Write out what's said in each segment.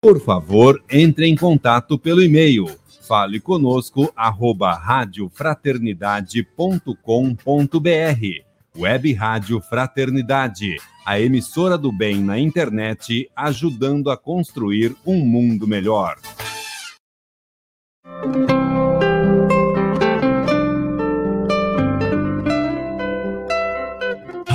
Por favor, entre em contato pelo e-mail. Fale conosco, arroba radiofraternidade.com.br. Web Rádio Fraternidade, a emissora do bem na internet, ajudando a construir um mundo melhor.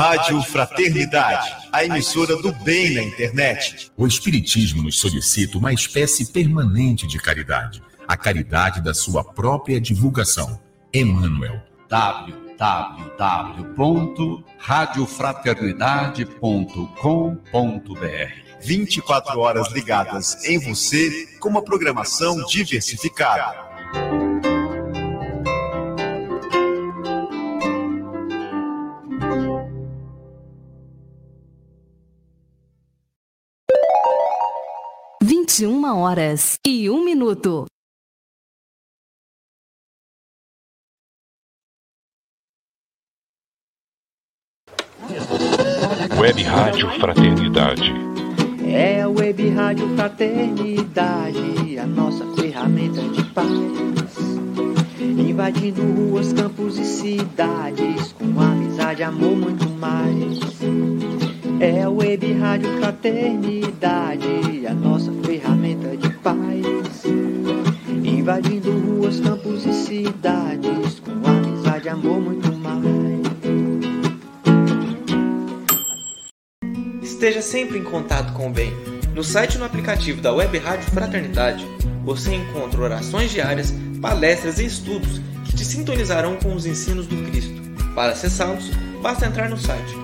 Rádio Fraternidade, a emissora do bem na internet. O Espiritismo nos solicita uma espécie permanente de caridade, a caridade da sua própria divulgação. Emmanuel. www.radiofraternidade.com.br 24 horas ligadas em você com uma programação diversificada. Horas e um minuto. Web Rádio Fraternidade. É a Web Rádio Fraternidade, a nossa ferramenta de paz. Invadindo ruas, campos e cidades, com amizade, amor, muito mais. É a Web Rádio Fraternidade, a nossa ferramenta de paz. Invadindo ruas, campos e cidades, com amizade, amor, muito mais. Esteja sempre em contato com o bem. No site e no aplicativo da Web Rádio Fraternidade, você encontra orações diárias, palestras e estudos que te sintonizarão com os ensinos do Cristo. Para acessá-los, basta entrar no site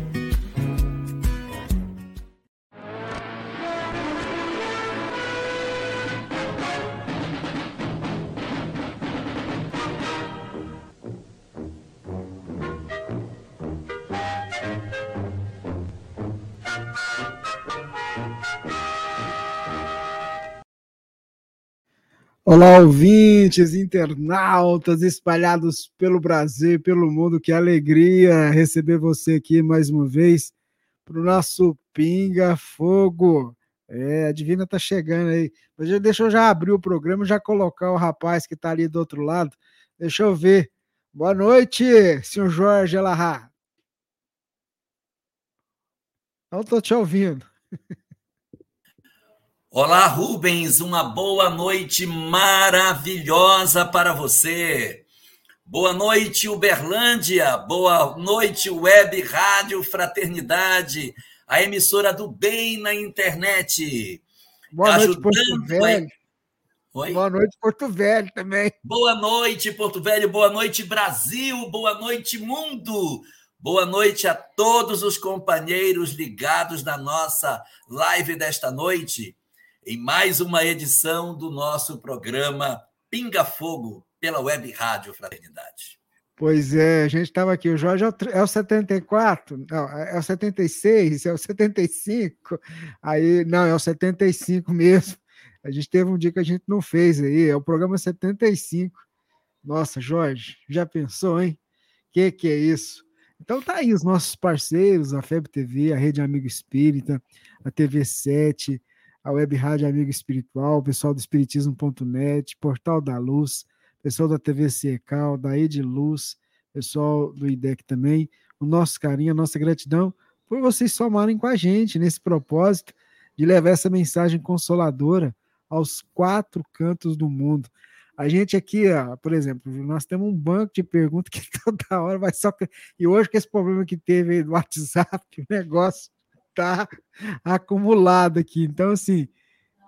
Olá, ouvintes, internautas espalhados pelo Brasil e pelo mundo. Que alegria receber você aqui mais uma vez para o nosso Pinga Fogo. É, a Divina tá chegando aí. Mas já, deixa eu já abrir o programa, já colocar o rapaz que está ali do outro lado. Deixa eu ver. Boa noite, senhor Jorge Elahá. Não estou te ouvindo. Olá, Rubens, uma boa noite maravilhosa para você. Boa noite, Uberlândia. Boa noite, Web Rádio Fraternidade, a emissora do bem na internet. Boa noite, Porto Velho. Oi? Boa noite, Porto Velho também. Boa noite, Porto Velho. Boa noite, Brasil. Boa noite, mundo. Boa noite a todos os companheiros ligados na nossa live desta noite em mais uma edição do nosso programa Pinga Fogo pela Web Rádio Fraternidade. Pois é, a gente estava aqui, o Jorge é o 74, não, é o 76, é o 75, aí, não, é o 75 mesmo. A gente teve um dia que a gente não fez aí, é o programa 75. Nossa, Jorge, já pensou, hein? Que que é isso? Então tá aí os nossos parceiros, a FEB TV, a Rede Amigo Espírita, a TV 7, a Web Rádio Amigo Espiritual, pessoal do Espiritismo.net, Portal da Luz, pessoal da TV Secal, da Ed Luz, pessoal do IDEC também, o nosso carinho, a nossa gratidão por vocês somarem com a gente nesse propósito de levar essa mensagem consoladora aos quatro cantos do mundo. A gente aqui, por exemplo, nós temos um banco de perguntas que toda hora vai só. E hoje, com esse problema que teve do WhatsApp, o negócio tá acumulado aqui. Então, assim,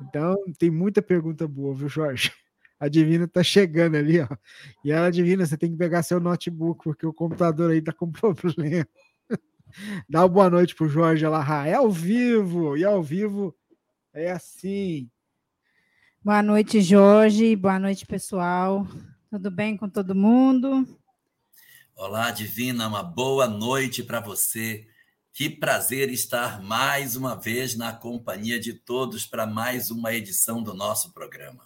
então tem muita pergunta boa, viu, Jorge? A Divina tá chegando ali, ó. E ela, Divina, você tem que pegar seu notebook, porque o computador aí tá com problema. Dá uma boa noite pro Jorge Alahá. É ao vivo, e ao vivo é assim. Boa noite, Jorge. Boa noite, pessoal. Tudo bem com todo mundo? Olá, Divina. Uma boa noite para você Que prazer estar mais uma vez na companhia de todos para mais uma edição do nosso programa.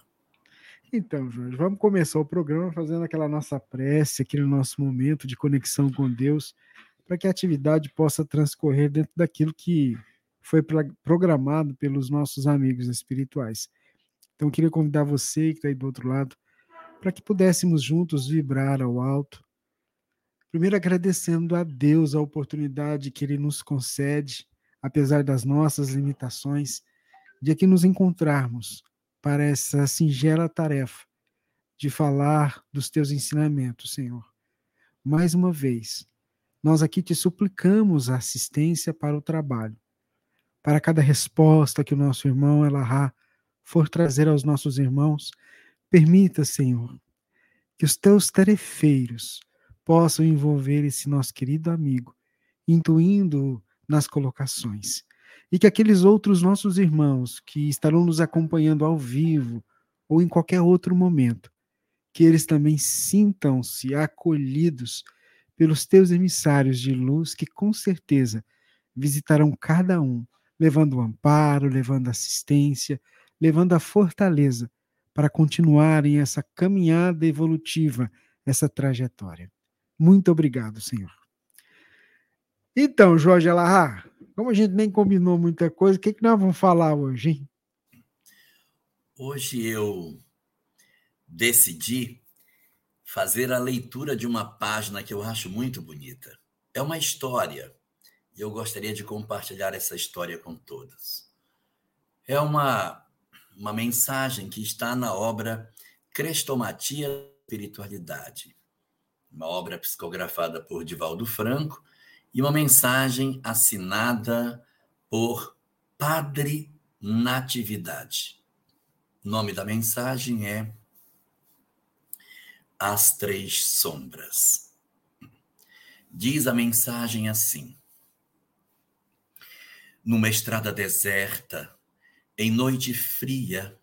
Então, Jorge, vamos começar o programa fazendo aquela nossa prece, aquele nosso momento de conexão com Deus, para que a atividade possa transcorrer dentro daquilo que foi programado pelos nossos amigos espirituais. Então, eu queria convidar você que está aí do outro lado, para que pudéssemos juntos vibrar ao alto, Primeiro, agradecendo a Deus a oportunidade que Ele nos concede, apesar das nossas limitações, de aqui nos encontrarmos para essa singela tarefa de falar dos teus ensinamentos, Senhor. Mais uma vez, nós aqui te suplicamos assistência para o trabalho, para cada resposta que o nosso irmão Elahá for trazer aos nossos irmãos, permita, Senhor, que os teus tarefeiros possam envolver esse nosso querido amigo, intuindo nas colocações. E que aqueles outros nossos irmãos que estarão nos acompanhando ao vivo ou em qualquer outro momento, que eles também sintam-se acolhidos pelos teus emissários de luz, que com certeza visitarão cada um, levando amparo, levando assistência, levando a fortaleza para continuarem essa caminhada evolutiva, essa trajetória. Muito obrigado, Senhor. Então, Jorge Alahá, como a gente nem combinou muita coisa, o que, que nós vamos falar hoje, hein? Hoje eu decidi fazer a leitura de uma página que eu acho muito bonita. É uma história e eu gostaria de compartilhar essa história com todos. É uma, uma mensagem que está na obra Crestomatia Espiritualidade, uma obra psicografada por Divaldo Franco e uma mensagem assinada por Padre Natividade. O nome da mensagem é As Três Sombras. Diz a mensagem assim: Numa estrada deserta, em noite fria,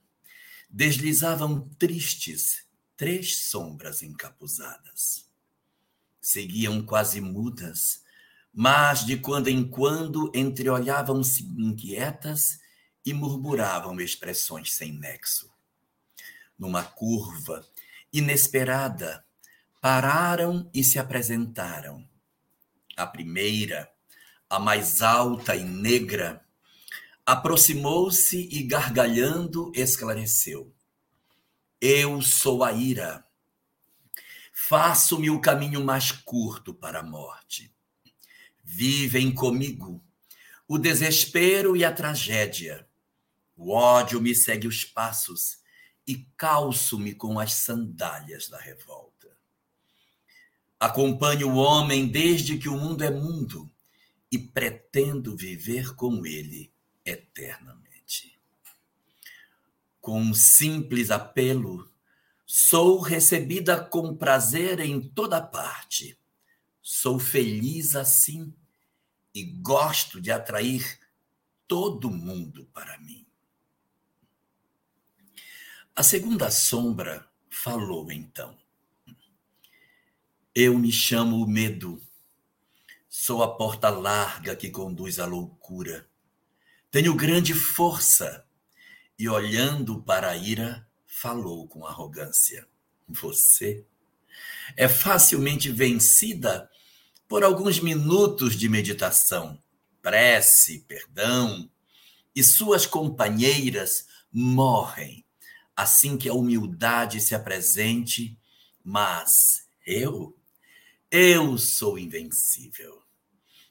deslizavam tristes três sombras encapuzadas seguiam quase mudas, mas de quando em quando entreolhavam-se inquietas e murmuravam expressões sem nexo. Numa curva inesperada, pararam e se apresentaram. A primeira, a mais alta e negra, aproximou-se e, gargalhando, esclareceu: Eu sou a ira Faço-me o caminho mais curto para a morte. Vivem comigo o desespero e a tragédia. O ódio me segue os passos e calço-me com as sandálias da revolta. Acompanho o homem desde que o mundo é mundo e pretendo viver com ele eternamente. Com um simples apelo, Sou recebida com prazer em toda parte. Sou feliz assim e gosto de atrair todo mundo para mim. A segunda sombra falou então. Eu me chamo o medo. Sou a porta larga que conduz à loucura. Tenho grande força e, olhando para a ira, falou com arrogância. Você é facilmente vencida por alguns minutos de meditação, prece, perdão, e suas companheiras morrem assim que a humildade se apresente, mas eu, eu sou invencível.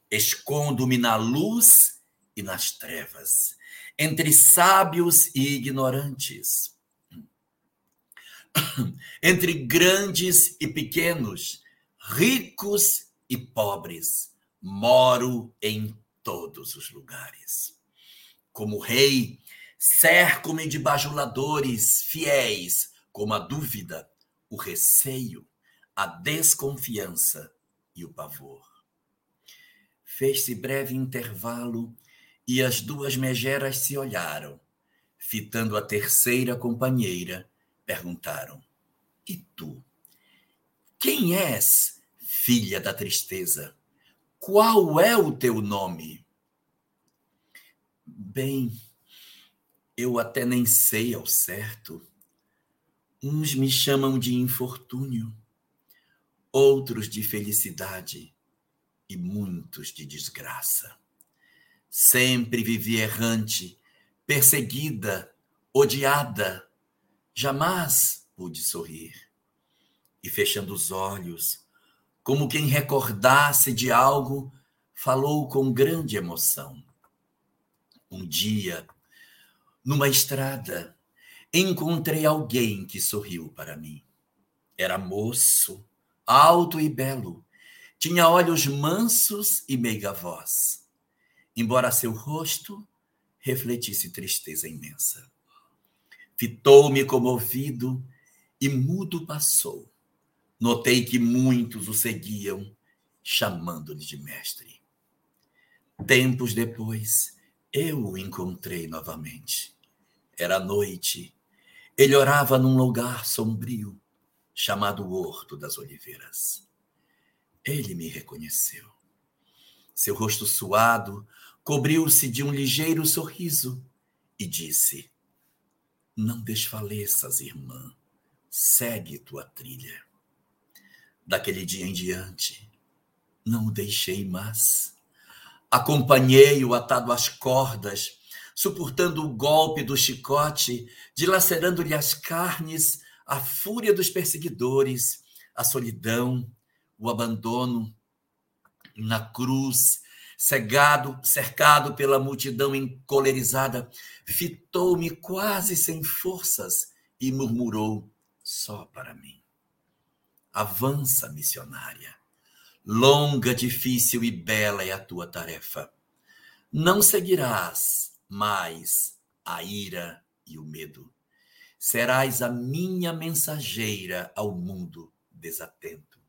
Escondo-me na luz e nas trevas, entre sábios e ignorantes entre grandes e pequenos, ricos e pobres, moro em todos os lugares. Como rei, cerco-me de bajuladores fiéis, como a dúvida, o receio, a desconfiança e o pavor. Fez-se breve intervalo e as duas megeras se olharam, fitando a terceira companheira Perguntaram: E tu? Quem és, filha da tristeza? Qual é o teu nome? Bem, eu até nem sei ao certo. Uns me chamam de infortúnio, outros de felicidade e muitos de desgraça. Sempre vivi errante, perseguida, odiada, jamais pude sorrir. E fechando os olhos, como quem recordasse de algo, falou com grande emoção. Um dia, numa estrada, encontrei alguém que sorriu para mim. Era moço, alto e belo, tinha olhos mansos e meiga voz, embora seu rosto refletisse tristeza imensa. Fitou-me comovido e mudo passou. Notei que muitos o seguiam, chamando-lhe de mestre. Tempos depois, eu o encontrei novamente. Era noite. Ele orava num lugar sombrio, chamado Horto das Oliveiras. Ele me reconheceu. Seu rosto suado cobriu-se de um ligeiro sorriso e disse: Não desfaleças, irmã, segue tua trilha. Daquele dia em diante, não o deixei mais. Acompanhei-o atado às cordas, suportando o golpe do chicote, dilacerando-lhe as carnes, a fúria dos perseguidores, a solidão, o abandono. Na cruz, cegado, cercado pela multidão encolerizada, fitou-me quase sem forças e murmurou só para mim. Avança, missionária. Longa, difícil e bela é a tua tarefa. Não seguirás mais a ira e o medo. Serás a minha mensageira ao mundo desatento.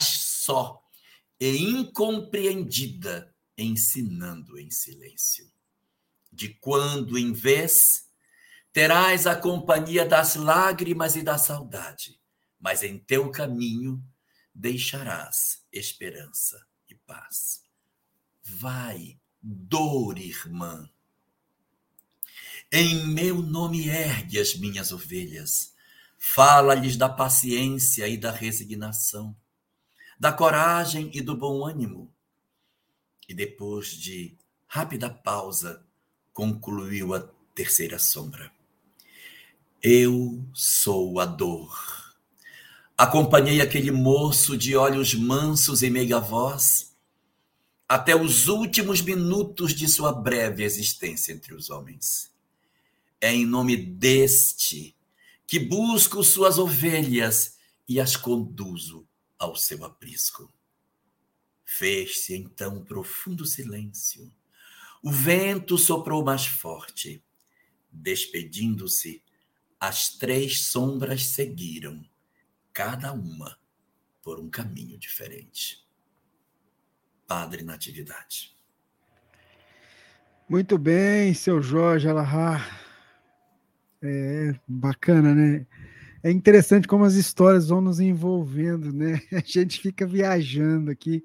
Só e incompreendida, ensinando em silêncio. De quando em vez terás a companhia das lágrimas e da saudade mas em teu caminho deixarás esperança e paz. Vai, dor, irmã. Em meu nome ergue as minhas ovelhas. Fala-lhes da paciência e da resignação, da coragem e do bom ânimo. E depois de rápida pausa, concluiu a terceira sombra. Eu sou a dor Acompanhei aquele moço de olhos mansos e meiga voz até os últimos minutos de sua breve existência entre os homens. É em nome deste que busco suas ovelhas e as conduzo ao seu aprisco. Fez-se então profundo silêncio. O vento soprou mais forte. Despedindo-se, as três sombras seguiram cada uma por um caminho diferente. Padre Natividade. Muito bem, seu Jorge Alahá. É bacana, né? É interessante como as histórias vão nos envolvendo, né? A gente fica viajando aqui.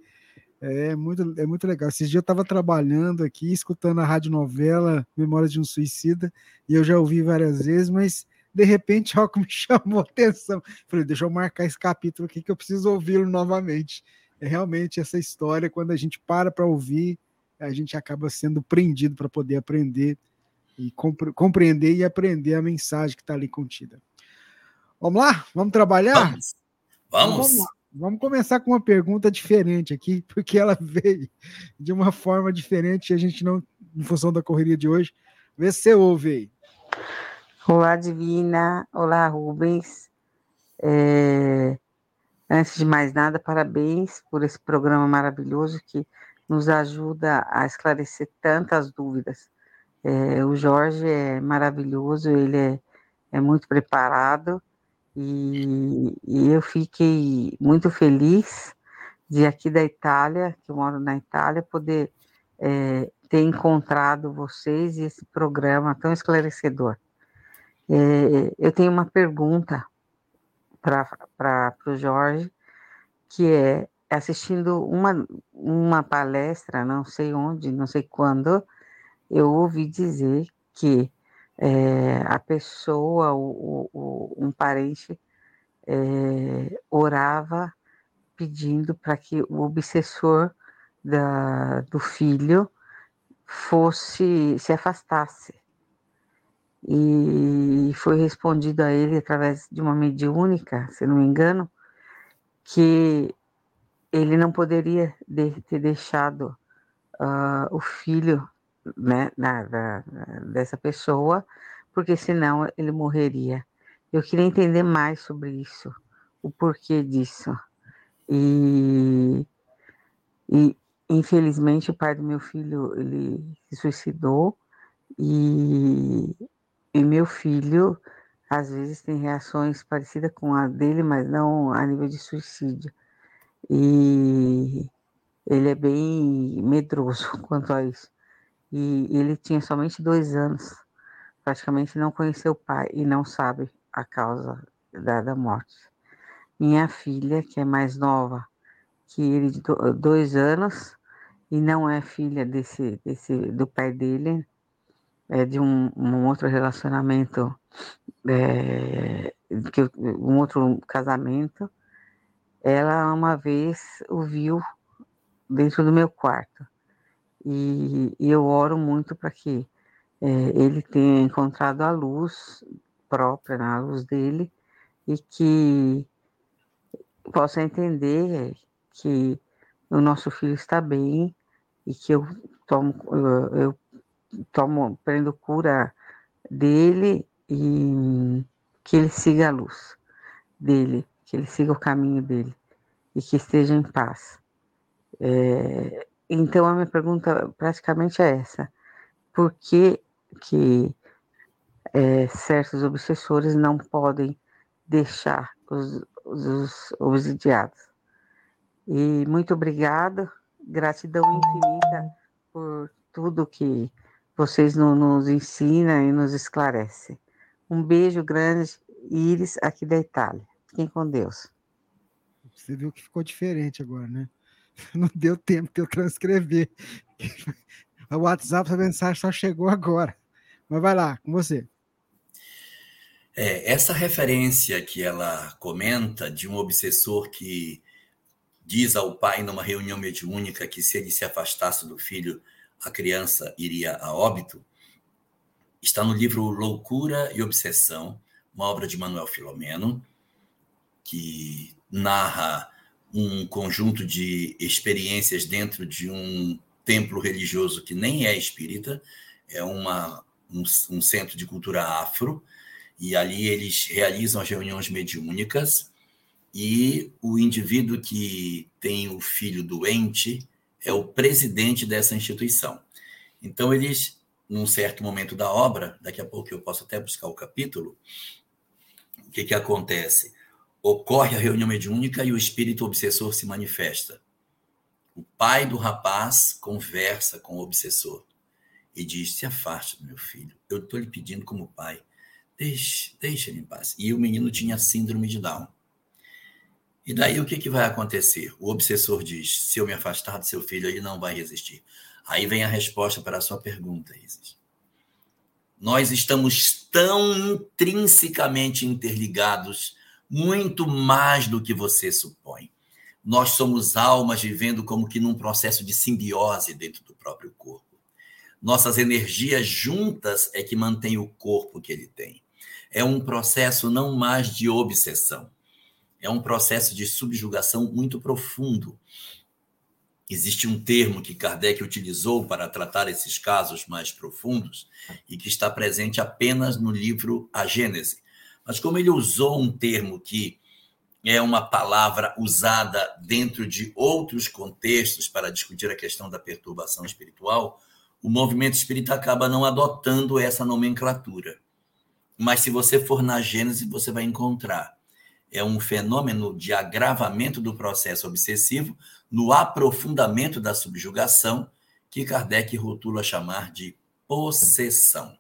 É muito, é muito legal. Esses dias eu estava trabalhando aqui, escutando a rádio novela Memórias de um Suicida, e eu já ouvi várias vezes, mas de repente algo me chamou a atenção. Falei, deixa eu marcar esse capítulo aqui que eu preciso ouvi-lo novamente. É realmente essa história, quando a gente para para ouvir, a gente acaba sendo prendido para poder aprender e compreender e aprender a mensagem que está ali contida. Vamos lá? Vamos trabalhar? Vamos. Vamos. Então, vamos, vamos começar com uma pergunta diferente aqui, porque ela veio de uma forma diferente e a gente não, em função da correria de hoje. Vê se você ouve aí. Olá, Divina. Olá, Rubens. É... Antes de mais nada, parabéns por esse programa maravilhoso que nos ajuda a esclarecer tantas dúvidas. É, o Jorge é maravilhoso, ele é, é muito preparado e, e, eu fiquei muito feliz de aqui da Itália, que eu moro na Itália, poder é, ter encontrado vocês e esse programa tão esclarecedor. É, eu tenho uma pergunta para o Jorge, que é, assistindo uma, uma palestra, não sei onde, não sei quando, eu ouvi dizer que é, a pessoa, o, o, um parente, é, orava pedindo para que o obsessor da, do filho fosse se afastasse. E foi respondido a ele através de uma mediúnica, se não me engano, que ele não poderia de, ter deixado uh, o filho né, na, da, dessa pessoa, porque senão ele morreria. Eu queria entender mais sobre isso, o porquê disso. E, e infelizmente o pai do meu filho ele se suicidou e, e meu filho às vezes tem reações parecidas com a dele, mas não a nível de suicídio. E ele é bem medroso quanto a isso. E ele tinha somente dois anos, praticamente não conheceu o pai e não sabe a causa da, da morte. Minha filha, que é mais nova que ele, de dois anos, e não é filha desse, desse do pai dele, é de um, um outro relacionamento, é, que, um outro casamento. Ela uma vez o viu dentro do meu quarto. E, e eu oro muito para que é, ele tenha encontrado a luz própria, né, luz dele, e que possa entender que o nosso filho está bem e que eu tomo, eu tomo, prendo cura dele e que ele siga a luz dele, que ele siga o caminho dele e que esteja em paz. É, então a minha pergunta praticamente é essa: por que que é, certos obsessores não podem deixar os, os obsidiados? E muito obrigada, gratidão infinita por tudo que vocês no, nos ensinam e nos esclarecem. Um beijo grande, Iris, aqui da Itália. Fiquem com Deus. Você viu que ficou diferente agora, né? Não deu tempo de eu transcrever. O WhatsApp, a mensagem só chegou agora. Mas vai lá, com você. É, essa referência que ela comenta de um obsessor que diz ao pai numa reunião mediúnica que se ele se afastasse do filho, a criança iria a óbito, está no livro Loucura e Obsessão, uma obra de Manuel Filomeno, que narra um conjunto de experiências dentro de um templo religioso que nem é espírita, é uma, um, um centro de cultura afro, e ali eles realizam as reuniões mediúnicas e o indivíduo que tem o filho doente é o presidente dessa instituição. Então, eles, num certo momento da obra, daqui a pouco eu posso até buscar o capítulo, o que, que acontece? Ocorre a reunião mediúnica e o espírito obsessor se manifesta. O pai do rapaz conversa com o obsessor e diz: Se afaste do meu filho, eu estou lhe pedindo como pai, deixe, deixe ele em paz. E o menino tinha síndrome de Down. E daí o que, que vai acontecer? O obsessor diz: se eu me afastar do seu filho, ele não vai resistir. Aí vem a resposta para a sua pergunta, Isis. Nós estamos tão intrinsecamente interligados, muito mais do que você supõe. Nós somos almas vivendo como que num processo de simbiose dentro do próprio corpo. Nossas energias juntas é que mantém o corpo que ele tem. É um processo não mais de obsessão é um processo de subjugação muito profundo. Existe um termo que Kardec utilizou para tratar esses casos mais profundos e que está presente apenas no livro A Gênese. Mas como ele usou um termo que é uma palavra usada dentro de outros contextos para discutir a questão da perturbação espiritual, o movimento espírita acaba não adotando essa nomenclatura. Mas se você for na Gênese, você vai encontrar é um fenômeno de agravamento do processo obsessivo no aprofundamento da subjugação, que Kardec rotula chamar de possessão.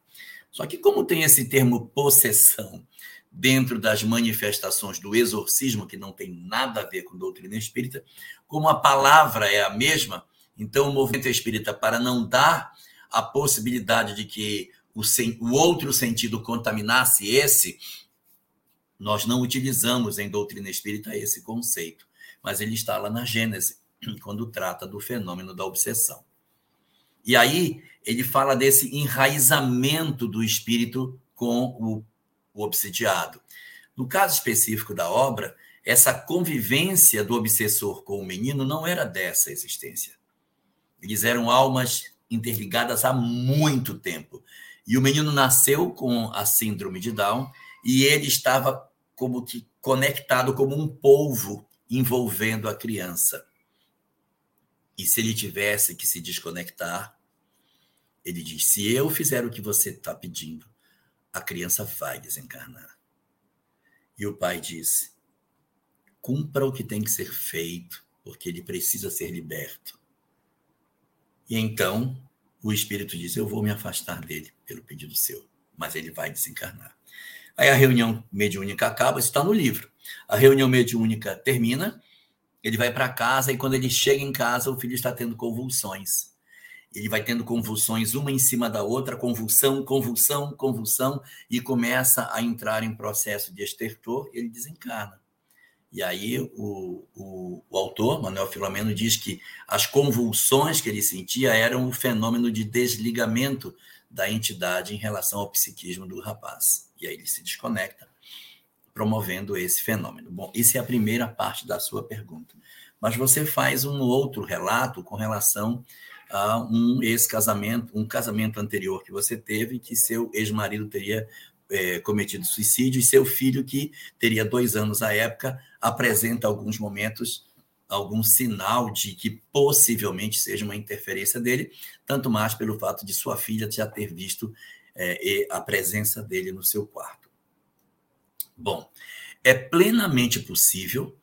Só que, como tem esse termo possessão dentro das manifestações do exorcismo, que não tem nada a ver com doutrina espírita, como a palavra é a mesma, então o movimento espírita, para não dar a possibilidade de que o, o outro sentido contaminasse esse, nós não utilizamos em doutrina espírita esse conceito, mas ele está lá na Gênese, quando trata do fenômeno da obsessão. E aí ele fala desse enraizamento do espírito com o o obsidiado. No caso específico da obra, essa convivência do obsessor com o menino não era dessa existência. Eles eram almas interligadas há muito tempo. E o menino nasceu com a síndrome de Down e ele estava como que conectado como um polvo envolvendo a criança. E se ele tivesse que se desconectar, ele diz: se eu fizer o que você está pedindo, a criança vai desencarnar. E o pai disse: cumpra o que tem que ser feito, porque ele precisa ser liberto. E então o espírito diz: Eu vou me afastar dele pelo pedido seu, mas ele vai desencarnar. Aí a reunião mediúnica acaba, isso está no livro. A reunião mediúnica termina, ele vai para casa e quando ele chega em casa, o filho está tendo convulsões ele vai tendo convulsões uma em cima da outra, convulsão, convulsão, convulsão, e começa a entrar em processo de estertor, ele desencarna. E aí o, o, o, autor, Manuel Filomeno, diz que as convulsões que ele sentia eram o fenômeno de desligamento da entidade em relação ao psiquismo do rapaz. E aí ele se desconecta, promovendo esse fenômeno. Bom, isso é a primeira parte da sua pergunta. Mas você faz um outro relato com relação a um ex-casamento, um casamento anterior que você teve, que seu ex-marido teria é, cometido suicídio, e seu filho, que teria dois anos à época, apresenta alguns momentos, algum sinal de que possivelmente seja uma interferência dele, tanto mais pelo fato de sua filha já ter visto é, a presença dele no seu quarto. Bom, é plenamente possível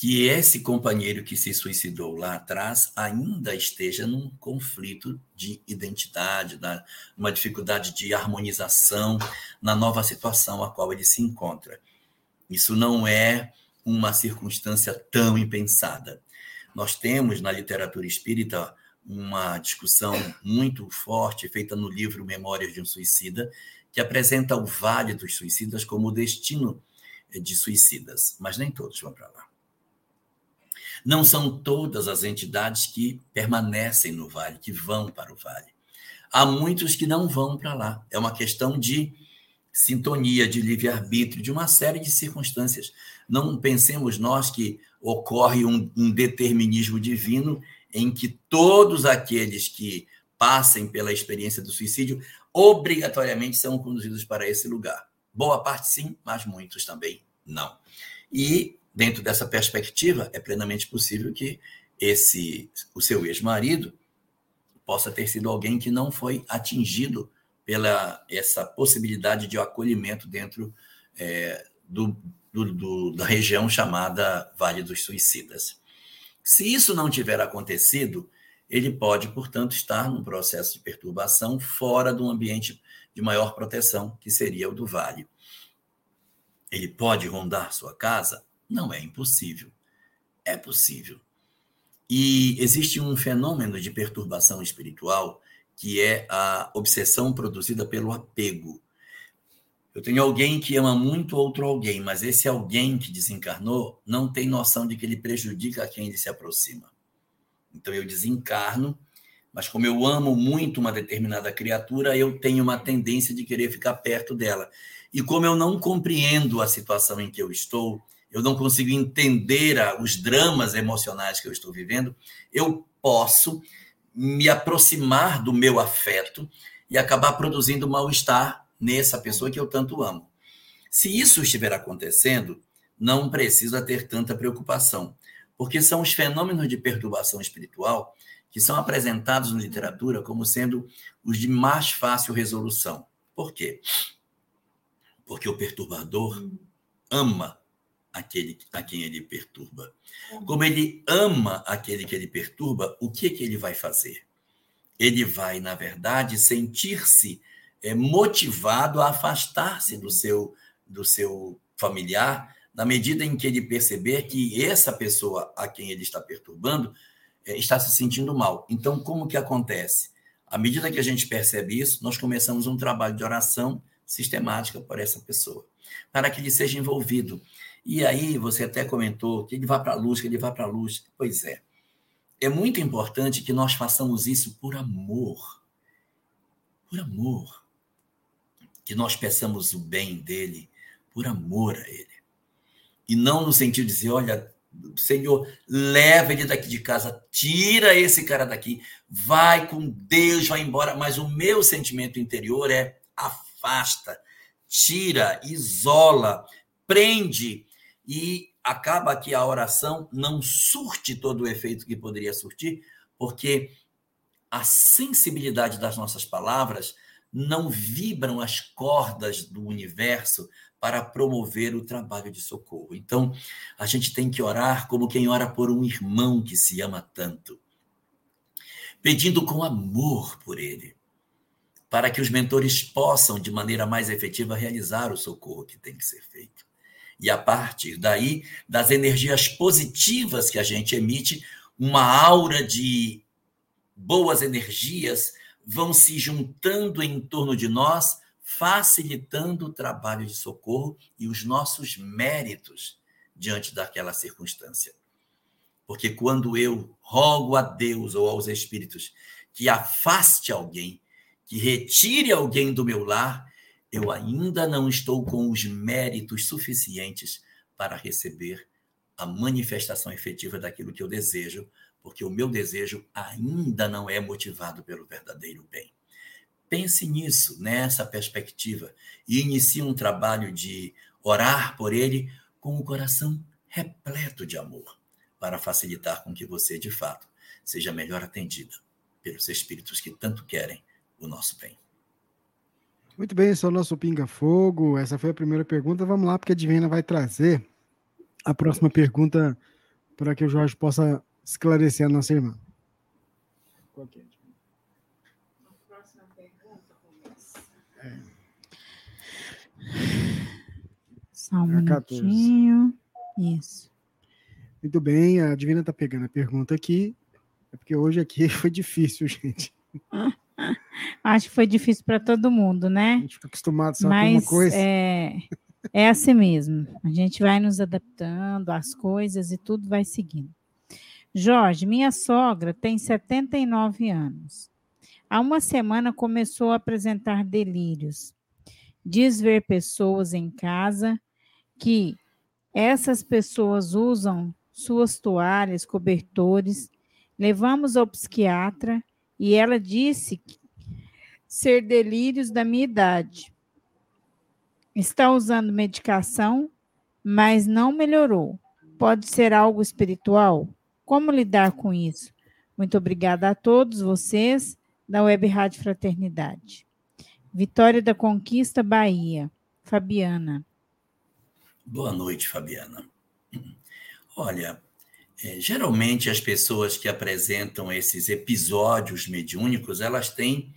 que esse companheiro que se suicidou lá atrás ainda esteja num conflito de identidade, uma dificuldade de harmonização na nova situação a qual ele se encontra. Isso não é uma circunstância tão impensada. Nós temos na literatura espírita uma discussão muito forte feita no livro Memórias de um Suicida, que apresenta o Vale dos Suicidas como o destino de suicidas, mas nem todos vão para lá. Não são todas as entidades que permanecem no vale, que vão para o vale. Há muitos que não vão para lá. É uma questão de sintonia, de livre-arbítrio, de uma série de circunstâncias. Não pensemos nós que ocorre um, um determinismo divino em que todos aqueles que passem pela experiência do suicídio obrigatoriamente são conduzidos para esse lugar. Boa parte sim, mas muitos também não. E dentro dessa perspectiva, é plenamente possível que esse o seu ex-marido possa ter sido alguém que não foi atingido pela essa possibilidade de acolhimento dentro é, do, do, do, da região chamada Vale dos Suicidas. Se isso não tiver acontecido, ele pode, portanto, estar num processo de perturbação fora do ambiente de maior proteção, que seria o do vale. Ele pode rondar sua casa? Não é impossível. É possível. E existe um fenômeno de perturbação espiritual que é a obsessão produzida pelo apego. Eu tenho alguém que ama muito outro alguém, mas esse alguém que desencarnou não tem noção de que ele prejudica a quem ele se aproxima. Então eu desencarno, mas como eu amo muito uma determinada criatura, eu tenho uma tendência de querer ficar perto dela. E como eu não compreendo a situação em que eu estou, eu não consigo entender os dramas emocionais que eu estou vivendo, eu posso me aproximar do meu afeto e acabar produzindo mal-estar nessa pessoa que eu tanto amo. Se isso estiver acontecendo, não precisa ter tanta preocupação, porque são os fenômenos de perturbação espiritual que são apresentados na literatura como sendo os de mais fácil resolução. Por quê? Porque o perturbador ama aquele a quem ele perturba. Como ele ama aquele que ele perturba, o que, que ele vai fazer? Ele vai, na verdade, sentir-se é, motivado a afastar-se do seu do seu familiar, na medida em que ele perceber que essa pessoa a quem ele está perturbando é, está se sentindo mal. Então, como que acontece? À medida que a gente percebe isso, nós começamos um trabalho de oração sistemática por essa pessoa, para que ele seja envolvido. E aí, você até comentou que ele vá para a luz, que ele vá para a luz. Pois é. É muito importante que nós façamos isso por amor. Por amor. Que nós peçamos o bem dele, por amor a ele. E não no sentido de dizer, olha, Senhor, leva ele daqui de casa, tira esse cara daqui, vai com Deus, vai embora. Mas o meu sentimento interior é afasta, tira, isola, prende e acaba que a oração não surte todo o efeito que poderia surtir, porque a sensibilidade das nossas palavras não vibram as cordas do universo para promover o trabalho de socorro. Então, a gente tem que orar como quem ora por um irmão que se ama tanto, pedindo com amor por ele, para que os mentores possam, de maneira mais efetiva, realizar o socorro que tem que ser feito. E a partir daí, das energias positivas que a gente emite, uma aura de boas energias vão se juntando em torno de nós facilitando o trabalho de socorro e os nossos méritos diante daquela circunstância. Porque quando eu rogo a Deus ou aos espíritos que afaste alguém, que retire alguém do meu lar, eu ainda não estou com os méritos suficientes para receber a manifestação efetiva daquilo que eu desejo, porque o meu desejo ainda não é motivado pelo verdadeiro bem. Pense nisso, nessa perspectiva, e inicie um trabalho de orar por ele com o coração repleto de amor, para facilitar com que você, de fato, seja melhor atendida pelos espíritos que tanto querem o nosso bem. Muito bem, esse é o nosso Pinga Fogo. Essa foi a primeira pergunta. Vamos lá, porque a Divina vai trazer a próxima pergunta para que o Jorge possa esclarecer a nossa irmã. Qual que é? Só um é minutinho. Isso. Muito bem, a Divina está pegando a pergunta aqui. É porque hoje aqui foi difícil, gente. Acho que foi difícil para todo mundo, né? A gente fica acostumado só Mas, com uma coisa. É, é assim mesmo. A gente vai nos adaptando às coisas e tudo vai seguindo. Jorge, minha sogra tem 79 anos. Há uma semana começou a apresentar delírios. Diz ver pessoas em casa que essas pessoas usam suas toalhas, cobertores. Levamos ao psiquiatra e ela disse ser delírios da minha idade. Está usando medicação, mas não melhorou. Pode ser algo espiritual? Como lidar com isso? Muito obrigada a todos vocês da Web Rádio Fraternidade. Vitória da Conquista, Bahia. Fabiana. Boa noite, Fabiana. Olha, geralmente as pessoas que apresentam esses episódios mediúnicos, elas têm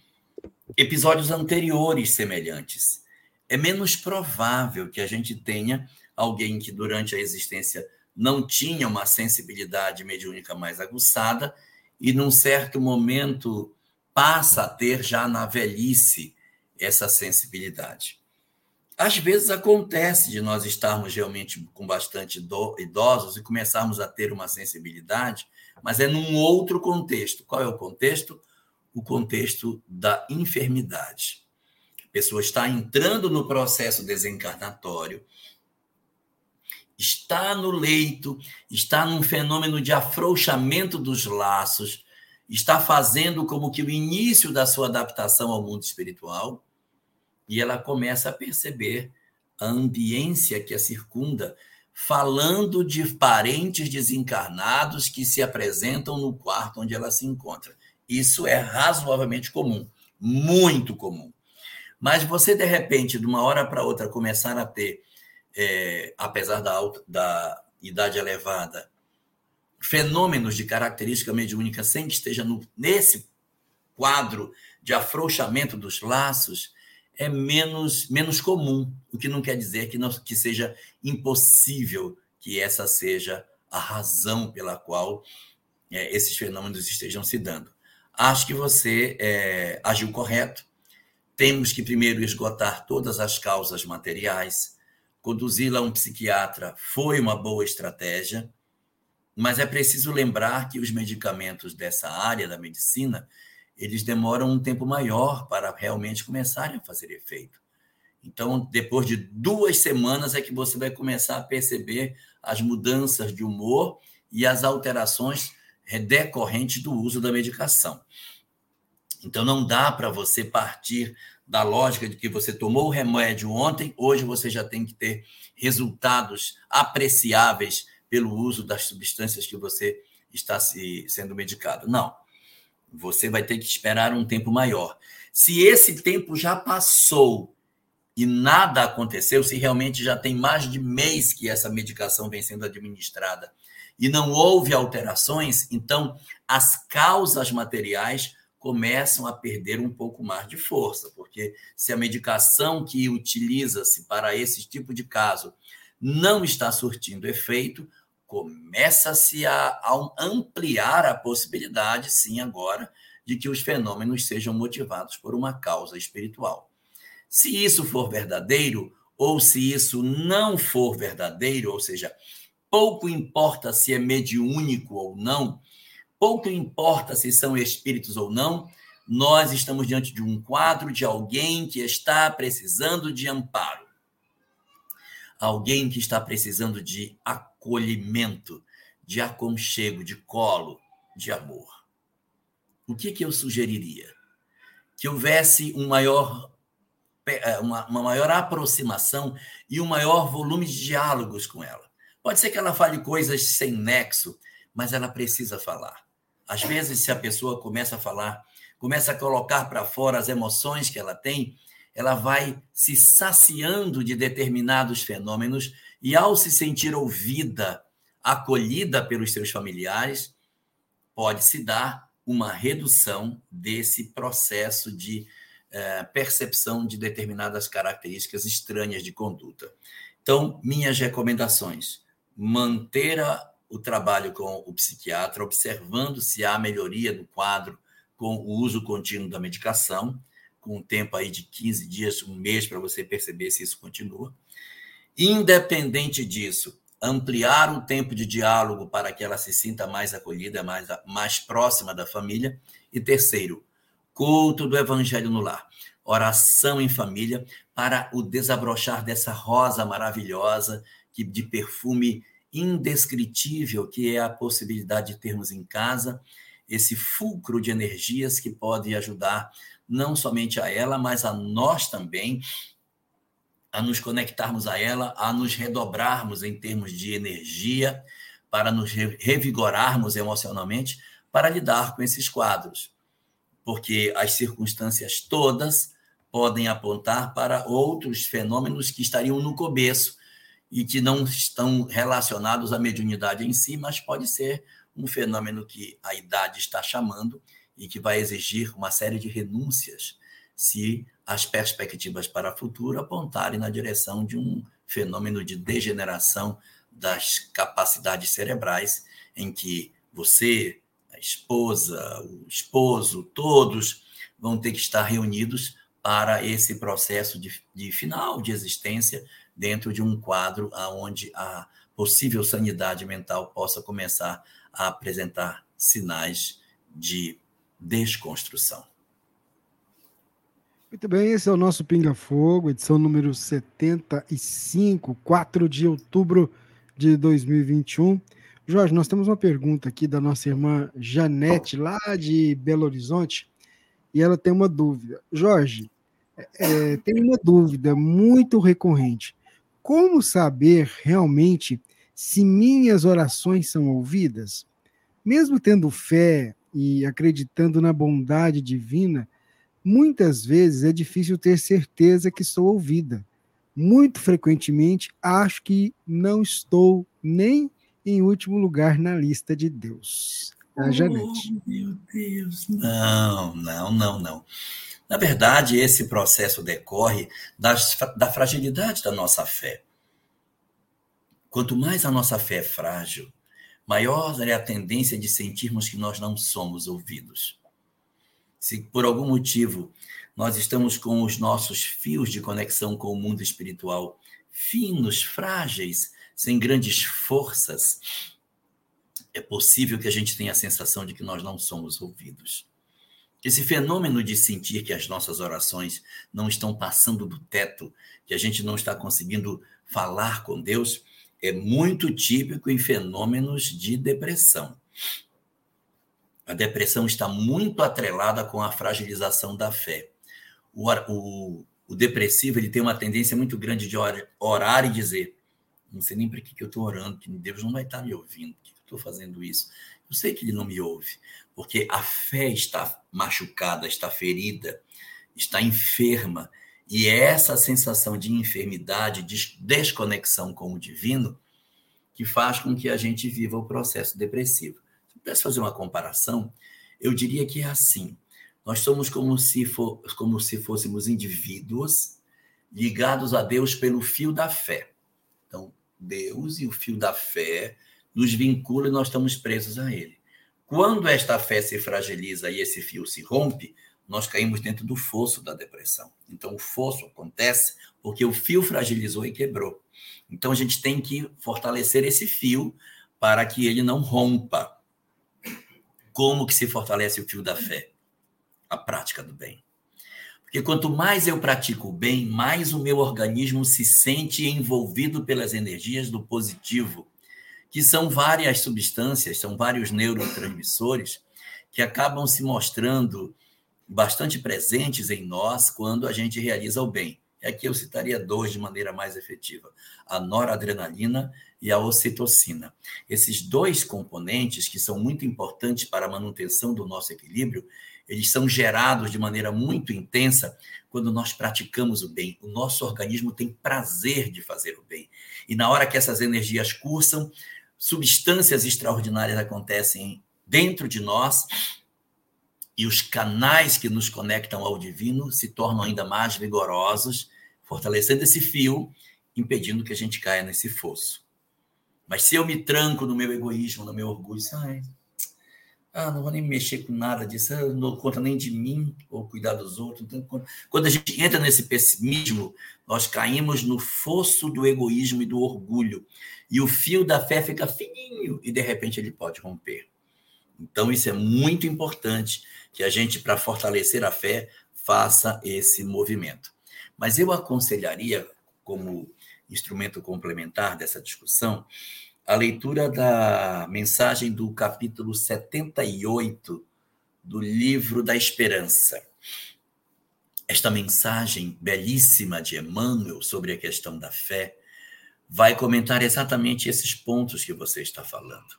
episódios anteriores semelhantes. É menos provável que a gente tenha alguém que durante a existência não tinha uma sensibilidade mediúnica mais aguçada e num certo momento passa a ter já na velhice essa sensibilidade. Às vezes acontece de nós estarmos realmente com bastante idosos e começarmos a ter uma sensibilidade, mas é num outro contexto. Qual é o contexto? O contexto da enfermidade. A pessoa está entrando no processo desencarnatório, está no leito, está num fenômeno de afrouxamento dos laços, está fazendo como que o início da sua adaptação ao mundo espiritual e ela começa a perceber a ambiência que a circunda, falando de parentes desencarnados que se apresentam no quarto onde ela se encontra. Isso é razoavelmente comum, muito comum. Mas você, de repente, de uma hora para outra, começar a ter, é, apesar da, alta, da idade elevada, fenômenos de característica mediúnica sem que esteja no, nesse quadro de afrouxamento dos laços, é menos, menos comum, o que não quer dizer que, não, que seja impossível que essa seja a razão pela qual é, esses fenômenos estejam se dando. Acho que você é, agiu correto. Temos que primeiro esgotar todas as causas materiais. Conduzi-la a um psiquiatra foi uma boa estratégia, mas é preciso lembrar que os medicamentos dessa área da medicina eles demoram um tempo maior para realmente começarem a fazer efeito. Então, depois de duas semanas é que você vai começar a perceber as mudanças de humor e as alterações decorrentes do uso da medicação. Então, não dá para você partir da lógica de que você tomou o remédio ontem, hoje você já tem que ter resultados apreciáveis pelo uso das substâncias que você está se, sendo medicado. Não. Você vai ter que esperar um tempo maior. Se esse tempo já passou e nada aconteceu, se realmente já tem mais de mês que essa medicação vem sendo administrada e não houve alterações, então as causas materiais começam a perder um pouco mais de força, porque se a medicação que utiliza-se para esse tipo de caso não está surtindo efeito, começa-se a, a ampliar a possibilidade, sim, agora, de que os fenômenos sejam motivados por uma causa espiritual. Se isso for verdadeiro, ou se isso não for verdadeiro, ou seja, pouco importa se é mediúnico ou não, pouco importa se são espíritos ou não, nós estamos diante de um quadro de alguém que está precisando de amparo. Alguém que está precisando de acolhimento, de aconchego, de colo, de amor. O que, que eu sugeriria? Que houvesse um maior, é, uma, uma maior aproximação e um maior volume de diálogos com ela. Pode ser que ela fale coisas sem nexo, mas ela precisa falar. Às vezes, se a pessoa começa a falar, começa a colocar para fora as emoções que ela tem, ela vai se saciando de determinados fenômenos e ao se sentir ouvida, acolhida pelos seus familiares, pode se dar uma redução desse processo de eh, percepção de determinadas características estranhas de conduta. Então, minhas recomendações: manter o trabalho com o psiquiatra, observando se há melhoria do quadro com o uso contínuo da medicação, com um tempo aí de 15 dias, um mês, para você perceber se isso continua. Independente disso, ampliar o tempo de diálogo para que ela se sinta mais acolhida, mais, mais próxima da família. E terceiro, culto do evangelho no lar. Oração em família para o desabrochar dessa rosa maravilhosa que de perfume indescritível que é a possibilidade de termos em casa esse fulcro de energias que pode ajudar não somente a ela, mas a nós também a nos conectarmos a ela, a nos redobrarmos em termos de energia, para nos revigorarmos emocionalmente, para lidar com esses quadros. Porque as circunstâncias todas podem apontar para outros fenômenos que estariam no começo e que não estão relacionados à mediunidade em si, mas pode ser um fenômeno que a idade está chamando e que vai exigir uma série de renúncias se as perspectivas para o futuro apontarem na direção de um fenômeno de degeneração das capacidades cerebrais, em que você, a esposa, o esposo, todos vão ter que estar reunidos para esse processo de, de final de existência dentro de um quadro onde a possível sanidade mental possa começar a apresentar sinais de desconstrução. Muito bem, esse é o nosso Pinga Fogo, edição número 75, 4 de outubro de 2021. Jorge, nós temos uma pergunta aqui da nossa irmã Janete, lá de Belo Horizonte, e ela tem uma dúvida. Jorge, é, tem uma dúvida muito recorrente. Como saber realmente se minhas orações são ouvidas? Mesmo tendo fé e acreditando na bondade divina, Muitas vezes é difícil ter certeza que sou ouvida. Muito frequentemente acho que não estou nem em último lugar na lista de Deus. A Janete. Oh, meu Deus. Não, não, não, não. Na verdade, esse processo decorre das, da fragilidade da nossa fé. Quanto mais a nossa fé é frágil, maior é a tendência de sentirmos que nós não somos ouvidos. Se por algum motivo nós estamos com os nossos fios de conexão com o mundo espiritual finos, frágeis, sem grandes forças, é possível que a gente tenha a sensação de que nós não somos ouvidos. Esse fenômeno de sentir que as nossas orações não estão passando do teto, que a gente não está conseguindo falar com Deus, é muito típico em fenômenos de depressão. A depressão está muito atrelada com a fragilização da fé. O, o, o depressivo ele tem uma tendência muito grande de orar, e dizer: não sei nem para que, que eu estou orando, que Deus não vai estar me ouvindo, que estou fazendo isso? Eu sei que ele não me ouve, porque a fé está machucada, está ferida, está enferma. E essa sensação de enfermidade, de desconexão com o divino, que faz com que a gente viva o processo depressivo. Pudesse fazer uma comparação, eu diria que é assim. Nós somos como se, for, como se fôssemos indivíduos ligados a Deus pelo fio da fé. Então, Deus e o fio da fé nos vincula e nós estamos presos a ele. Quando esta fé se fragiliza e esse fio se rompe, nós caímos dentro do fosso da depressão. Então, o fosso acontece porque o fio fragilizou e quebrou. Então, a gente tem que fortalecer esse fio para que ele não rompa. Como que se fortalece o fio da fé? A prática do bem. Porque quanto mais eu pratico o bem, mais o meu organismo se sente envolvido pelas energias do positivo que são várias substâncias, são vários neurotransmissores que acabam se mostrando bastante presentes em nós quando a gente realiza o bem. E aqui eu citaria dois de maneira mais efetiva: a noradrenalina e a ocitocina. Esses dois componentes, que são muito importantes para a manutenção do nosso equilíbrio, eles são gerados de maneira muito intensa quando nós praticamos o bem. O nosso organismo tem prazer de fazer o bem. E na hora que essas energias cursam, substâncias extraordinárias acontecem dentro de nós e os canais que nos conectam ao divino se tornam ainda mais vigorosos, fortalecendo esse fio, impedindo que a gente caia nesse fosso. Mas se eu me tranco no meu egoísmo, no meu orgulho, ai, ah, não vou nem mexer com nada disso, eu não conta nem de mim ou cuidar dos outros. Então, quando a gente entra nesse pessimismo, nós caímos no fosso do egoísmo e do orgulho. E o fio da fé fica fininho e de repente ele pode romper. Então, isso é muito importante que a gente, para fortalecer a fé, faça esse movimento. Mas eu aconselharia, como instrumento complementar dessa discussão, a leitura da mensagem do capítulo 78 do livro da Esperança. Esta mensagem belíssima de Emmanuel sobre a questão da fé vai comentar exatamente esses pontos que você está falando.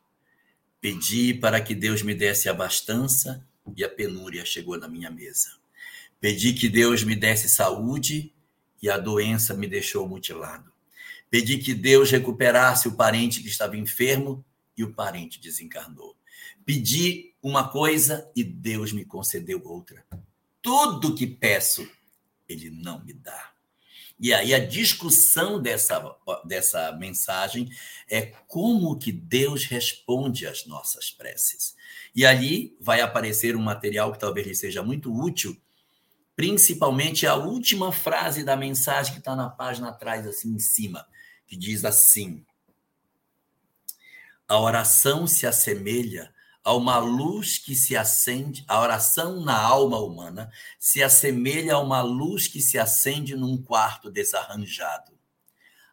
Pedi para que Deus me desse abastança e a penúria chegou na minha mesa. Pedi que Deus me desse saúde e a doença me deixou mutilado. Pedi que Deus recuperasse o parente que estava enfermo e o parente desencarnou. Pedi uma coisa e Deus me concedeu outra. Tudo que peço, Ele não me dá. E aí a discussão dessa, dessa mensagem é como que Deus responde às nossas preces. E ali vai aparecer um material que talvez lhe seja muito útil, principalmente a última frase da mensagem que está na página atrás, assim em cima que diz assim: A oração se assemelha a uma luz que se acende, a oração na alma humana se assemelha a uma luz que se acende num quarto desarranjado.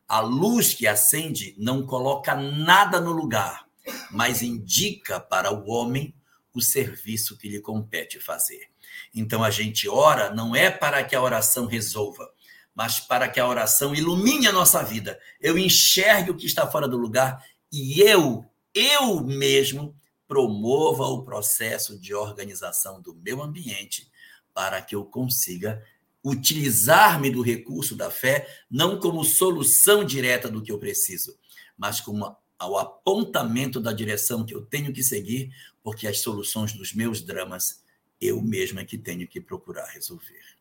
A luz que acende não coloca nada no lugar, mas indica para o homem o serviço que lhe compete fazer. Então a gente ora não é para que a oração resolva, mas para que a oração ilumine a nossa vida. Eu enxergue o que está fora do lugar e eu, eu mesmo, promova o processo de organização do meu ambiente para que eu consiga utilizar-me do recurso da fé não como solução direta do que eu preciso, mas como ao apontamento da direção que eu tenho que seguir, porque as soluções dos meus dramas eu mesmo é que tenho que procurar resolver.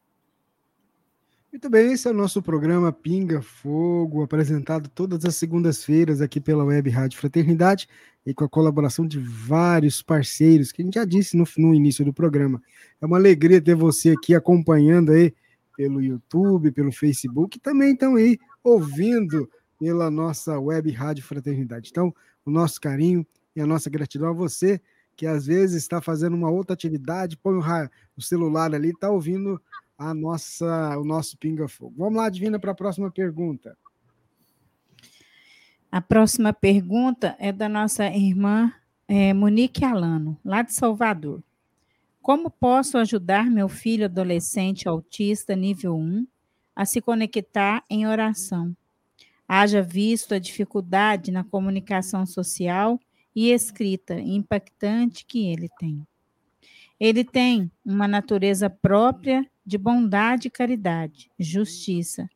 Muito bem, esse é o nosso programa Pinga Fogo, apresentado todas as segundas-feiras aqui pela Web Rádio Fraternidade e com a colaboração de vários parceiros, que a gente já disse no, no início do programa. É uma alegria ter você aqui acompanhando aí pelo YouTube, pelo Facebook, e também estão aí ouvindo pela nossa Web Rádio Fraternidade. Então, o nosso carinho e a nossa gratidão a você, que às vezes está fazendo uma outra atividade, põe o, celular ali, está ouvindo a nossa, o nosso Pinga Fogo. Vamos lá, Divina, para a próxima pergunta. A próxima pergunta é da nossa irmã é, Monique Alano, lá de Salvador. Como posso ajudar meu filho adolescente autista nível 1 a se conectar em oração? Haja visto a dificuldade na comunicação social e escrita impactante que ele tem. Ele tem uma natureza própria de bondade e caridade, justiça,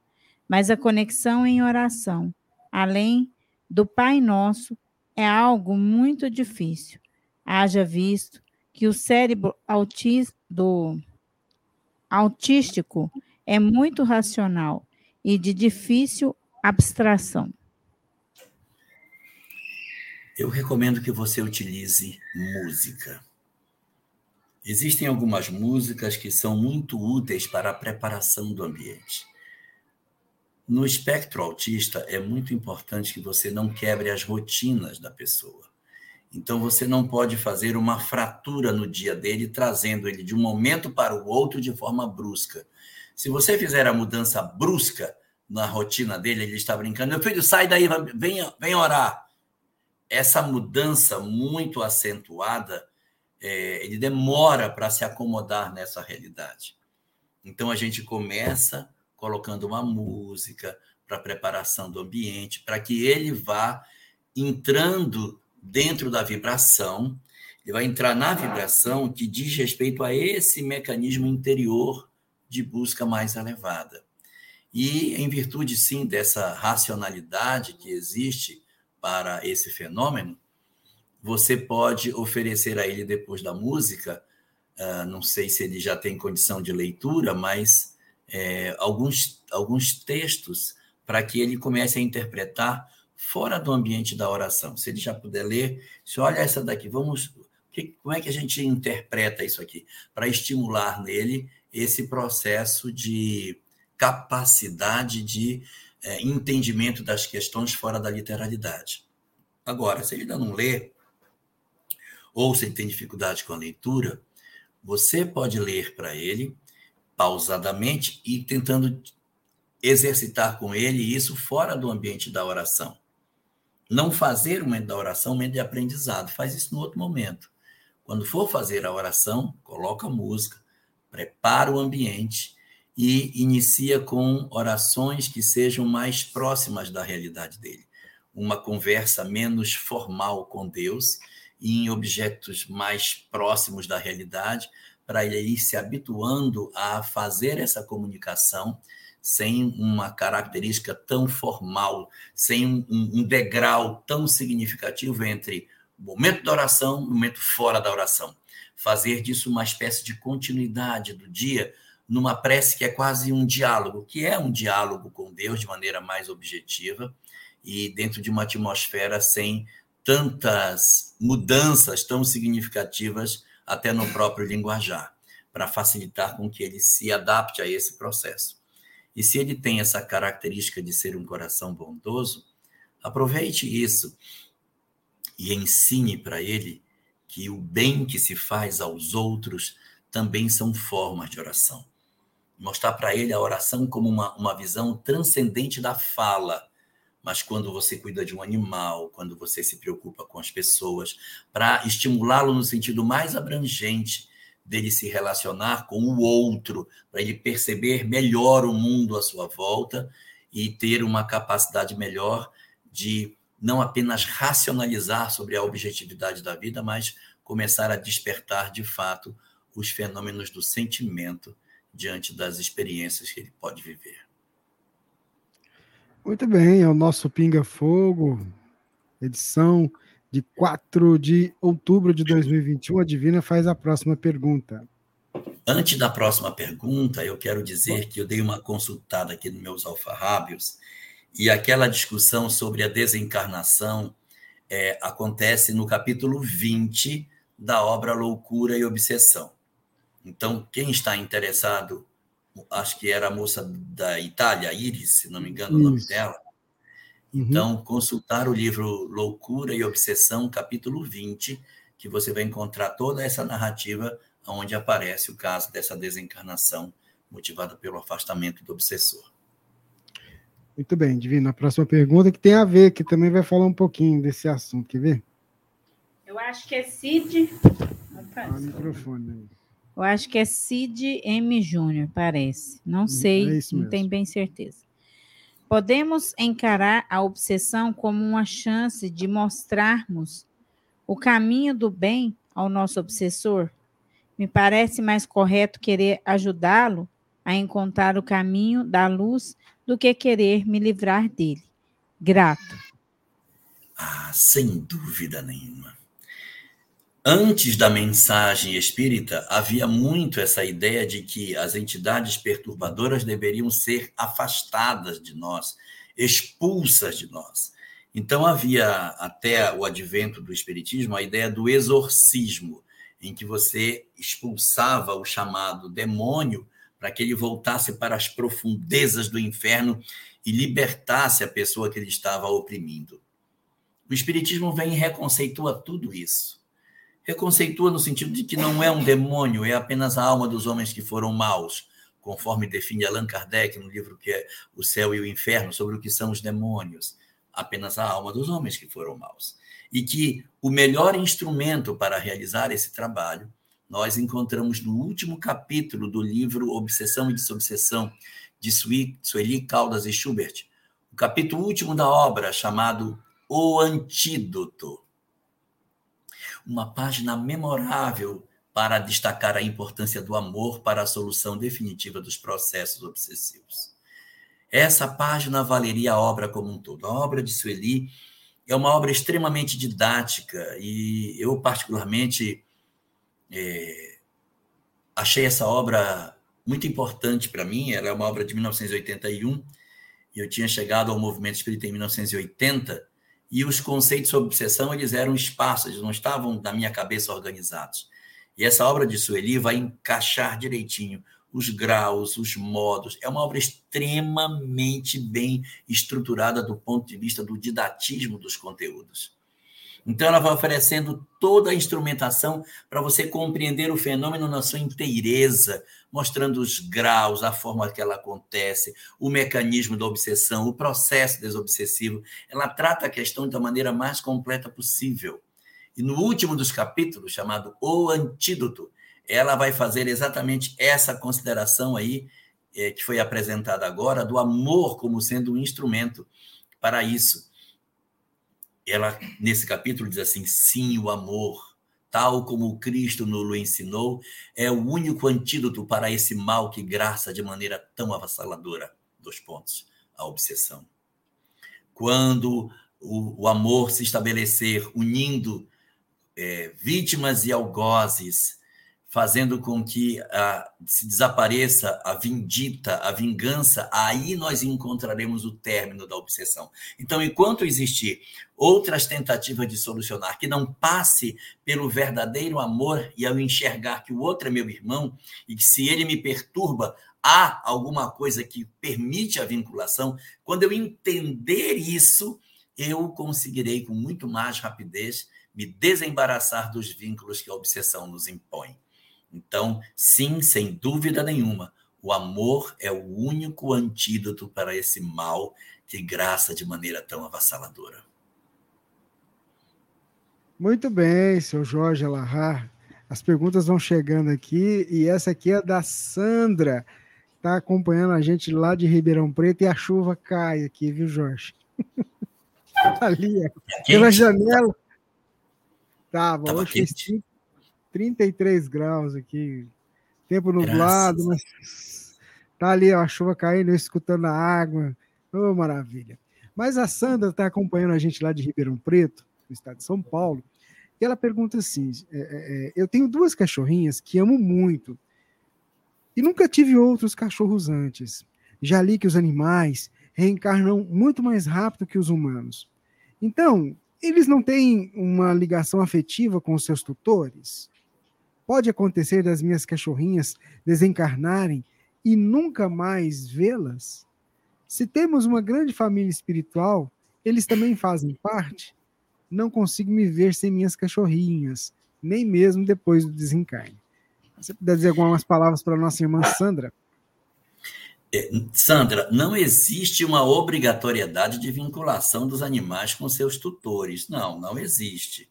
mas a conexão em oração, além do Pai Nosso, é algo muito difícil. Haja visto que o cérebro do autístico é muito racional e de difícil abstração. Eu recomendo que você utilize música. Existem algumas músicas que são muito úteis para a preparação do ambiente. No espectro autista, é muito importante que você não quebre as rotinas da pessoa. Então, você não pode fazer uma fratura no dia dele, trazendo ele de um momento para o outro de forma brusca. Se você fizer a mudança brusca na rotina dele, ele está brincando, meu filho, sai daí, vem, vem orar. Essa mudança muito acentuada é, ele demora para se acomodar nessa realidade. Então a gente começa colocando uma música para preparação do ambiente, para que ele vá entrando dentro da vibração, ele vai entrar na vibração que diz respeito a esse mecanismo interior de busca mais elevada. E em virtude sim dessa racionalidade que existe para esse fenômeno, você pode oferecer a ele depois da música, uh, não sei se ele já tem condição de leitura, mas é, alguns, alguns textos para que ele comece a interpretar fora do ambiente da oração. Se ele já puder ler, se olha essa daqui, vamos. Que, como é que a gente interpreta isso aqui? Para estimular nele esse processo de capacidade de é, entendimento das questões fora da literalidade. Agora, se ele ainda não lê, ou se ele tem dificuldade com a leitura, você pode ler para ele pausadamente e tentando exercitar com ele isso fora do ambiente da oração. Não fazer o momento da oração um momento de aprendizado, faz isso no outro momento. Quando for fazer a oração, coloca música, prepara o ambiente e inicia com orações que sejam mais próximas da realidade dele. Uma conversa menos formal com Deus em objetos mais próximos da realidade, para ele ir se habituando a fazer essa comunicação sem uma característica tão formal, sem um, um degrau tão significativo entre o momento da oração e o momento fora da oração. Fazer disso uma espécie de continuidade do dia, numa prece que é quase um diálogo, que é um diálogo com Deus de maneira mais objetiva e dentro de uma atmosfera sem tantas mudanças tão significativas até no próprio linguajar, para facilitar com que ele se adapte a esse processo. E se ele tem essa característica de ser um coração bondoso, aproveite isso e ensine para ele que o bem que se faz aos outros também são formas de oração. Mostrar para ele a oração como uma, uma visão transcendente da fala, mas quando você cuida de um animal, quando você se preocupa com as pessoas, para estimulá-lo no sentido mais abrangente dele se relacionar com o outro, para ele perceber melhor o mundo à sua volta e ter uma capacidade melhor de não apenas racionalizar sobre a objetividade da vida, mas começar a despertar de fato os fenômenos do sentimento diante das experiências que ele pode viver. Muito bem, é o nosso Pinga Fogo, edição de 4 de outubro de 2021. A Divina faz a próxima pergunta. Antes da próxima pergunta, eu quero dizer que eu dei uma consultada aqui nos meus alfarrábios e aquela discussão sobre a desencarnação é, acontece no capítulo 20 da obra Loucura e Obsessão. Então, quem está interessado, acho que era a moça da Itália, Iris, se não me engano Isso. o nome dela. Uhum. Então, consultar o livro Loucura e Obsessão, capítulo 20, que você vai encontrar toda essa narrativa onde aparece o caso dessa desencarnação motivada pelo afastamento do obsessor. Muito bem, Divina. A próxima pergunta que tem a ver, que também vai falar um pouquinho desse assunto, quer ver? Eu acho que é Cid. Ah, o microfone aí. Eu acho que é Cid M. Júnior, parece. Não hum, sei, é não tenho bem certeza. Podemos encarar a obsessão como uma chance de mostrarmos o caminho do bem ao nosso obsessor? Me parece mais correto querer ajudá-lo a encontrar o caminho da luz do que querer me livrar dele. Grato. Ah, sem dúvida nenhuma. Antes da mensagem espírita, havia muito essa ideia de que as entidades perturbadoras deveriam ser afastadas de nós, expulsas de nós. Então havia até o advento do espiritismo a ideia do exorcismo, em que você expulsava o chamado demônio para que ele voltasse para as profundezas do inferno e libertasse a pessoa que ele estava oprimindo. O espiritismo vem e reconceitua tudo isso reconceitua no sentido de que não é um demônio, é apenas a alma dos homens que foram maus, conforme define Allan Kardec no livro que é O Céu e o Inferno, sobre o que são os demônios. Apenas a alma dos homens que foram maus. E que o melhor instrumento para realizar esse trabalho nós encontramos no último capítulo do livro Obsessão e Desobsessão, de Sueli Caldas e Schubert, o capítulo último da obra, chamado O Antídoto uma página memorável para destacar a importância do amor para a solução definitiva dos processos obsessivos. Essa página valeria a obra como um todo. A obra de Sueli é uma obra extremamente didática e eu, particularmente, é, achei essa obra muito importante para mim. Ela é uma obra de 1981 e eu tinha chegado ao movimento espírita em 1980 e os conceitos sobre obsessão eles eram esparsos, eles não estavam na minha cabeça organizados. E essa obra de Sueli vai encaixar direitinho os graus, os modos. É uma obra extremamente bem estruturada do ponto de vista do didatismo dos conteúdos. Então, ela vai oferecendo toda a instrumentação para você compreender o fenômeno na sua inteireza, mostrando os graus, a forma que ela acontece, o mecanismo da obsessão, o processo desobsessivo. Ela trata a questão da maneira mais completa possível. E no último dos capítulos, chamado O Antídoto, ela vai fazer exatamente essa consideração aí, é, que foi apresentada agora, do amor como sendo um instrumento para isso ela nesse capítulo diz assim: sim, o amor, tal como Cristo nos ensinou, é o único antídoto para esse mal que graça de maneira tão avassaladora. Dois pontos: a obsessão. Quando o, o amor se estabelecer unindo é, vítimas e algozes, fazendo com que ah, se desapareça a vindita, a vingança, aí nós encontraremos o término da obsessão. Então, enquanto existir outras tentativas de solucionar que não passe pelo verdadeiro amor e ao enxergar que o outro é meu irmão e que se ele me perturba, há alguma coisa que permite a vinculação, quando eu entender isso, eu conseguirei com muito mais rapidez me desembaraçar dos vínculos que a obsessão nos impõe. Então, sim, sem dúvida nenhuma, o amor é o único antídoto para esse mal que graça de maneira tão avassaladora. Muito bem, seu Jorge Alahar. As perguntas vão chegando aqui e essa aqui é da Sandra. Está acompanhando a gente lá de Ribeirão Preto e a chuva cai aqui, viu, Jorge? Ali, ó, pela janela. Tava, Tava hoje fez 33 graus aqui, tempo nublado, mas tá ali ó, a chuva caindo, eu escutando a água, oh, maravilha. Mas a Sandra está acompanhando a gente lá de Ribeirão Preto, no estado de São Paulo, e ela pergunta assim: é, é, é, eu tenho duas cachorrinhas que amo muito, E nunca tive outros cachorros antes. Já li que os animais reencarnam muito mais rápido que os humanos. Então, eles não têm uma ligação afetiva com os seus tutores? Pode acontecer das minhas cachorrinhas desencarnarem e nunca mais vê-las? Se temos uma grande família espiritual, eles também fazem parte? Não consigo me ver sem minhas cachorrinhas, nem mesmo depois do desencarne. Você puder dizer algumas palavras para nossa irmã Sandra? É, Sandra, não existe uma obrigatoriedade de vinculação dos animais com seus tutores. Não, não existe.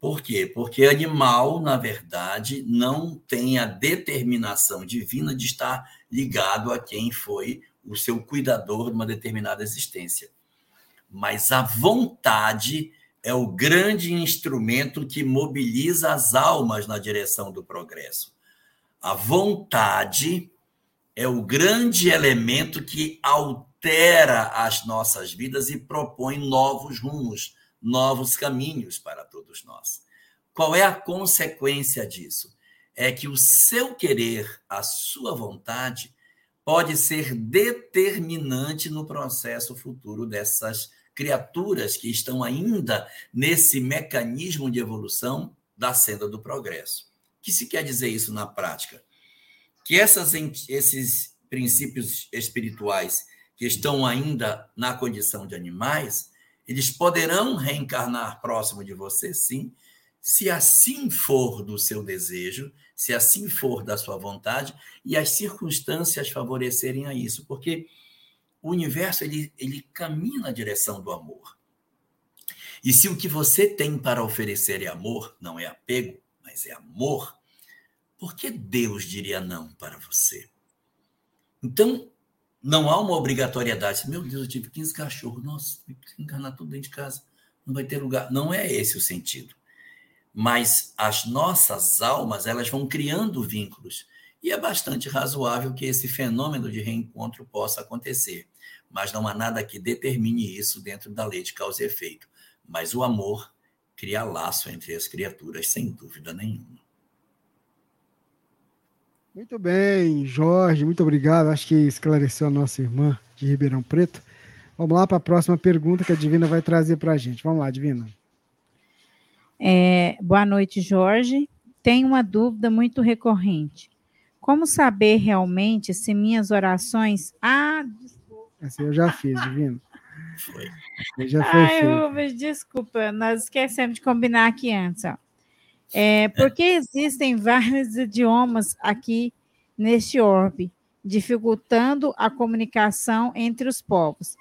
Por quê? Porque animal, na verdade, não tem a determinação divina de estar ligado a quem foi o seu cuidador de uma determinada existência. Mas a vontade é o grande instrumento que mobiliza as almas na direção do progresso. A vontade é o grande elemento que altera as nossas vidas e propõe novos rumos, novos caminhos para todos nós. Qual é a consequência disso? É que o seu querer, a sua vontade, pode ser determinante no processo futuro dessas criaturas que estão ainda nesse mecanismo de evolução da senda do progresso. O que se quer dizer isso na prática? que essas, esses princípios espirituais que estão ainda na condição de animais, eles poderão reencarnar próximo de você, sim, se assim for do seu desejo, se assim for da sua vontade e as circunstâncias favorecerem a isso, porque o universo ele, ele caminha na direção do amor. E se o que você tem para oferecer é amor, não é apego, mas é amor, por que Deus diria não para você? Então, não há uma obrigatoriedade. Meu Deus, eu tive 15 cachorros. Nossa, tem que enganar tudo dentro de casa. Não vai ter lugar. Não é esse o sentido. Mas as nossas almas, elas vão criando vínculos. E é bastante razoável que esse fenômeno de reencontro possa acontecer. Mas não há nada que determine isso dentro da lei de causa e efeito. Mas o amor cria laço entre as criaturas, sem dúvida nenhuma. Muito bem, Jorge, muito obrigado. Acho que esclareceu a nossa irmã de Ribeirão Preto. Vamos lá para a próxima pergunta que a Divina vai trazer para a gente. Vamos lá, Divina. É, boa noite, Jorge. Tenho uma dúvida muito recorrente. Como saber realmente se minhas orações. Ah, desculpa. Essa eu já fiz, Divina. Foi. Já foi Ai, desculpa, nós esquecemos de combinar aqui antes. Ó. É, porque existem vários idiomas aqui neste orbe, dificultando a comunicação entre os povos.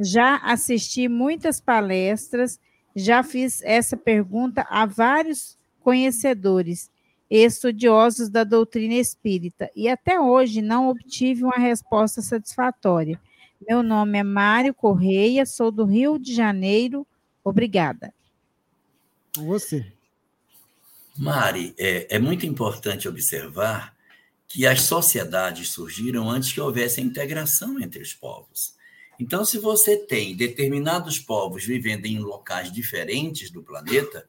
Já assisti muitas palestras, já fiz essa pergunta a vários conhecedores estudiosos da doutrina espírita e até hoje não obtive uma resposta satisfatória. Meu nome é Mário Correia, sou do Rio de Janeiro. Obrigada. Você. Mari, é, é muito importante observar que as sociedades surgiram antes que houvesse a integração entre os povos. Então, se você tem determinados povos vivendo em locais diferentes do planeta,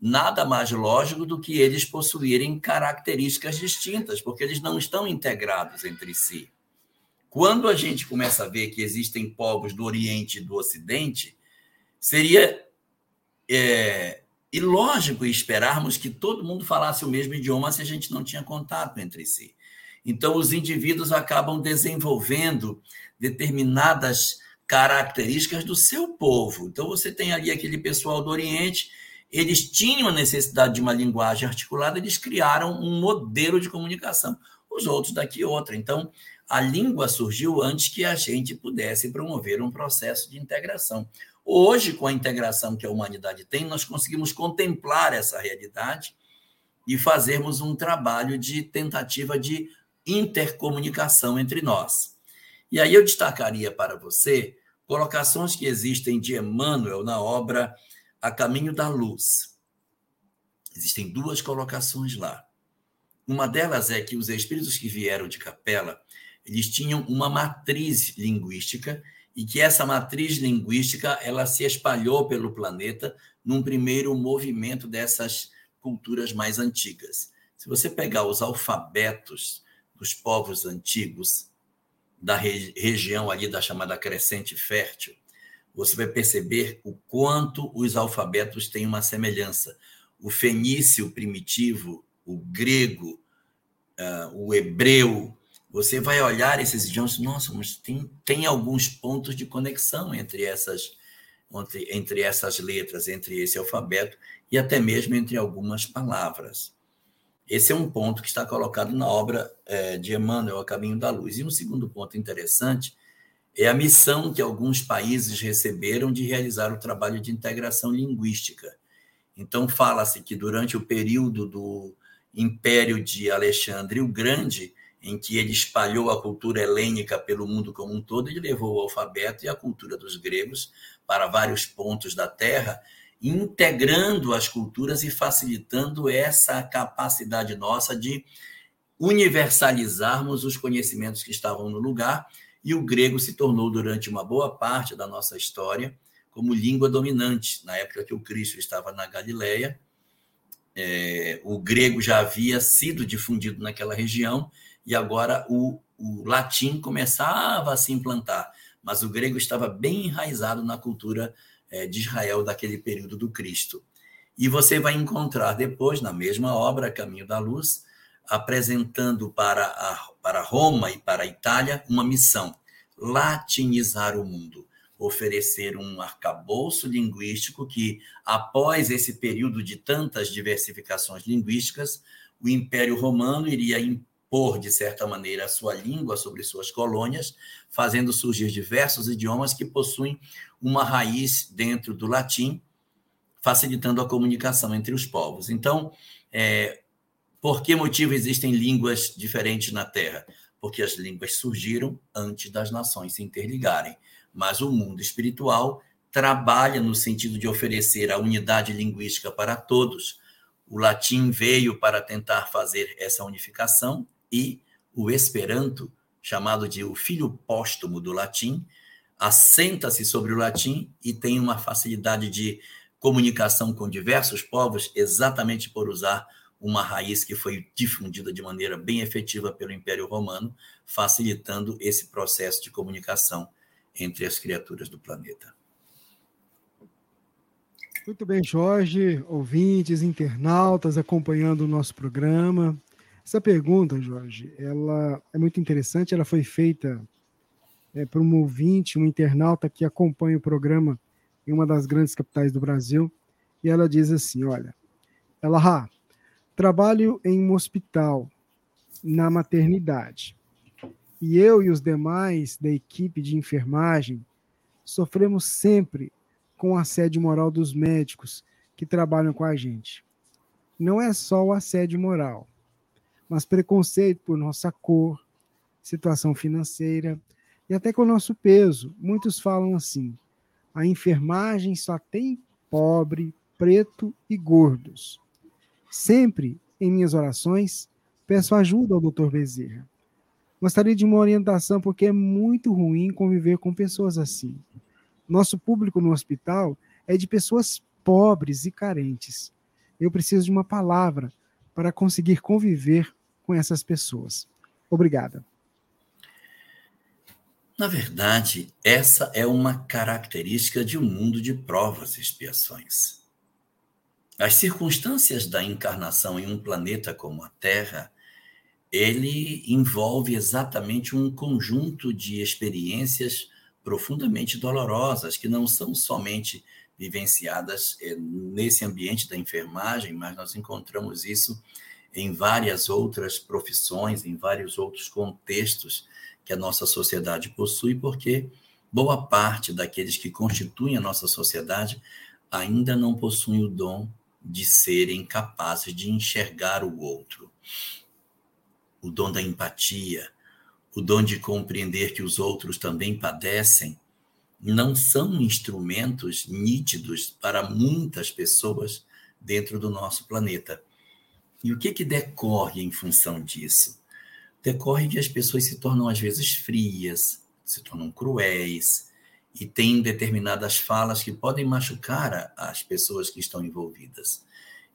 nada mais lógico do que eles possuírem características distintas, porque eles não estão integrados entre si. Quando a gente começa a ver que existem povos do Oriente e do Ocidente, seria é, e lógico esperarmos que todo mundo falasse o mesmo idioma se a gente não tinha contato entre si. Então, os indivíduos acabam desenvolvendo determinadas características do seu povo. Então, você tem ali aquele pessoal do Oriente, eles tinham a necessidade de uma linguagem articulada, eles criaram um modelo de comunicação. Os outros daqui outra. Então, a língua surgiu antes que a gente pudesse promover um processo de integração. Hoje, com a integração que a humanidade tem, nós conseguimos contemplar essa realidade e fazermos um trabalho de tentativa de intercomunicação entre nós. E aí eu destacaria para você colocações que existem de Emmanuel na obra A Caminho da Luz. Existem duas colocações lá. Uma delas é que os espíritos que vieram de Capela, eles tinham uma matriz linguística e que essa matriz linguística ela se espalhou pelo planeta num primeiro movimento dessas culturas mais antigas. Se você pegar os alfabetos dos povos antigos da re região ali da chamada Crescente Fértil, você vai perceber o quanto os alfabetos têm uma semelhança. O fenício primitivo, o grego, uh, o hebreu, você vai olhar esses idiomas, nossa, mas tem, tem alguns pontos de conexão entre essas, entre, entre essas letras, entre esse alfabeto e até mesmo entre algumas palavras. Esse é um ponto que está colocado na obra é, de Emmanuel, A Caminho da Luz. E um segundo ponto interessante é a missão que alguns países receberam de realizar o trabalho de integração linguística. Então, fala-se que durante o período do Império de Alexandre o Grande, em que ele espalhou a cultura helênica pelo mundo como um todo, ele levou o alfabeto e a cultura dos gregos para vários pontos da Terra, integrando as culturas e facilitando essa capacidade nossa de universalizarmos os conhecimentos que estavam no lugar e o grego se tornou, durante uma boa parte da nossa história, como língua dominante. Na época que o Cristo estava na Galileia, é, o grego já havia sido difundido naquela região e agora o, o latim começava a se implantar, mas o grego estava bem enraizado na cultura é, de Israel daquele período do Cristo. E você vai encontrar depois, na mesma obra, Caminho da Luz, apresentando para, a, para Roma e para a Itália uma missão: latinizar o mundo, oferecer um arcabouço linguístico que, após esse período de tantas diversificações linguísticas, o Império Romano iria impor, de certa maneira, a sua língua sobre suas colônias, fazendo surgir diversos idiomas que possuem uma raiz dentro do latim, facilitando a comunicação entre os povos. Então, é, por que motivo existem línguas diferentes na Terra? Porque as línguas surgiram antes das nações se interligarem. Mas o mundo espiritual trabalha no sentido de oferecer a unidade linguística para todos. O latim veio para tentar fazer essa unificação e o Esperanto, chamado de o filho póstumo do latim, assenta-se sobre o latim e tem uma facilidade de comunicação com diversos povos exatamente por usar uma raiz que foi difundida de maneira bem efetiva pelo Império Romano, facilitando esse processo de comunicação entre as criaturas do planeta. Muito bem, Jorge, ouvintes, internautas acompanhando o nosso programa. Essa pergunta, Jorge, ela é muito interessante. Ela foi feita é, por um ouvinte, um internauta que acompanha o programa em uma das grandes capitais do Brasil. E ela diz assim: Olha, ela, ah, Trabalho em um hospital, na maternidade. E eu e os demais da equipe de enfermagem sofremos sempre com o assédio moral dos médicos que trabalham com a gente. Não é só o assédio moral, mas preconceito por nossa cor, situação financeira e até com o nosso peso. Muitos falam assim: a enfermagem só tem pobre, preto e gordos. Sempre em minhas orações peço ajuda ao Dr. Bezerra. Gostaria de uma orientação porque é muito ruim conviver com pessoas assim. Nosso público no hospital é de pessoas pobres e carentes. Eu preciso de uma palavra para conseguir conviver com essas pessoas. Obrigada. Na verdade, essa é uma característica de um mundo de provas e expiações. As circunstâncias da encarnação em um planeta como a Terra, ele envolve exatamente um conjunto de experiências profundamente dolorosas, que não são somente vivenciadas eh, nesse ambiente da enfermagem, mas nós encontramos isso em várias outras profissões, em vários outros contextos que a nossa sociedade possui, porque boa parte daqueles que constituem a nossa sociedade ainda não possuem o dom de serem capazes de enxergar o outro. O dom da empatia, o dom de compreender que os outros também padecem, não são instrumentos nítidos para muitas pessoas dentro do nosso planeta. E o que, que decorre em função disso? Decorre que as pessoas se tornam, às vezes, frias, se tornam cruéis, e tem determinadas falas que podem machucar as pessoas que estão envolvidas.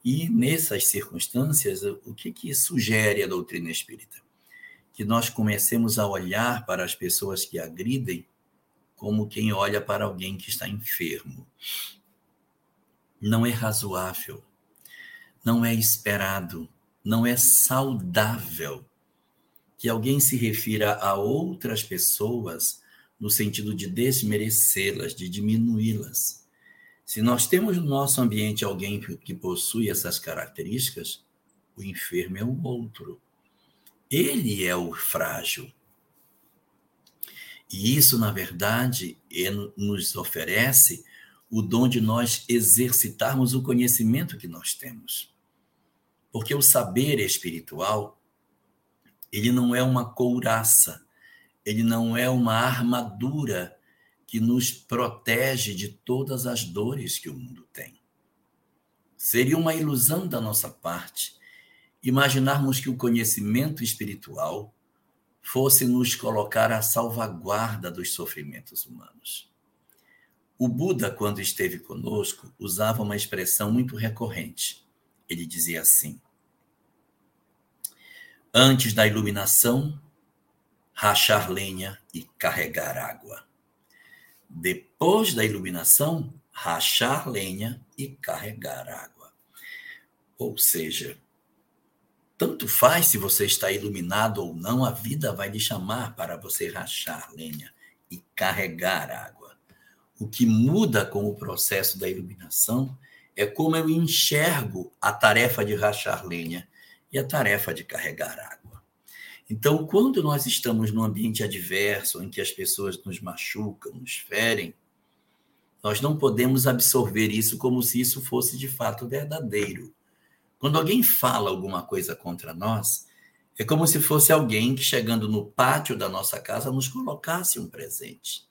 E nessas circunstâncias, o que, que sugere a doutrina espírita? que nós comecemos a olhar para as pessoas que agridem como quem olha para alguém que está enfermo. Não é razoável, não é esperado, não é saudável que alguém se refira a outras pessoas no sentido de desmerecê-las, de diminuí-las. Se nós temos no nosso ambiente alguém que possui essas características, o enfermo é o outro. Ele é o frágil. E isso, na verdade, é nos oferece o dom de nós exercitarmos o conhecimento que nós temos. Porque o saber espiritual, ele não é uma couraça, ele não é uma armadura que nos protege de todas as dores que o mundo tem. Seria uma ilusão da nossa parte imaginarmos que o conhecimento espiritual fosse nos colocar à salvaguarda dos sofrimentos humanos. O Buda, quando esteve conosco, usava uma expressão muito recorrente. Ele dizia assim: Antes da iluminação, rachar lenha e carregar água. Depois da iluminação, rachar lenha e carregar água. Ou seja, tanto faz se você está iluminado ou não, a vida vai lhe chamar para você rachar lenha e carregar água. O que muda com o processo da iluminação é como eu enxergo a tarefa de rachar lenha e a tarefa de carregar água. Então, quando nós estamos num ambiente adverso, em que as pessoas nos machucam, nos ferem, nós não podemos absorver isso como se isso fosse de fato verdadeiro. Quando alguém fala alguma coisa contra nós, é como se fosse alguém que, chegando no pátio da nossa casa, nos colocasse um presente.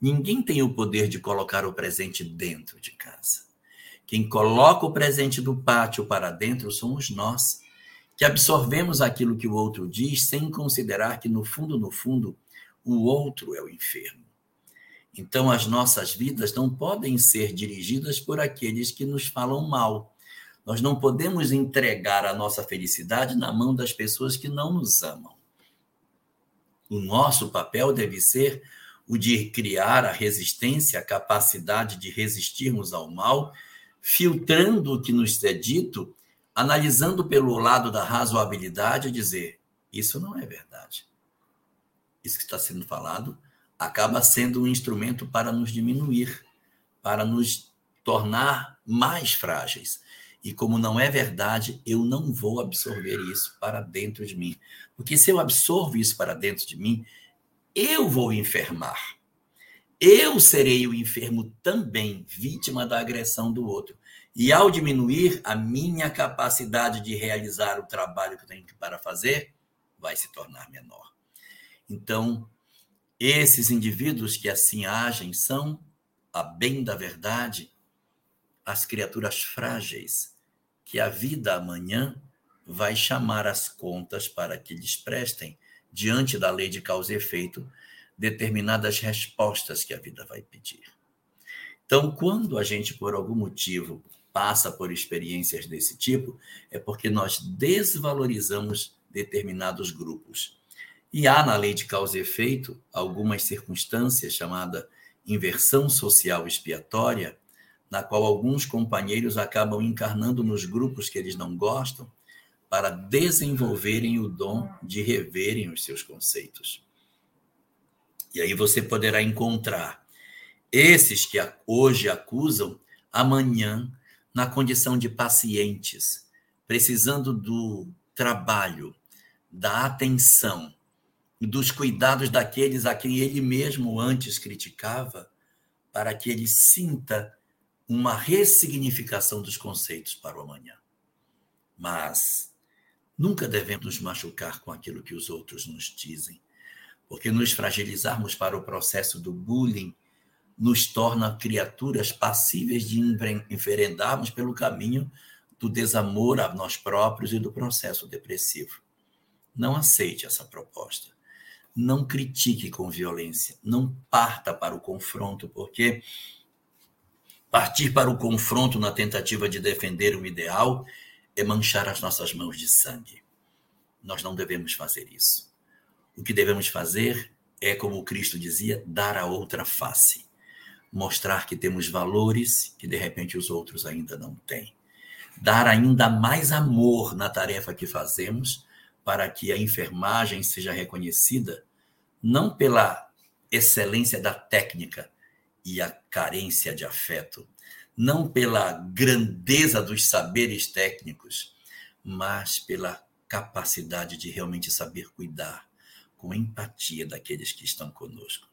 Ninguém tem o poder de colocar o presente dentro de casa. Quem coloca o presente do pátio para dentro somos nós que absorvemos aquilo que o outro diz sem considerar que, no fundo, no fundo, o outro é o enfermo. Então, as nossas vidas não podem ser dirigidas por aqueles que nos falam mal. Nós não podemos entregar a nossa felicidade na mão das pessoas que não nos amam. O nosso papel deve ser o de criar a resistência, a capacidade de resistirmos ao mal, filtrando o que nos é dito analisando pelo lado da razoabilidade, dizer: isso não é verdade. Isso que está sendo falado acaba sendo um instrumento para nos diminuir, para nos tornar mais frágeis. E como não é verdade, eu não vou absorver isso para dentro de mim. Porque se eu absorvo isso para dentro de mim, eu vou enfermar. Eu serei o enfermo também, vítima da agressão do outro. E ao diminuir a minha capacidade de realizar o trabalho que eu tenho para fazer, vai se tornar menor. Então, esses indivíduos que assim agem são, a bem da verdade, as criaturas frágeis que a vida amanhã vai chamar as contas para que lhes prestem, diante da lei de causa e efeito, determinadas respostas que a vida vai pedir. Então, quando a gente, por algum motivo, passa por experiências desse tipo, é porque nós desvalorizamos determinados grupos. E há na lei de causa e efeito algumas circunstâncias chamada inversão social expiatória, na qual alguns companheiros acabam encarnando nos grupos que eles não gostam para desenvolverem o dom de reverem os seus conceitos. E aí você poderá encontrar esses que hoje acusam, amanhã na condição de pacientes, precisando do trabalho, da atenção, dos cuidados daqueles a quem ele mesmo antes criticava, para que ele sinta uma ressignificação dos conceitos para o amanhã. Mas nunca devemos nos machucar com aquilo que os outros nos dizem, porque nos fragilizarmos para o processo do bullying nos torna criaturas passíveis de enveredarmos pelo caminho do desamor a nós próprios e do processo depressivo. Não aceite essa proposta. Não critique com violência. Não parta para o confronto, porque partir para o confronto na tentativa de defender um ideal é manchar as nossas mãos de sangue. Nós não devemos fazer isso. O que devemos fazer é, como Cristo dizia, dar a outra face. Mostrar que temos valores que de repente os outros ainda não têm. Dar ainda mais amor na tarefa que fazemos para que a enfermagem seja reconhecida não pela excelência da técnica e a carência de afeto, não pela grandeza dos saberes técnicos, mas pela capacidade de realmente saber cuidar com empatia daqueles que estão conosco.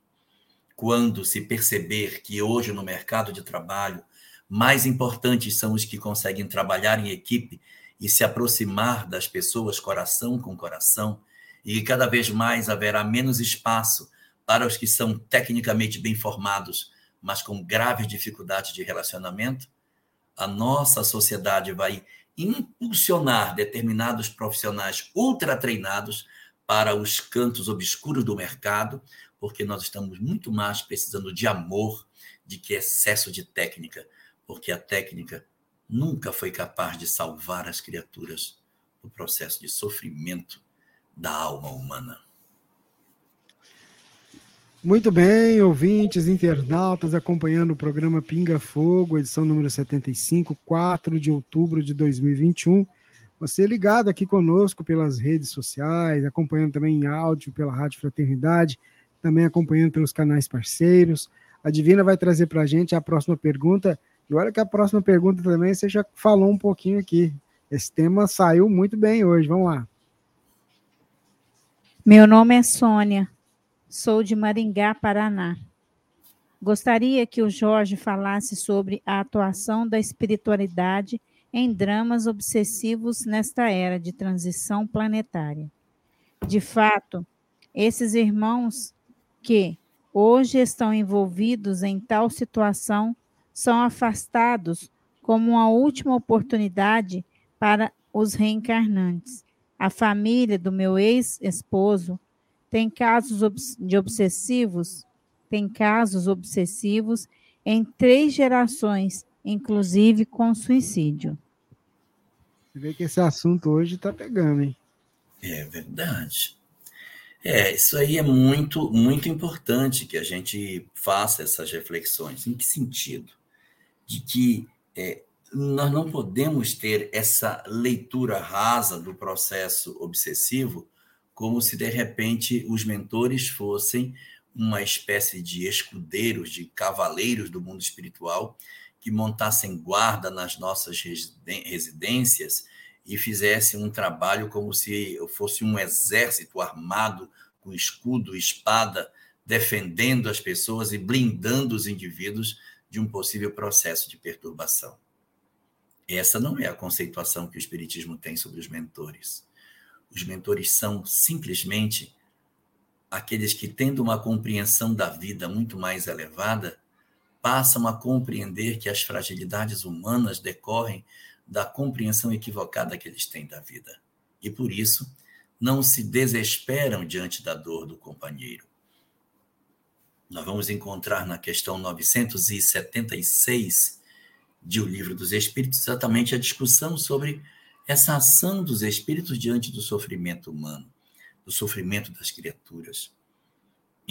Quando se perceber que hoje no mercado de trabalho, mais importantes são os que conseguem trabalhar em equipe e se aproximar das pessoas coração com coração, e que cada vez mais haverá menos espaço para os que são tecnicamente bem formados, mas com graves dificuldades de relacionamento, a nossa sociedade vai impulsionar determinados profissionais ultra treinados para os cantos obscuros do mercado, porque nós estamos muito mais precisando de amor de que excesso de técnica, porque a técnica nunca foi capaz de salvar as criaturas do processo de sofrimento da alma humana. Muito bem, ouvintes, internautas, acompanhando o programa Pinga Fogo, edição número 75, 4 de outubro de 2021. Você ligado aqui conosco pelas redes sociais, acompanhando também em áudio pela Rádio Fraternidade, também acompanhando pelos canais parceiros. A Divina vai trazer para a gente a próxima pergunta. E olha que a próxima pergunta também você já falou um pouquinho aqui. Esse tema saiu muito bem hoje. Vamos lá. Meu nome é Sônia. Sou de Maringá, Paraná. Gostaria que o Jorge falasse sobre a atuação da espiritualidade em dramas obsessivos nesta era de transição planetária. De fato, esses irmãos que hoje estão envolvidos em tal situação são afastados como uma última oportunidade para os reencarnantes. A família do meu ex-esposo tem casos de obsessivos, tem casos obsessivos em três gerações, inclusive com suicídio. Você vê que esse assunto hoje está pegando, hein? É verdade. É, isso aí é muito, muito importante que a gente faça essas reflexões. Em que sentido? De que é, nós não podemos ter essa leitura rasa do processo obsessivo como se de repente os mentores fossem uma espécie de escudeiros, de cavaleiros do mundo espiritual que montassem guarda nas nossas residências e fizessem um trabalho como se fosse um exército armado com escudo, espada, defendendo as pessoas e blindando os indivíduos de um possível processo de perturbação. Essa não é a conceituação que o Espiritismo tem sobre os mentores. Os mentores são simplesmente aqueles que, tendo uma compreensão da vida muito mais elevada, passam a compreender que as fragilidades humanas decorrem da compreensão equivocada que eles têm da vida. E por isso, não se desesperam diante da dor do companheiro. Nós vamos encontrar na questão 976 de O Livro dos Espíritos exatamente a discussão sobre essa ação dos espíritos diante do sofrimento humano, do sofrimento das criaturas,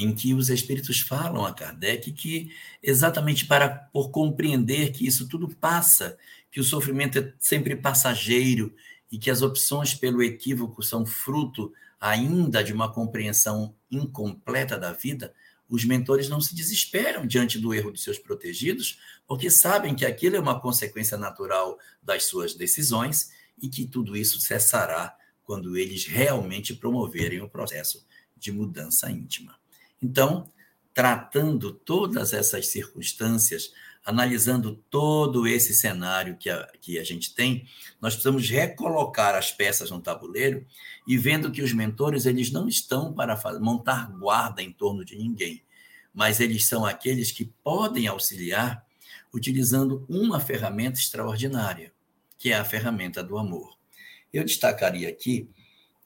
em que os espíritos falam a Kardec que exatamente para por compreender que isso tudo passa, que o sofrimento é sempre passageiro e que as opções pelo equívoco são fruto ainda de uma compreensão incompleta da vida, os mentores não se desesperam diante do erro de seus protegidos, porque sabem que aquilo é uma consequência natural das suas decisões e que tudo isso cessará quando eles realmente promoverem o processo de mudança íntima. Então, tratando todas essas circunstâncias, analisando todo esse cenário que a, que a gente tem, nós precisamos recolocar as peças no tabuleiro e vendo que os mentores eles não estão para montar guarda em torno de ninguém, mas eles são aqueles que podem auxiliar utilizando uma ferramenta extraordinária, que é a ferramenta do amor. Eu destacaria aqui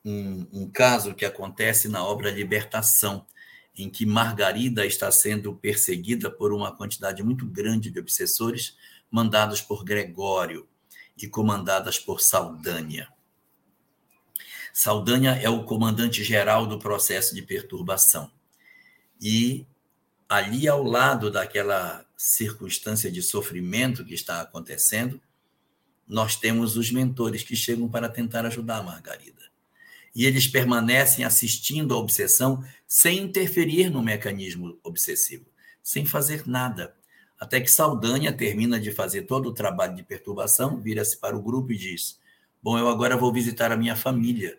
um, um caso que acontece na obra Libertação, em que Margarida está sendo perseguida por uma quantidade muito grande de obsessores mandados por Gregório e comandadas por Saudânia. Saldanha é o comandante geral do processo de perturbação. E ali ao lado daquela circunstância de sofrimento que está acontecendo, nós temos os mentores que chegam para tentar ajudar a Margarida. E eles permanecem assistindo à obsessão sem interferir no mecanismo obsessivo, sem fazer nada. Até que Saldanha termina de fazer todo o trabalho de perturbação, vira-se para o grupo e diz: Bom, eu agora vou visitar a minha família,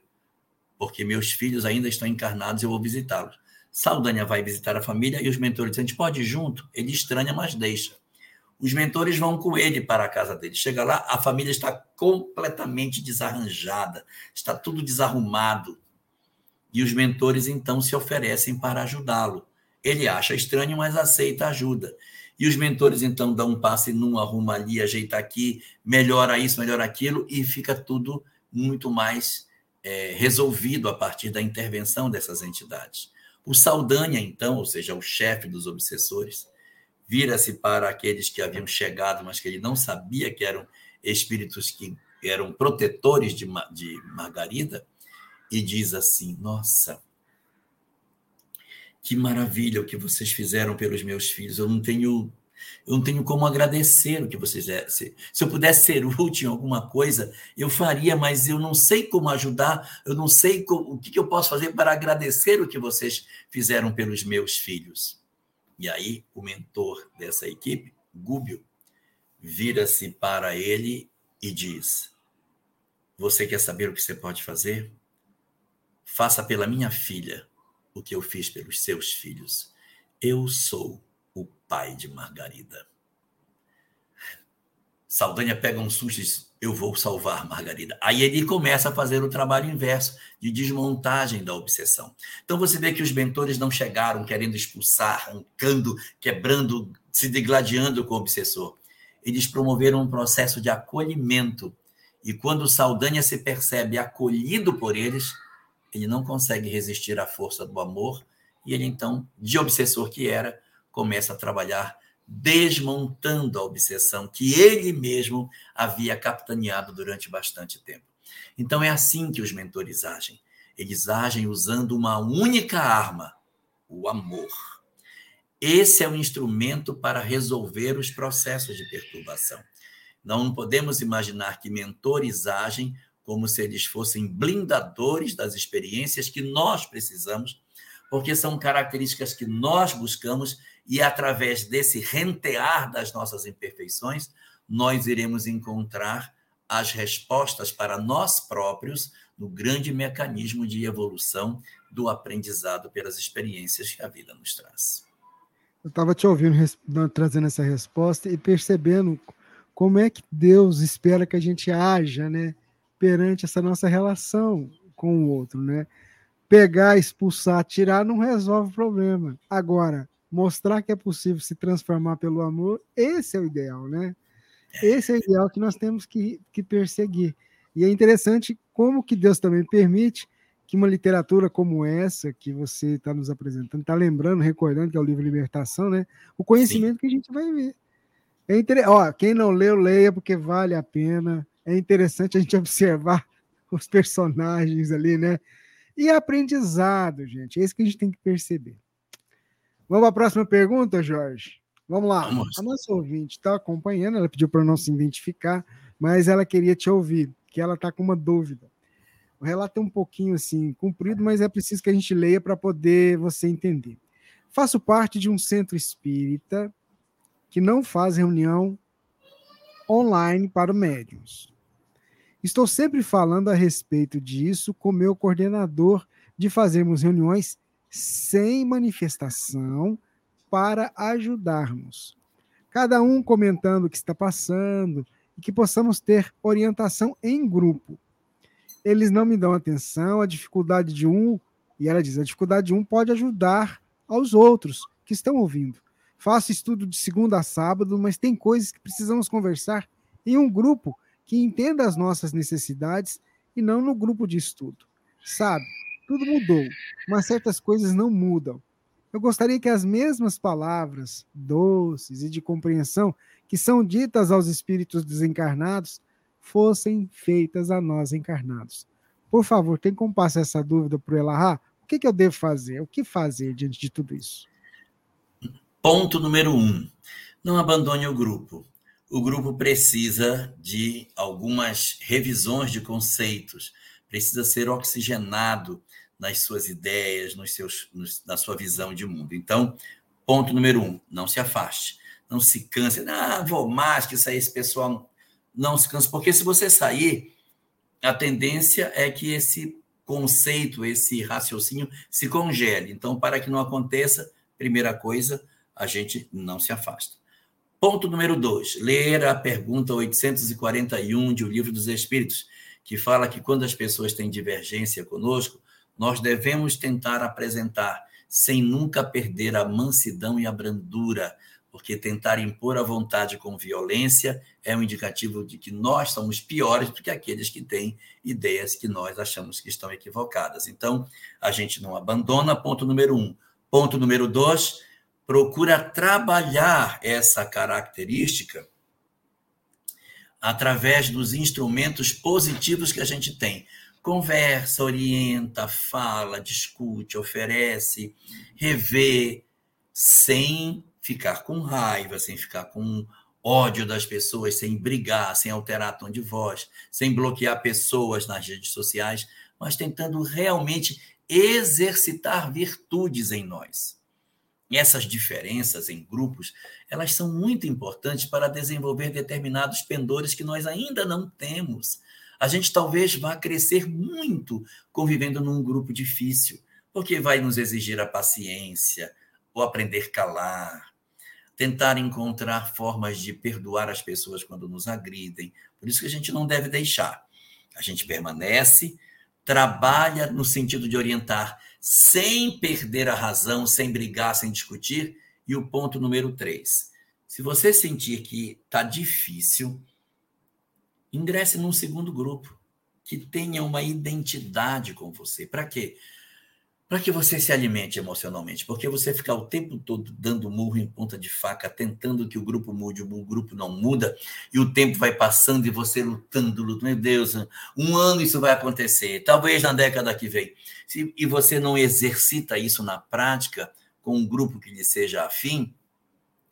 porque meus filhos ainda estão encarnados e eu vou visitá-los. Saldanha vai visitar a família e os mentores dizem: A gente pode ir junto? Ele estranha, mas deixa. Os mentores vão com ele para a casa dele. Chega lá, a família está completamente desarranjada, está tudo desarrumado. E os mentores então se oferecem para ajudá-lo. Ele acha estranho, mas aceita ajuda. E os mentores então dão um passe num, arruma ali, ajeita aqui, melhora isso, melhora aquilo, e fica tudo muito mais é, resolvido a partir da intervenção dessas entidades. O Saldanha, então, ou seja, o chefe dos obsessores, vira-se para aqueles que haviam chegado, mas que ele não sabia que eram espíritos que eram protetores de, de Margarida, e diz assim: Nossa, que maravilha o que vocês fizeram pelos meus filhos. Eu não tenho eu não tenho como agradecer o que vocês fizeram. Se, se eu pudesse ser útil em alguma coisa, eu faria, mas eu não sei como ajudar, eu não sei como, o que, que eu posso fazer para agradecer o que vocês fizeram pelos meus filhos. E aí o mentor dessa equipe, Gúbio, vira-se para ele e diz: Você quer saber o que você pode fazer? Faça pela minha filha o que eu fiz pelos seus filhos. Eu sou o pai de Margarida. Saldanha pega um susto e diz: Eu vou salvar Margarida. Aí ele começa a fazer o trabalho inverso, de desmontagem da obsessão. Então você vê que os mentores não chegaram querendo expulsar, arrancando, quebrando, se degladiando com o obsessor. Eles promoveram um processo de acolhimento. E quando Saldanha se percebe acolhido por eles, ele não consegue resistir à força do amor e ele então, de obsessor que era, começa a trabalhar desmontando a obsessão que ele mesmo havia capitaneado durante bastante tempo. Então é assim que os mentores agem. Eles agem usando uma única arma, o amor. Esse é o instrumento para resolver os processos de perturbação. Não podemos imaginar que mentores agem como se eles fossem blindadores das experiências que nós precisamos, porque são características que nós buscamos e através desse rentear das nossas imperfeições, nós iremos encontrar as respostas para nós próprios no grande mecanismo de evolução do aprendizado pelas experiências que a vida nos traz. Eu estava te ouvindo trazendo essa resposta e percebendo como é que Deus espera que a gente haja, né? perante essa nossa relação com o outro, né? Pegar, expulsar, tirar não resolve o problema. Agora, mostrar que é possível se transformar pelo amor, esse é o ideal, né? Esse é o ideal que nós temos que, que perseguir. E é interessante como que Deus também permite que uma literatura como essa que você está nos apresentando, está lembrando, recordando que é o livro Libertação, né? O conhecimento Sim. que a gente vai ver. É inter... Ó, quem não leu, leia, porque vale a pena é interessante a gente observar os personagens ali, né? E aprendizado, gente. É isso que a gente tem que perceber. Vamos para a próxima pergunta, Jorge? Vamos lá. Vamos. A nossa ouvinte está acompanhando, ela pediu para não se identificar, mas ela queria te ouvir, que ela está com uma dúvida. O relato é um pouquinho assim comprido, mas é preciso que a gente leia para poder você entender. Faço parte de um centro espírita que não faz reunião online para médiums. Estou sempre falando a respeito disso com meu coordenador de fazermos reuniões sem manifestação para ajudarmos. Cada um comentando o que está passando e que possamos ter orientação em grupo. Eles não me dão atenção, a dificuldade de um, e ela diz, a dificuldade de um pode ajudar aos outros que estão ouvindo. Faço estudo de segunda a sábado, mas tem coisas que precisamos conversar em um grupo que entenda as nossas necessidades e não no grupo de estudo. Sabe, tudo mudou, mas certas coisas não mudam. Eu gostaria que as mesmas palavras doces e de compreensão que são ditas aos espíritos desencarnados fossem feitas a nós encarnados. Por favor, tem como passar essa dúvida para o Elahá? O que, que eu devo fazer? O que fazer diante de tudo isso? Ponto número um: não abandone o grupo. O grupo precisa de algumas revisões de conceitos, precisa ser oxigenado nas suas ideias, nos seus, nos, na sua visão de mundo. Então, ponto número um: não se afaste, não se canse. Ah, vou mais que sair esse pessoal. Não se canse, porque se você sair, a tendência é que esse conceito, esse raciocínio se congele. Então, para que não aconteça, primeira coisa, a gente não se afasta. Ponto número dois: ler a pergunta 841 de O Livro dos Espíritos, que fala que quando as pessoas têm divergência conosco, nós devemos tentar apresentar, sem nunca perder a mansidão e a brandura, porque tentar impor a vontade com violência é um indicativo de que nós somos piores do que aqueles que têm ideias que nós achamos que estão equivocadas. Então, a gente não abandona, ponto número um. Ponto número dois, procura trabalhar essa característica através dos instrumentos positivos que a gente tem. Conversa, orienta, fala, discute, oferece, revê, sem ficar com raiva, sem ficar com ódio das pessoas, sem brigar, sem alterar tom de voz, sem bloquear pessoas nas redes sociais, mas tentando realmente exercitar virtudes em nós essas diferenças em grupos, elas são muito importantes para desenvolver determinados pendores que nós ainda não temos. A gente talvez vá crescer muito convivendo num grupo difícil, porque vai nos exigir a paciência, o aprender calar, tentar encontrar formas de perdoar as pessoas quando nos agridem. Por isso que a gente não deve deixar. A gente permanece, trabalha no sentido de orientar sem perder a razão, sem brigar, sem discutir. E o ponto número três: se você sentir que está difícil, ingresse num segundo grupo que tenha uma identidade com você. Para quê? para que você se alimente emocionalmente, porque você ficar o tempo todo dando murro em ponta de faca, tentando que o grupo mude, o grupo não muda, e o tempo vai passando e você lutando, lutando, meu Deus, um ano isso vai acontecer, talvez na década que vem. e você não exercita isso na prática com um grupo que lhe seja afim,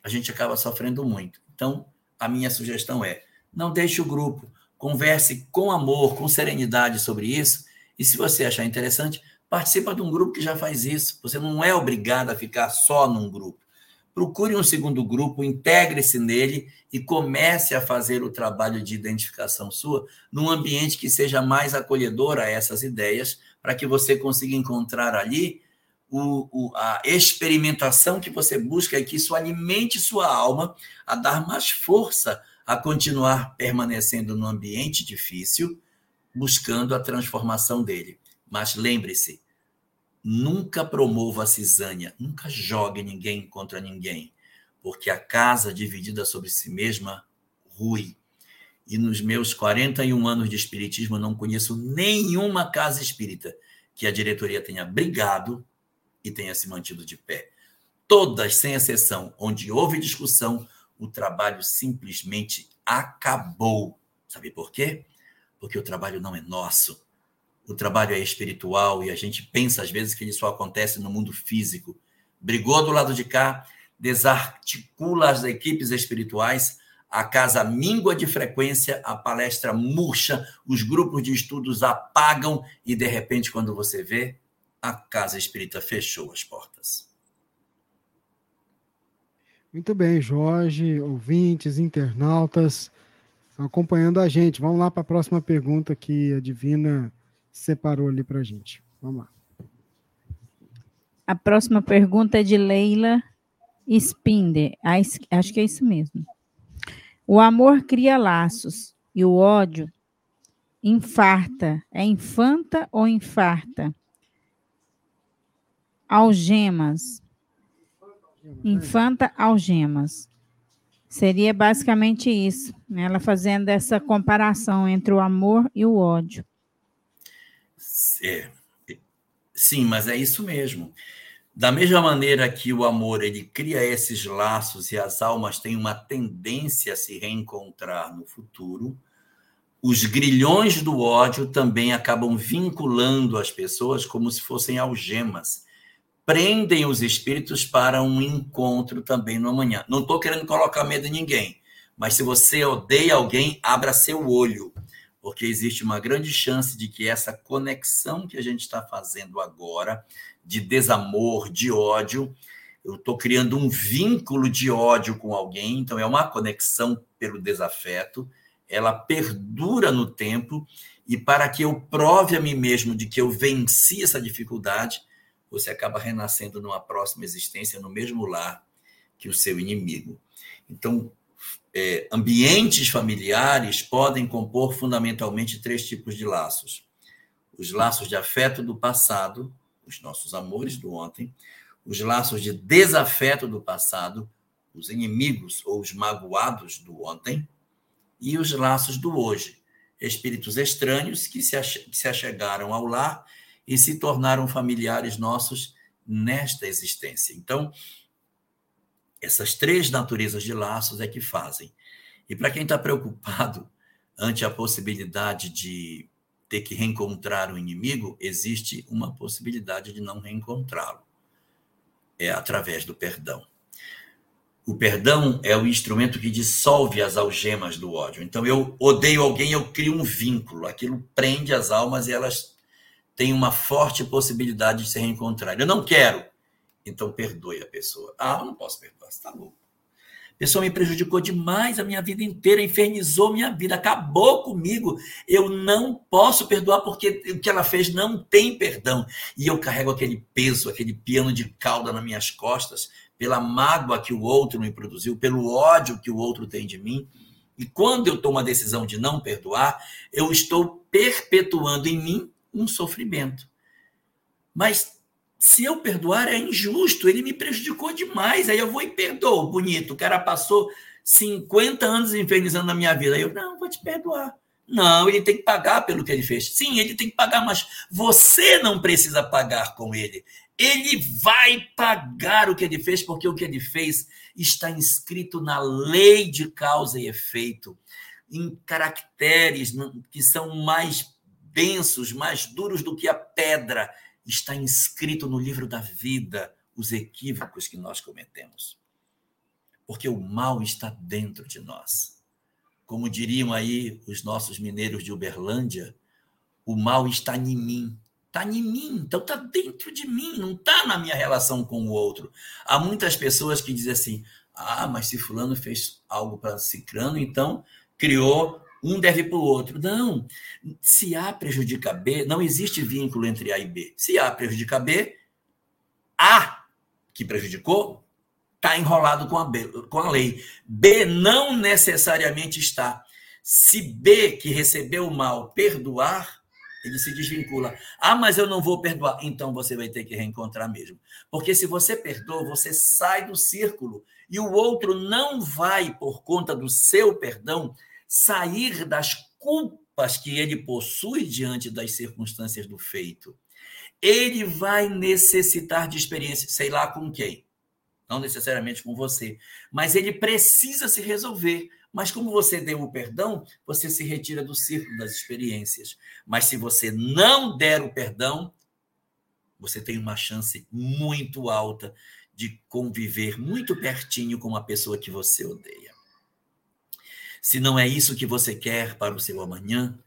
a gente acaba sofrendo muito. Então, a minha sugestão é: não deixe o grupo, converse com amor, com serenidade sobre isso, e se você achar interessante, Participa de um grupo que já faz isso. Você não é obrigado a ficar só num grupo. Procure um segundo grupo, integre-se nele e comece a fazer o trabalho de identificação sua num ambiente que seja mais acolhedor a essas ideias, para que você consiga encontrar ali o, o, a experimentação que você busca e que isso alimente sua alma a dar mais força a continuar permanecendo no ambiente difícil, buscando a transformação dele. Mas lembre-se, Nunca promova a cisânia, nunca jogue ninguém contra ninguém, porque a casa dividida sobre si mesma rui. E nos meus 41 anos de espiritismo, não conheço nenhuma casa espírita que a diretoria tenha brigado e tenha se mantido de pé. Todas, sem exceção, onde houve discussão, o trabalho simplesmente acabou. Sabe por quê? Porque o trabalho não é nosso, o trabalho é espiritual e a gente pensa às vezes que ele só acontece no mundo físico. Brigou do lado de cá, desarticula as equipes espirituais, a casa mingua de frequência, a palestra murcha, os grupos de estudos apagam e de repente quando você vê, a casa espírita fechou as portas. Muito bem, Jorge, ouvintes, internautas, acompanhando a gente. Vamos lá para a próxima pergunta que a Divina separou ali para a gente. Vamos lá. A próxima pergunta é de Leila Spinder. Acho que é isso mesmo. O amor cria laços e o ódio infarta. É infanta ou infarta? Algemas. Infanta algemas. Seria basicamente isso, né? ela fazendo essa comparação entre o amor e o ódio. É, sim, mas é isso mesmo. Da mesma maneira que o amor ele cria esses laços e as almas têm uma tendência a se reencontrar no futuro, os grilhões do ódio também acabam vinculando as pessoas como se fossem algemas. Prendem os espíritos para um encontro também no amanhã. Não estou querendo colocar medo em ninguém, mas se você odeia alguém, abra seu olho, porque existe uma grande chance de que essa conexão que a gente está fazendo agora, de desamor, de ódio, eu estou criando um vínculo de ódio com alguém, então é uma conexão pelo desafeto ela perdura no tempo e para que eu prove a mim mesmo de que eu venci essa dificuldade, você acaba renascendo numa próxima existência no mesmo lar que o seu inimigo. Então, é, ambientes familiares podem compor fundamentalmente três tipos de laços: os laços de afeto do passado, os nossos amores do ontem, os laços de desafeto do passado, os inimigos ou os magoados do ontem, e os laços do hoje. Espíritos estranhos que se, que se achegaram ao lar e se tornaram familiares nossos nesta existência. Então, essas três naturezas de laços é que fazem. E para quem está preocupado ante a possibilidade de ter que reencontrar o inimigo, existe uma possibilidade de não reencontrá-lo. É através do perdão. O perdão é o instrumento que dissolve as algemas do ódio. Então, eu odeio alguém, eu crio um vínculo. Aquilo prende as almas e elas têm uma forte possibilidade de se reencontrar. Eu não quero. Então, perdoe a pessoa. Ah, eu não posso perdoar, você está louco. A pessoa me prejudicou demais a minha vida inteira, infernizou minha vida, acabou comigo. Eu não posso perdoar porque o que ela fez não tem perdão. E eu carrego aquele peso, aquele piano de cauda nas minhas costas, pela mágoa que o outro me produziu, pelo ódio que o outro tem de mim. E quando eu tomo a decisão de não perdoar, eu estou perpetuando em mim um sofrimento. Mas se eu perdoar é injusto, ele me prejudicou demais, aí eu vou e perdoo, bonito. O cara passou 50 anos infernizando na minha vida. Aí eu, não, vou te perdoar. Não, ele tem que pagar pelo que ele fez. Sim, ele tem que pagar, mas você não precisa pagar com ele. Ele vai pagar o que ele fez, porque o que ele fez está inscrito na lei de causa e efeito, em caracteres que são mais densos, mais duros do que a pedra. Está inscrito no livro da vida os equívocos que nós cometemos. Porque o mal está dentro de nós. Como diriam aí os nossos mineiros de Uberlândia, o mal está em mim Está em mim, então está dentro de mim, não está na minha relação com o outro. Há muitas pessoas que dizem assim: ah, mas se Fulano fez algo para Cicrano, então criou, um deve para o outro. Não. Se A prejudica B, não existe vínculo entre A e B. Se A prejudica B, A que prejudicou está enrolado com a, B, com a lei. B não necessariamente está. Se B, que recebeu o mal, perdoar, ele se desvincula. Ah, mas eu não vou perdoar. Então você vai ter que reencontrar mesmo. Porque se você perdoa, você sai do círculo. E o outro não vai, por conta do seu perdão, sair das culpas que ele possui diante das circunstâncias do feito. Ele vai necessitar de experiência, sei lá com quem. Não necessariamente com você. Mas ele precisa se resolver. Mas como você deu o perdão, você se retira do círculo das experiências. Mas se você não der o perdão, você tem uma chance muito alta de conviver muito pertinho com uma pessoa que você odeia. Se não é isso que você quer para o seu amanhã,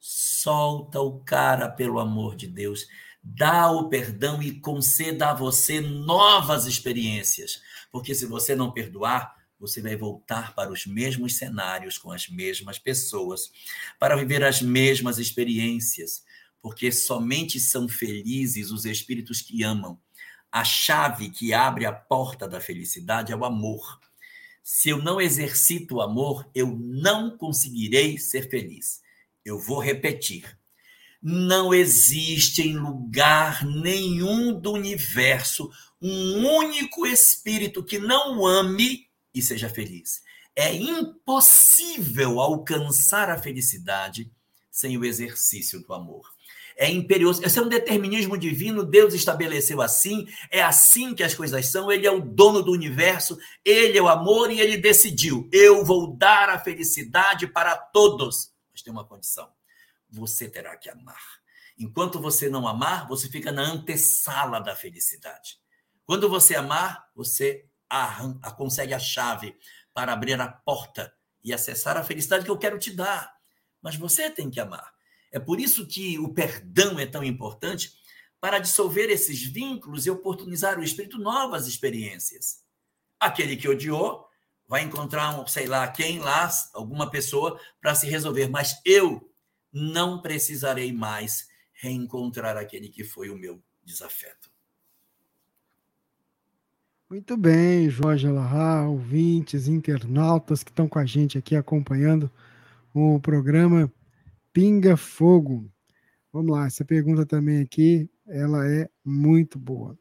solta o cara pelo amor de Deus, dá o perdão e conceda a você novas experiências, porque se você não perdoar, você vai voltar para os mesmos cenários com as mesmas pessoas, para viver as mesmas experiências, porque somente são felizes os espíritos que amam. A chave que abre a porta da felicidade é o amor. Se eu não exercito o amor, eu não conseguirei ser feliz. Eu vou repetir. Não existe em lugar nenhum do universo um único espírito que não ame e seja feliz. É impossível alcançar a felicidade sem o exercício do amor. É imperioso. Esse é um determinismo divino, Deus estabeleceu assim, é assim que as coisas são, ele é o dono do universo, ele é o amor e ele decidiu: eu vou dar a felicidade para todos. Mas tem uma condição: você terá que amar. Enquanto você não amar, você fica na antessala da felicidade. Quando você amar, você arranca, consegue a chave para abrir a porta e acessar a felicidade que eu quero te dar. Mas você tem que amar. É por isso que o perdão é tão importante para dissolver esses vínculos e oportunizar o espírito novas experiências. Aquele que odiou vai encontrar, sei lá, quem lá, alguma pessoa para se resolver, mas eu não precisarei mais reencontrar aquele que foi o meu desafeto. Muito bem, Jorge Alahá, ouvintes, internautas que estão com a gente aqui acompanhando o programa Pinga Fogo. Vamos lá, essa pergunta também aqui, ela é muito boa.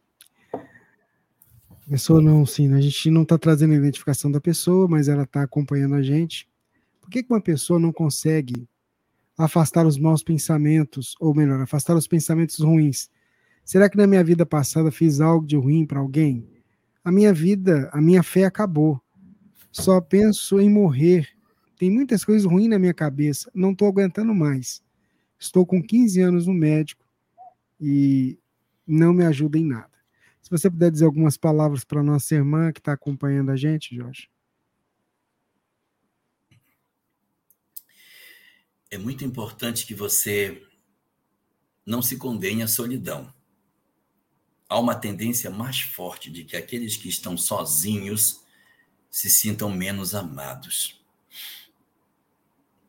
A pessoa não, sim, a gente não está trazendo a identificação da pessoa, mas ela está acompanhando a gente. Por que, que uma pessoa não consegue afastar os maus pensamentos, ou melhor, afastar os pensamentos ruins? Será que na minha vida passada fiz algo de ruim para alguém? A minha vida, a minha fé acabou. Só penso em morrer. Tem muitas coisas ruins na minha cabeça. Não estou aguentando mais. Estou com 15 anos no médico e não me ajuda em nada. Se você puder dizer algumas palavras para nossa irmã que está acompanhando a gente, Jorge. é muito importante que você não se condene à solidão. Há uma tendência mais forte de que aqueles que estão sozinhos se sintam menos amados.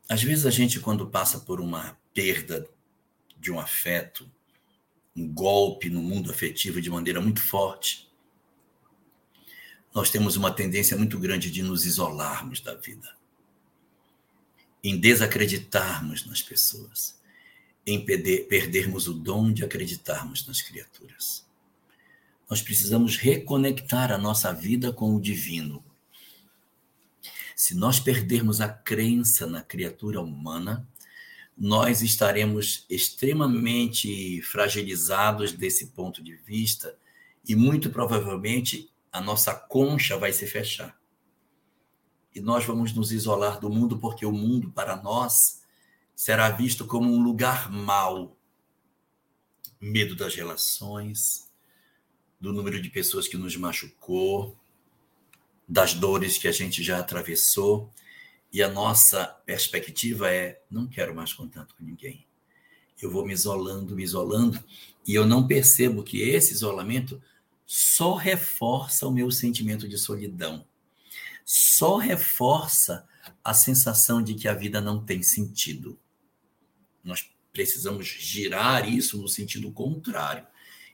Às vezes a gente, quando passa por uma perda de um afeto, um golpe no mundo afetivo de maneira muito forte, nós temos uma tendência muito grande de nos isolarmos da vida em desacreditarmos nas pessoas, em perdermos o dom de acreditarmos nas criaturas. Nós precisamos reconectar a nossa vida com o divino. Se nós perdermos a crença na criatura humana, nós estaremos extremamente fragilizados desse ponto de vista e muito provavelmente a nossa concha vai se fechar e nós vamos nos isolar do mundo porque o mundo para nós será visto como um lugar mau. Medo das relações, do número de pessoas que nos machucou, das dores que a gente já atravessou, e a nossa perspectiva é: não quero mais contato com ninguém. Eu vou me isolando, me isolando, e eu não percebo que esse isolamento só reforça o meu sentimento de solidão só reforça a sensação de que a vida não tem sentido. Nós precisamos girar isso no sentido contrário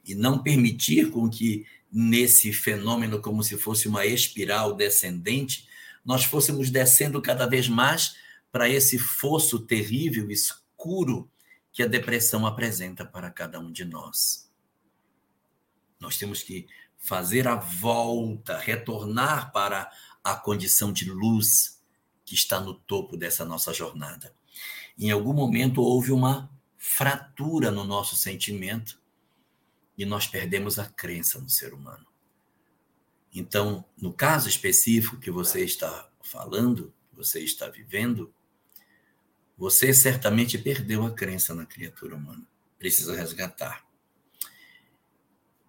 e não permitir com que nesse fenômeno como se fosse uma espiral descendente, nós fôssemos descendo cada vez mais para esse fosso terrível, escuro que a depressão apresenta para cada um de nós. Nós temos que fazer a volta, retornar para a condição de luz que está no topo dessa nossa jornada. Em algum momento houve uma fratura no nosso sentimento e nós perdemos a crença no ser humano. Então, no caso específico que você está falando, você está vivendo, você certamente perdeu a crença na criatura humana. Precisa resgatar.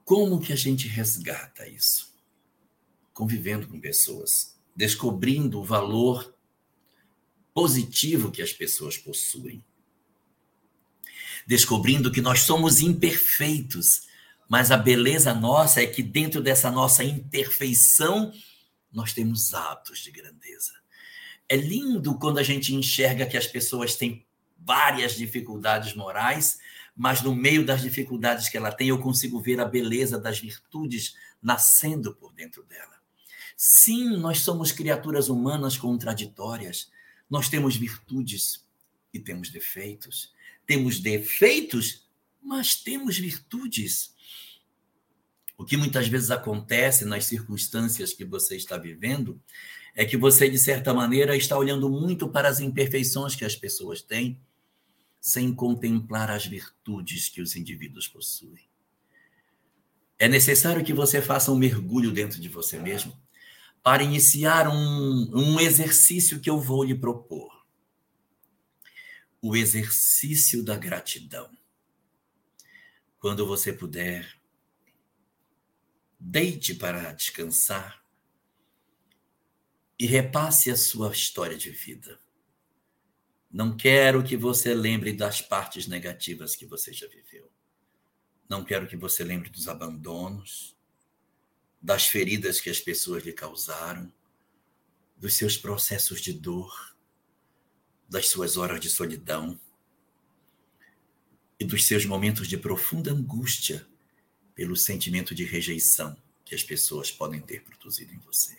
Como que a gente resgata isso? convivendo com pessoas, descobrindo o valor positivo que as pessoas possuem. Descobrindo que nós somos imperfeitos, mas a beleza nossa é que dentro dessa nossa imperfeição nós temos atos de grandeza. É lindo quando a gente enxerga que as pessoas têm várias dificuldades morais, mas no meio das dificuldades que ela tem, eu consigo ver a beleza das virtudes nascendo por dentro dela. Sim, nós somos criaturas humanas contraditórias. Nós temos virtudes e temos defeitos. Temos defeitos, mas temos virtudes. O que muitas vezes acontece nas circunstâncias que você está vivendo é que você, de certa maneira, está olhando muito para as imperfeições que as pessoas têm, sem contemplar as virtudes que os indivíduos possuem. É necessário que você faça um mergulho dentro de você mesmo para iniciar um, um exercício que eu vou lhe propor. o exercício da gratidão. Quando você puder, deite para descansar e repasse a sua história de vida. Não quero que você lembre das partes negativas que você já viveu. Não quero que você lembre dos abandonos, das feridas que as pessoas lhe causaram, dos seus processos de dor, das suas horas de solidão e dos seus momentos de profunda angústia pelo sentimento de rejeição que as pessoas podem ter produzido em você.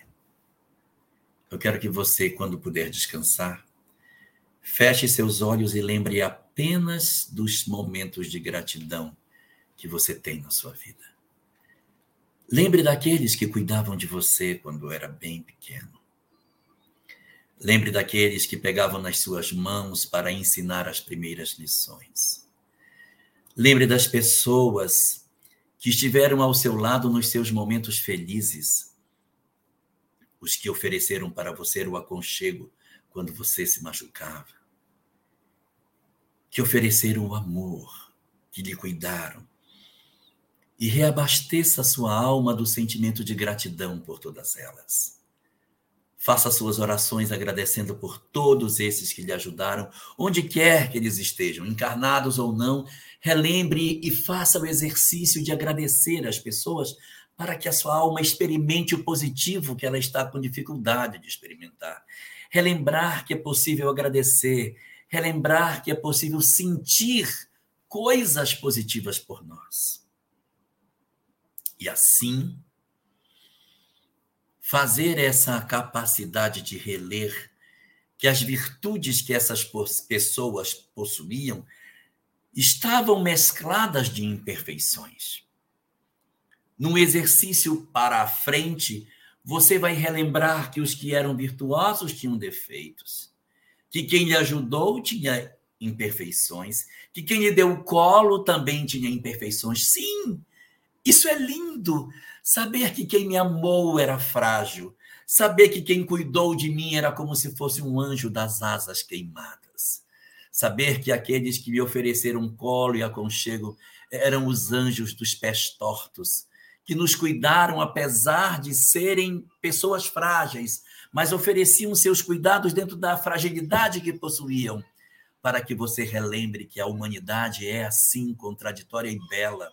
Eu quero que você, quando puder descansar, feche seus olhos e lembre apenas dos momentos de gratidão que você tem na sua vida. Lembre daqueles que cuidavam de você quando era bem pequeno. Lembre daqueles que pegavam nas suas mãos para ensinar as primeiras lições. Lembre das pessoas que estiveram ao seu lado nos seus momentos felizes, os que ofereceram para você o aconchego quando você se machucava, que ofereceram o amor, que lhe cuidaram, e reabasteça sua alma do sentimento de gratidão por todas elas. Faça suas orações agradecendo por todos esses que lhe ajudaram, onde quer que eles estejam, encarnados ou não. Relembre e faça o exercício de agradecer às pessoas para que a sua alma experimente o positivo que ela está com dificuldade de experimentar. Relembrar que é possível agradecer, relembrar que é possível sentir coisas positivas por nós. E assim, fazer essa capacidade de reler que as virtudes que essas pessoas possuíam estavam mescladas de imperfeições. Num exercício para a frente, você vai relembrar que os que eram virtuosos tinham defeitos, que quem lhe ajudou tinha imperfeições, que quem lhe deu o colo também tinha imperfeições. Sim, isso é lindo. Saber que quem me amou era frágil. Saber que quem cuidou de mim era como se fosse um anjo das asas queimadas. Saber que aqueles que me ofereceram colo e aconchego eram os anjos dos pés tortos, que nos cuidaram apesar de serem pessoas frágeis, mas ofereciam seus cuidados dentro da fragilidade que possuíam, para que você relembre que a humanidade é assim contraditória e bela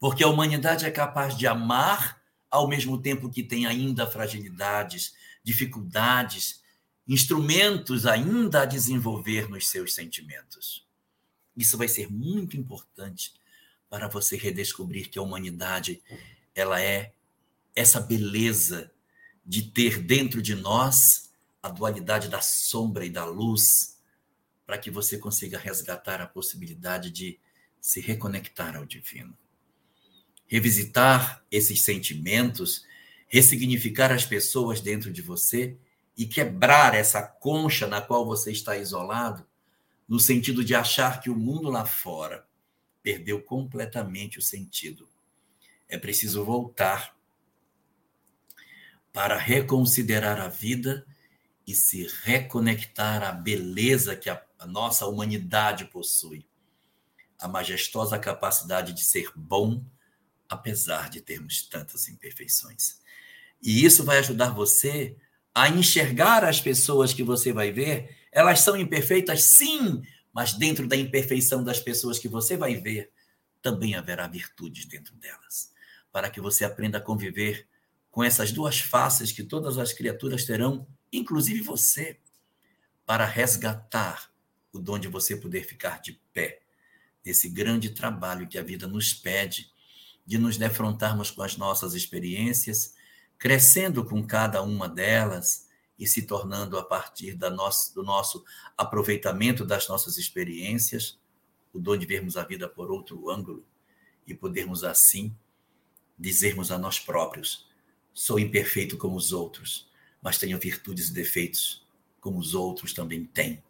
porque a humanidade é capaz de amar ao mesmo tempo que tem ainda fragilidades, dificuldades, instrumentos ainda a desenvolver nos seus sentimentos. Isso vai ser muito importante para você redescobrir que a humanidade ela é essa beleza de ter dentro de nós a dualidade da sombra e da luz, para que você consiga resgatar a possibilidade de se reconectar ao divino revisitar esses sentimentos, ressignificar as pessoas dentro de você e quebrar essa concha na qual você está isolado, no sentido de achar que o mundo lá fora perdeu completamente o sentido. É preciso voltar para reconsiderar a vida e se reconectar à beleza que a, nossa humanidade possui, a majestosa capacidade de ser bom, apesar de termos tantas imperfeições. E isso vai ajudar você a enxergar as pessoas que você vai ver. Elas são imperfeitas, sim, mas dentro da imperfeição das pessoas que você vai ver, também haverá virtudes dentro delas. Para que você aprenda a conviver com essas duas faces que todas as criaturas terão, inclusive você, para resgatar o dom de você poder ficar de pé nesse grande trabalho que a vida nos pede de nos defrontarmos com as nossas experiências, crescendo com cada uma delas e se tornando, a partir nosso, do nosso aproveitamento das nossas experiências, o dom de vermos a vida por outro ângulo e podermos, assim, dizermos a nós próprios: sou imperfeito como os outros, mas tenho virtudes e defeitos como os outros também têm.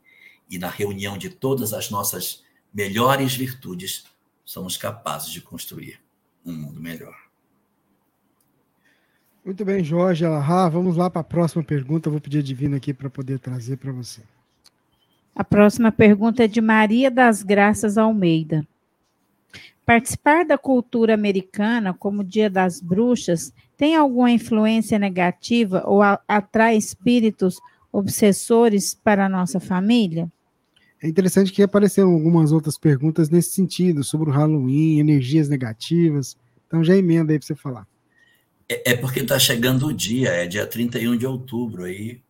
E na reunião de todas as nossas melhores virtudes, somos capazes de construir um mundo melhor. Muito bem, Jorge Alahá. Vamos lá para a próxima pergunta. vou pedir a Divina aqui para poder trazer para você. A próxima pergunta é de Maria das Graças Almeida. Participar da cultura americana, como Dia das Bruxas, tem alguma influência negativa ou atrai espíritos obsessores para a nossa família? É interessante que apareceram algumas outras perguntas nesse sentido, sobre o Halloween, energias negativas. Então já emenda aí para você falar. É, é porque está chegando o dia, é dia 31 de outubro, aí,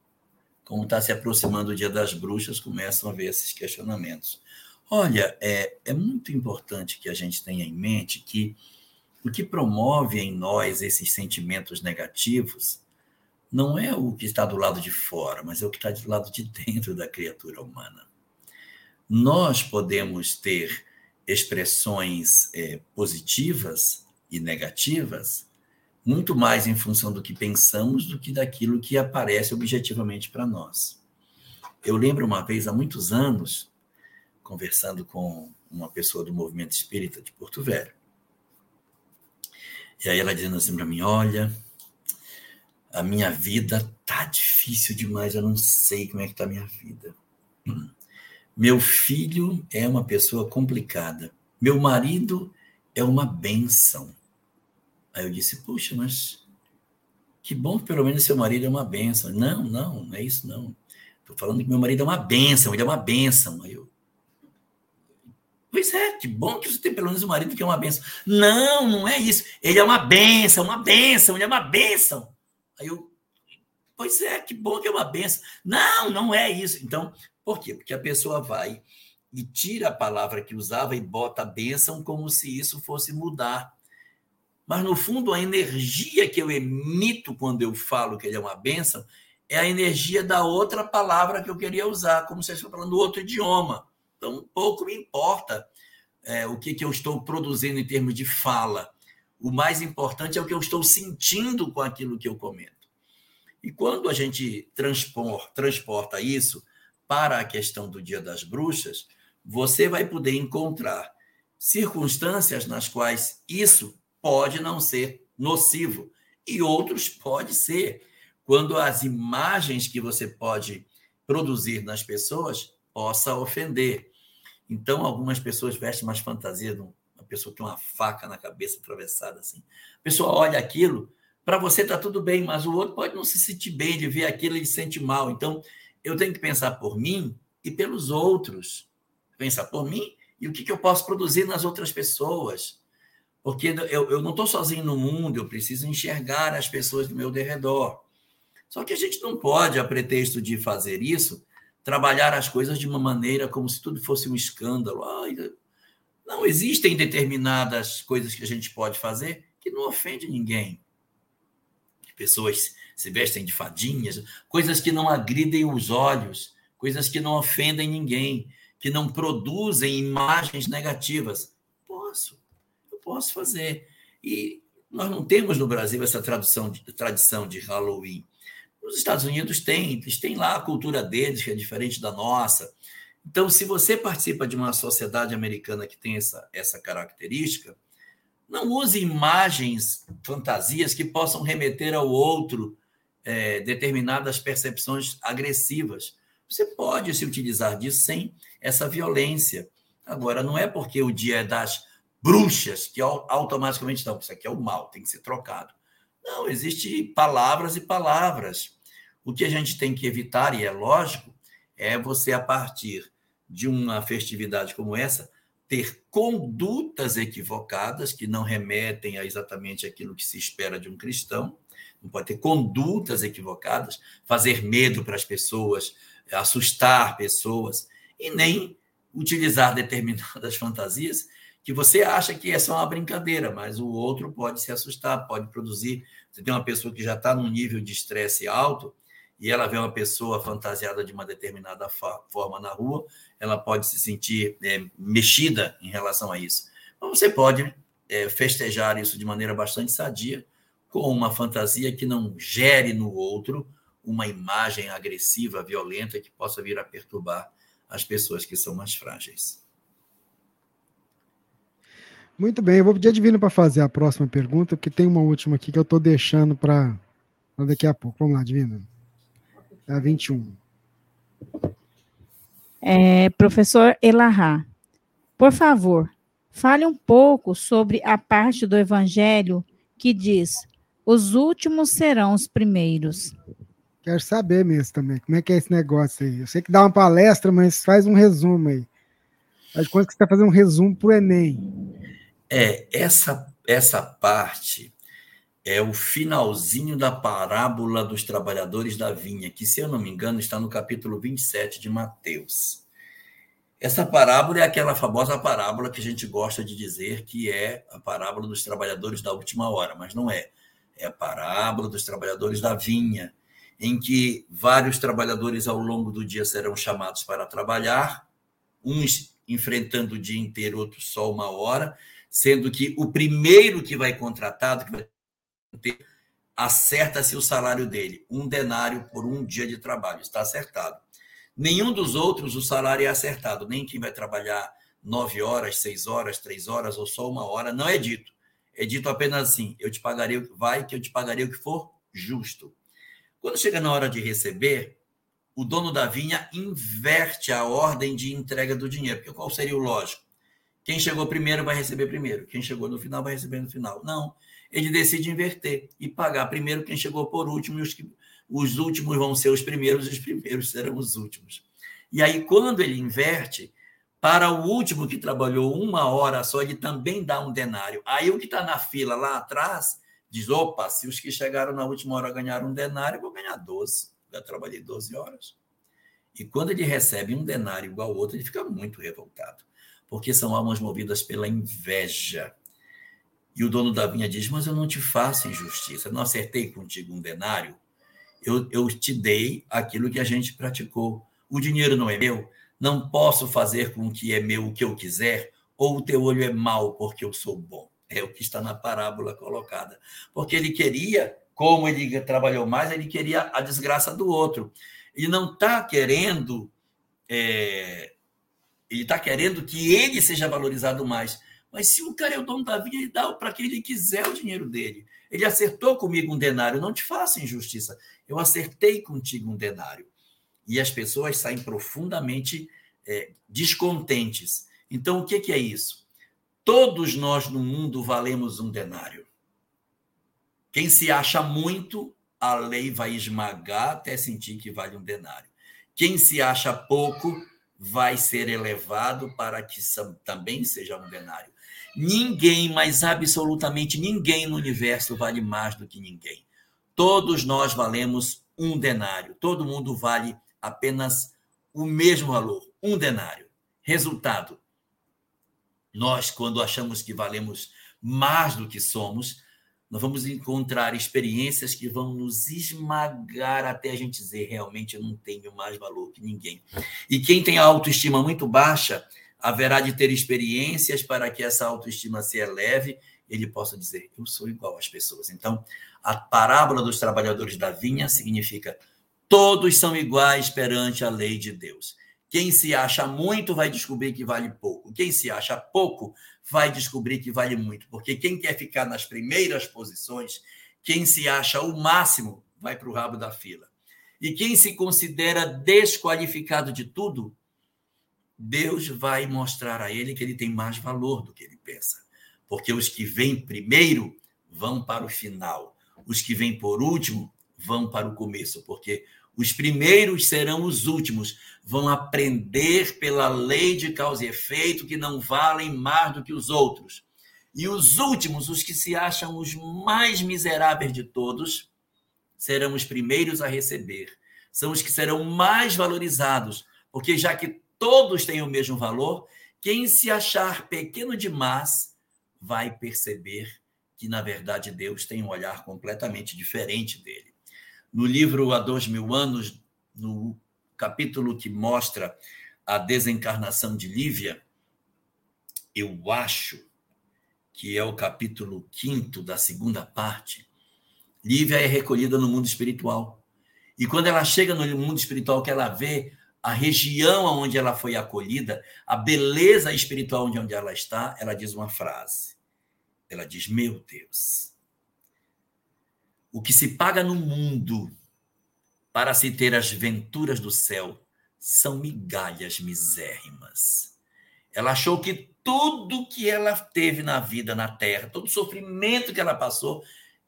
como está se aproximando o dia das bruxas, começam a ver esses questionamentos. Olha, é, é muito importante que a gente tenha em mente que o que promove em nós esses sentimentos negativos não é o que está do lado de fora, mas é o que está do lado de dentro da criatura humana. Nós podemos ter expressões é, positivas e negativas muito mais em função do que pensamos do que daquilo que aparece objetivamente para nós. Eu lembro uma vez, há muitos anos, conversando com uma pessoa do movimento espírita de Porto Velho, e aí ela dizendo assim para mim: Olha, a minha vida tá difícil demais, eu não sei como é que tá a minha vida. Meu filho é uma pessoa complicada. Meu marido é uma benção. Aí eu disse: Puxa, mas que bom que pelo menos seu marido é uma benção. Não, não, não é isso não. Estou falando que meu marido é uma benção, ele é uma benção. Aí eu, Pois é, que bom que você tem pelo menos um marido que é uma benção. Não, não é isso. Ele é uma benção, uma benção, ele é uma benção. Aí eu, pois é, que bom que é uma benção. Não, não é isso. Então, por quê? Porque a pessoa vai e tira a palavra que usava e bota a bênção como se isso fosse mudar. Mas, no fundo, a energia que eu emito quando eu falo que ele é uma bênção é a energia da outra palavra que eu queria usar, como se eu estivesse falando outro idioma. Então, pouco me importa é, o que, que eu estou produzindo em termos de fala. O mais importante é o que eu estou sentindo com aquilo que eu comento. E quando a gente transpor, transporta isso para a questão do Dia das Bruxas, você vai poder encontrar circunstâncias nas quais isso pode não ser nocivo e outros pode ser. Quando as imagens que você pode produzir nas pessoas possa ofender. Então, algumas pessoas vestem mais fantasia de uma pessoa que tem uma faca na cabeça atravessada assim. A pessoa olha aquilo, para você está tudo bem, mas o outro pode não se sentir bem de ver aquilo e se sente mal. Então, eu tenho que pensar por mim e pelos outros. Pensar por mim e o que, que eu posso produzir nas outras pessoas. Porque eu, eu não estou sozinho no mundo, eu preciso enxergar as pessoas do meu derredor. Só que a gente não pode, a pretexto de fazer isso, trabalhar as coisas de uma maneira como se tudo fosse um escândalo. Ai, não existem determinadas coisas que a gente pode fazer que não ofende ninguém. Pessoas se vestem de fadinhas, coisas que não agridem os olhos, coisas que não ofendem ninguém, que não produzem imagens negativas. Posso, eu posso fazer. E nós não temos no Brasil essa tradução de, tradição de Halloween. Os Estados Unidos têm, eles têm lá a cultura deles, que é diferente da nossa. Então, se você participa de uma sociedade americana que tem essa, essa característica, não use imagens, fantasias que possam remeter ao outro é, determinadas percepções agressivas. Você pode se utilizar disso sem essa violência. Agora, não é porque o dia é das bruxas que automaticamente não, isso aqui é o mal, tem que ser trocado. Não, existem palavras e palavras. O que a gente tem que evitar, e é lógico, é você, a partir de uma festividade como essa, ter condutas equivocadas que não remetem a exatamente aquilo que se espera de um cristão. Não pode ter condutas equivocadas, fazer medo para as pessoas, assustar pessoas, e nem utilizar determinadas fantasias que você acha que é só uma brincadeira, mas o outro pode se assustar, pode produzir. Você tem uma pessoa que já está num nível de estresse alto e ela vê uma pessoa fantasiada de uma determinada forma na rua, ela pode se sentir é, mexida em relação a isso. Mas você pode é, festejar isso de maneira bastante sadia, com uma fantasia que não gere no outro uma imagem agressiva, violenta, que possa vir a perturbar as pessoas que são mais frágeis. Muito bem, eu vou pedir a Divina para fazer a próxima pergunta, porque tem uma última aqui que eu estou deixando para daqui a pouco. Vamos lá, Divina. É a 21. É, professor Elahá, por favor, fale um pouco sobre a parte do Evangelho que diz: os últimos serão os primeiros. Quero saber mesmo também, como é que é esse negócio aí. Eu sei que dá uma palestra, mas faz um resumo aí. Faz quanto que você está fazendo um resumo para o Enem. É, essa, essa parte é o finalzinho da parábola dos trabalhadores da vinha, que, se eu não me engano, está no capítulo 27 de Mateus. Essa parábola é aquela famosa parábola que a gente gosta de dizer que é a parábola dos trabalhadores da última hora, mas não é. É a parábola dos trabalhadores da vinha, em que vários trabalhadores ao longo do dia serão chamados para trabalhar, uns enfrentando o dia inteiro, outros só uma hora, sendo que o primeiro que vai contratado, que vai ter, acerta-se o salário dele, um denário por um dia de trabalho, está acertado. Nenhum dos outros o salário é acertado, nem quem vai trabalhar nove horas, seis horas, três horas ou só uma hora, não é dito. É dito apenas assim: eu te pagarei, vai que eu te pagarei o que for justo. Quando chega na hora de receber, o dono da vinha inverte a ordem de entrega do dinheiro. Porque qual seria o lógico? Quem chegou primeiro vai receber primeiro, quem chegou no final vai receber no final. Não, ele decide inverter e pagar primeiro quem chegou por último, e os, os últimos vão ser os primeiros, e os primeiros serão os últimos. E aí, quando ele inverte, para o último que trabalhou uma hora só, ele também dá um denário. Aí o que está na fila lá atrás diz: opa, se os que chegaram na última hora ganharam um denário, eu vou ganhar 12. Já trabalhei 12 horas. E quando ele recebe um denário igual ao outro, ele fica muito revoltado, porque são almas movidas pela inveja. E o dono da vinha diz: Mas eu não te faço injustiça, não acertei contigo um denário. Eu, eu te dei aquilo que a gente praticou. O dinheiro não é meu, não posso fazer com que é meu o que eu quiser, ou o teu olho é mau porque eu sou bom. É o que está na parábola colocada. Porque ele queria, como ele trabalhou mais, ele queria a desgraça do outro. Ele não está querendo. É, ele está querendo que ele seja valorizado mais. Mas se o cara é o dono da vida, ele dá para quem ele quiser o dinheiro dele. Ele acertou comigo um denário, não te faça injustiça. Eu acertei contigo um denário. E as pessoas saem profundamente é, descontentes. Então, o que, que é isso? Todos nós no mundo valemos um denário. Quem se acha muito, a lei vai esmagar até sentir que vale um denário. Quem se acha pouco, vai ser elevado para que também seja um denário. Ninguém, mas absolutamente ninguém no universo vale mais do que ninguém. Todos nós valemos um denário. Todo mundo vale apenas o mesmo valor, um denário. Resultado: nós, quando achamos que valemos mais do que somos, nós vamos encontrar experiências que vão nos esmagar até a gente dizer realmente eu não tenho mais valor que ninguém. E quem tem a autoestima muito baixa, haverá de ter experiências para que essa autoestima se eleve, ele possa dizer eu sou igual às pessoas. Então, a parábola dos trabalhadores da vinha significa todos são iguais perante a lei de Deus. Quem se acha muito vai descobrir que vale pouco. Quem se acha pouco vai descobrir que vale muito. Porque quem quer ficar nas primeiras posições, quem se acha o máximo, vai para o rabo da fila. E quem se considera desqualificado de tudo, Deus vai mostrar a ele que ele tem mais valor do que ele pensa. Porque os que vêm primeiro vão para o final. Os que vêm por último vão para o começo. Porque os primeiros serão os últimos, vão aprender pela lei de causa e efeito que não valem mais do que os outros. E os últimos, os que se acham os mais miseráveis de todos, serão os primeiros a receber. São os que serão mais valorizados, porque já que todos têm o mesmo valor, quem se achar pequeno demais vai perceber que, na verdade, Deus tem um olhar completamente diferente dele. No livro Há Dois Mil Anos, no capítulo que mostra a desencarnação de Lívia, eu acho que é o capítulo quinto da segunda parte, Lívia é recolhida no mundo espiritual. E quando ela chega no mundo espiritual, que ela vê a região onde ela foi acolhida, a beleza espiritual onde ela está, ela diz uma frase. Ela diz: Meu Deus, o que se paga no mundo para se ter as venturas do céu são migalhas misérrimas. Ela achou que tudo que ela teve na vida, na terra, todo o sofrimento que ela passou,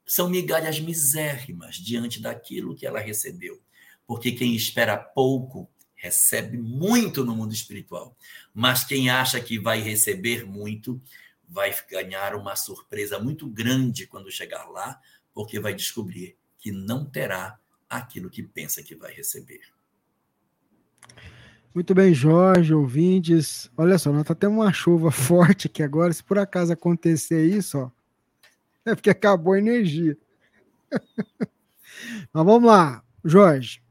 são migalhas misérrimas diante daquilo que ela recebeu. Porque quem espera pouco recebe muito no mundo espiritual. Mas quem acha que vai receber muito, vai ganhar uma surpresa muito grande quando chegar lá, porque vai descobrir que não terá aquilo que pensa que vai receber. Muito bem, Jorge, ouvintes. Olha só, nós está tendo uma chuva forte aqui agora. Se por acaso acontecer isso, ó, é porque acabou a energia. Mas vamos lá, Jorge.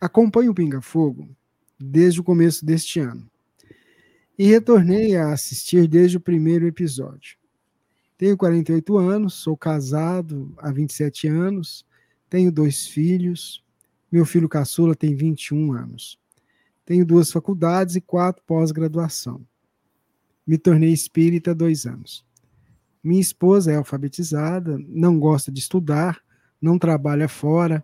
Acompanho o Pinga Fogo desde o começo deste ano e retornei a assistir desde o primeiro episódio. Tenho 48 anos, sou casado há 27 anos, tenho dois filhos, meu filho caçula tem 21 anos. Tenho duas faculdades e quatro pós-graduação. Me tornei espírita há dois anos. Minha esposa é alfabetizada, não gosta de estudar, não trabalha fora,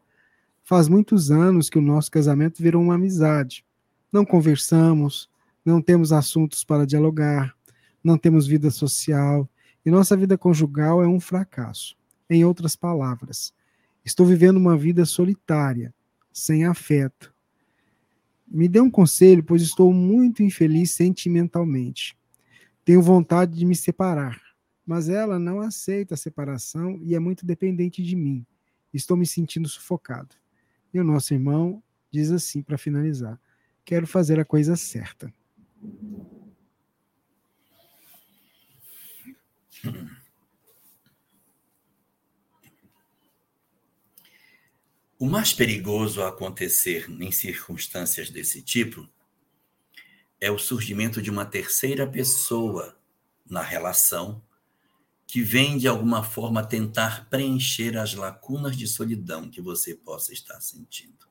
Faz muitos anos que o nosso casamento virou uma amizade. Não conversamos, não temos assuntos para dialogar, não temos vida social e nossa vida conjugal é um fracasso. Em outras palavras, estou vivendo uma vida solitária, sem afeto. Me dê um conselho, pois estou muito infeliz sentimentalmente. Tenho vontade de me separar, mas ela não aceita a separação e é muito dependente de mim. Estou me sentindo sufocado. E o nosso irmão diz assim para finalizar: quero fazer a coisa certa. O mais perigoso a acontecer em circunstâncias desse tipo é o surgimento de uma terceira pessoa na relação que vem de alguma forma tentar preencher as lacunas de solidão que você possa estar sentindo.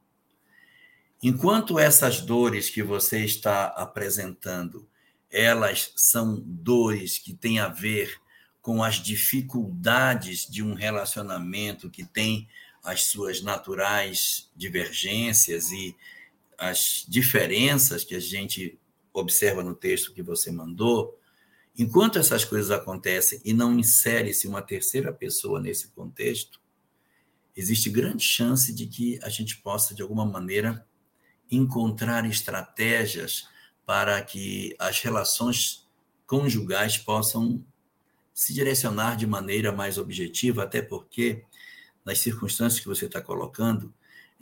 Enquanto essas dores que você está apresentando, elas são dores que têm a ver com as dificuldades de um relacionamento que tem as suas naturais divergências e as diferenças que a gente observa no texto que você mandou, Enquanto essas coisas acontecem e não insere-se uma terceira pessoa nesse contexto, existe grande chance de que a gente possa, de alguma maneira, encontrar estratégias para que as relações conjugais possam se direcionar de maneira mais objetiva, até porque, nas circunstâncias que você está colocando,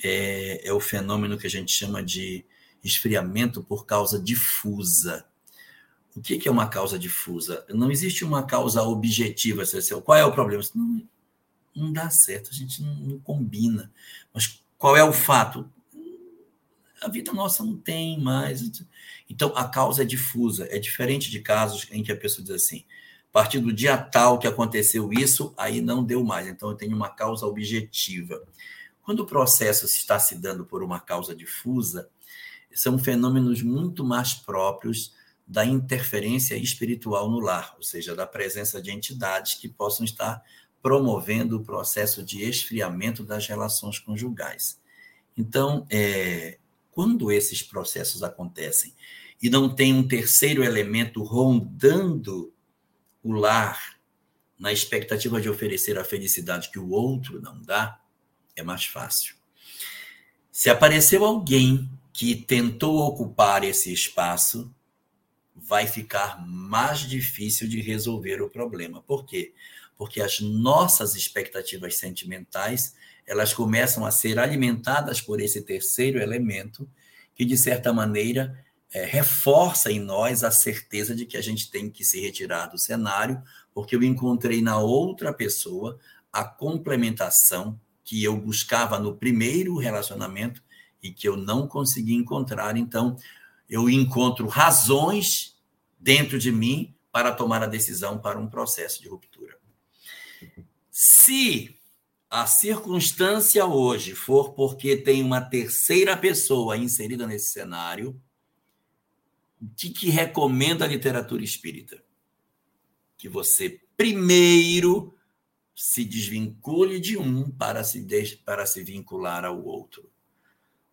é, é o fenômeno que a gente chama de esfriamento por causa difusa. O que é uma causa difusa? Não existe uma causa objetiva. Qual é o problema? Não, não dá certo, a gente não, não combina. Mas qual é o fato? A vida nossa não tem mais. Então, a causa é difusa. É diferente de casos em que a pessoa diz assim: a partir do dia tal que aconteceu isso, aí não deu mais. Então, eu tenho uma causa objetiva. Quando o processo está se dando por uma causa difusa, são fenômenos muito mais próprios da interferência espiritual no lar, ou seja, da presença de entidades que possam estar promovendo o processo de esfriamento das relações conjugais. Então, é, quando esses processos acontecem e não tem um terceiro elemento rondando o lar na expectativa de oferecer a felicidade que o outro não dá, é mais fácil. Se apareceu alguém que tentou ocupar esse espaço, vai ficar mais difícil de resolver o problema. Por quê? Porque as nossas expectativas sentimentais, elas começam a ser alimentadas por esse terceiro elemento, que de certa maneira é, reforça em nós a certeza de que a gente tem que se retirar do cenário, porque eu encontrei na outra pessoa a complementação que eu buscava no primeiro relacionamento e que eu não consegui encontrar. Então, eu encontro razões dentro de mim para tomar a decisão para um processo de ruptura. Se a circunstância hoje for porque tem uma terceira pessoa inserida nesse cenário, o que, que recomenda a literatura espírita? Que você primeiro se desvincule de um para se, para se vincular ao outro.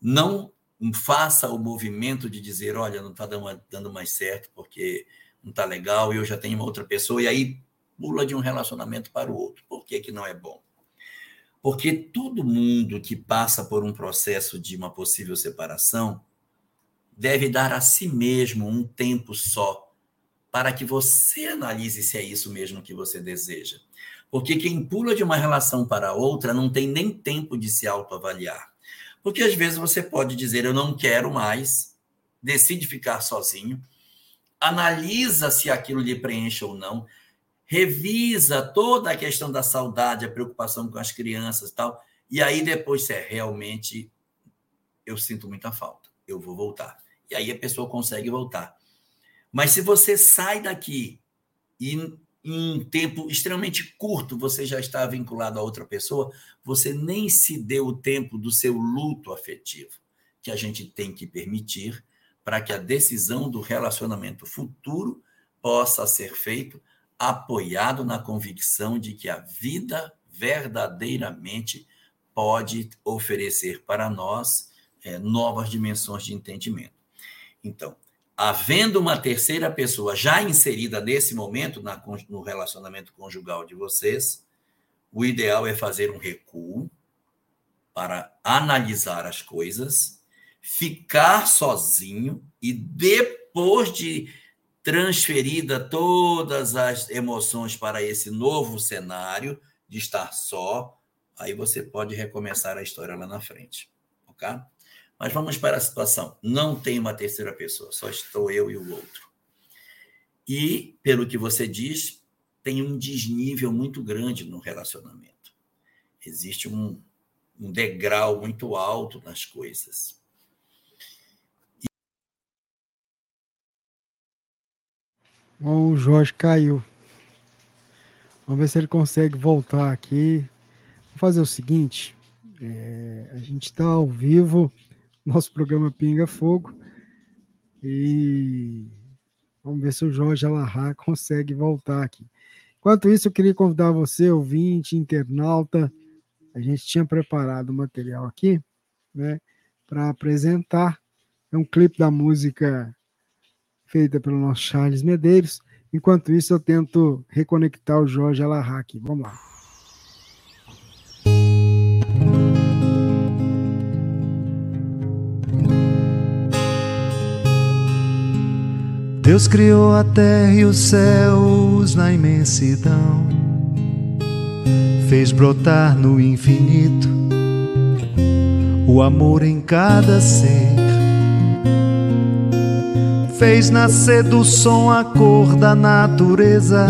Não faça o movimento de dizer, olha, não está dando mais certo porque não está legal, eu já tenho uma outra pessoa, e aí pula de um relacionamento para o outro. Por que, que não é bom? Porque todo mundo que passa por um processo de uma possível separação deve dar a si mesmo um tempo só para que você analise se é isso mesmo que você deseja. Porque quem pula de uma relação para outra não tem nem tempo de se autoavaliar. Porque às vezes você pode dizer eu não quero mais, decide ficar sozinho, analisa se aquilo lhe preenche ou não, revisa toda a questão da saudade, a preocupação com as crianças e tal, e aí depois se é realmente eu sinto muita falta, eu vou voltar. E aí a pessoa consegue voltar. Mas se você sai daqui e em um tempo extremamente curto você já está vinculado a outra pessoa, você nem se deu o tempo do seu luto afetivo, que a gente tem que permitir para que a decisão do relacionamento futuro possa ser feito apoiado na convicção de que a vida verdadeiramente pode oferecer para nós é, novas dimensões de entendimento. Então, havendo uma terceira pessoa já inserida nesse momento na, no relacionamento conjugal de vocês, o ideal é fazer um recuo para analisar as coisas, ficar sozinho e depois de transferida todas as emoções para esse novo cenário de estar só, aí você pode recomeçar a história lá na frente, ok? Mas vamos para a situação. Não tem uma terceira pessoa, só estou eu e o outro. E, pelo que você diz, tem um desnível muito grande no relacionamento. Existe um, um degrau muito alto nas coisas. O Jorge caiu. Vamos ver se ele consegue voltar aqui. Vou fazer o seguinte: é, a gente está ao vivo nosso programa Pinga Fogo. E vamos ver se o Jorge Alahá consegue voltar aqui. Enquanto isso, eu queria convidar você, ouvinte, internauta. A gente tinha preparado o material aqui, né, para apresentar. É um clipe da música feita pelo nosso Charles Medeiros. Enquanto isso, eu tento reconectar o Jorge Alahá aqui. Vamos lá. Deus criou a terra e os céus na imensidão, fez brotar no infinito o amor em cada ser, fez nascer do som a cor da natureza.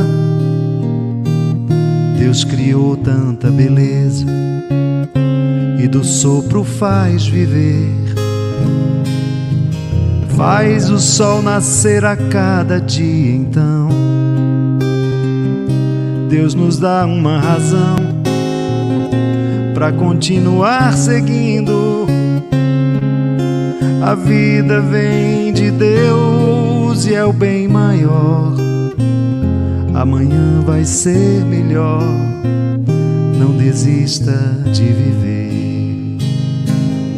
Deus criou tanta beleza e do sopro faz viver Faz o sol nascer a cada dia, então. Deus nos dá uma razão para continuar seguindo. A vida vem de Deus e é o bem maior. Amanhã vai ser melhor. Não desista de viver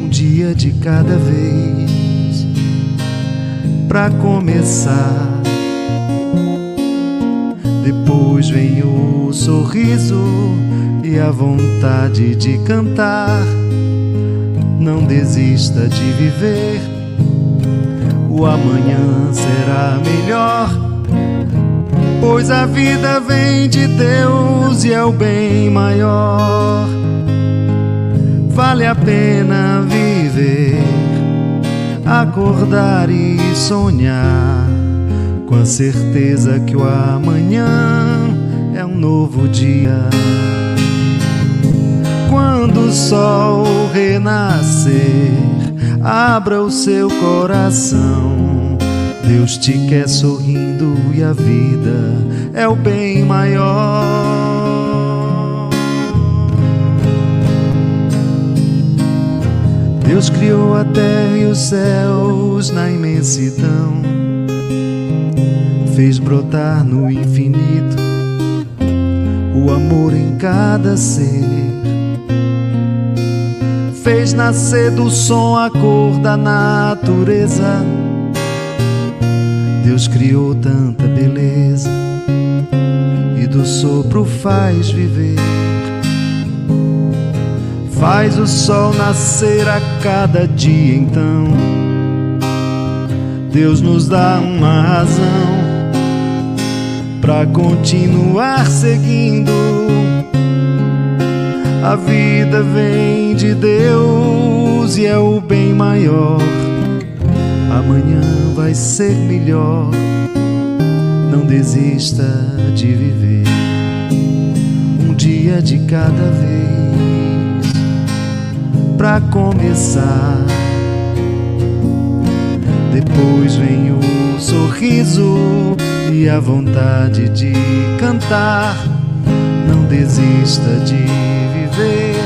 um dia de cada vez para começar. Depois vem o sorriso e a vontade de cantar. Não desista de viver, o amanhã será melhor. Pois a vida vem de Deus e é o bem maior. Vale a pena viver acordar e sonhar com a certeza que o amanhã é um novo dia. Quando o sol renascer, abra o seu coração. Deus te quer sorrindo e a vida é o bem maior. Deus criou a terra e os céus na imensidão, fez brotar no infinito o amor em cada ser, fez nascer do som a cor da natureza. Deus criou tanta beleza e do sopro faz viver. Faz o sol nascer a cada dia, então. Deus nos dá uma razão para continuar seguindo. A vida vem de Deus e é o bem maior. Amanhã vai ser melhor. Não desista de viver um dia de cada vez para começar. Depois vem o sorriso e a vontade de cantar. Não desista de viver,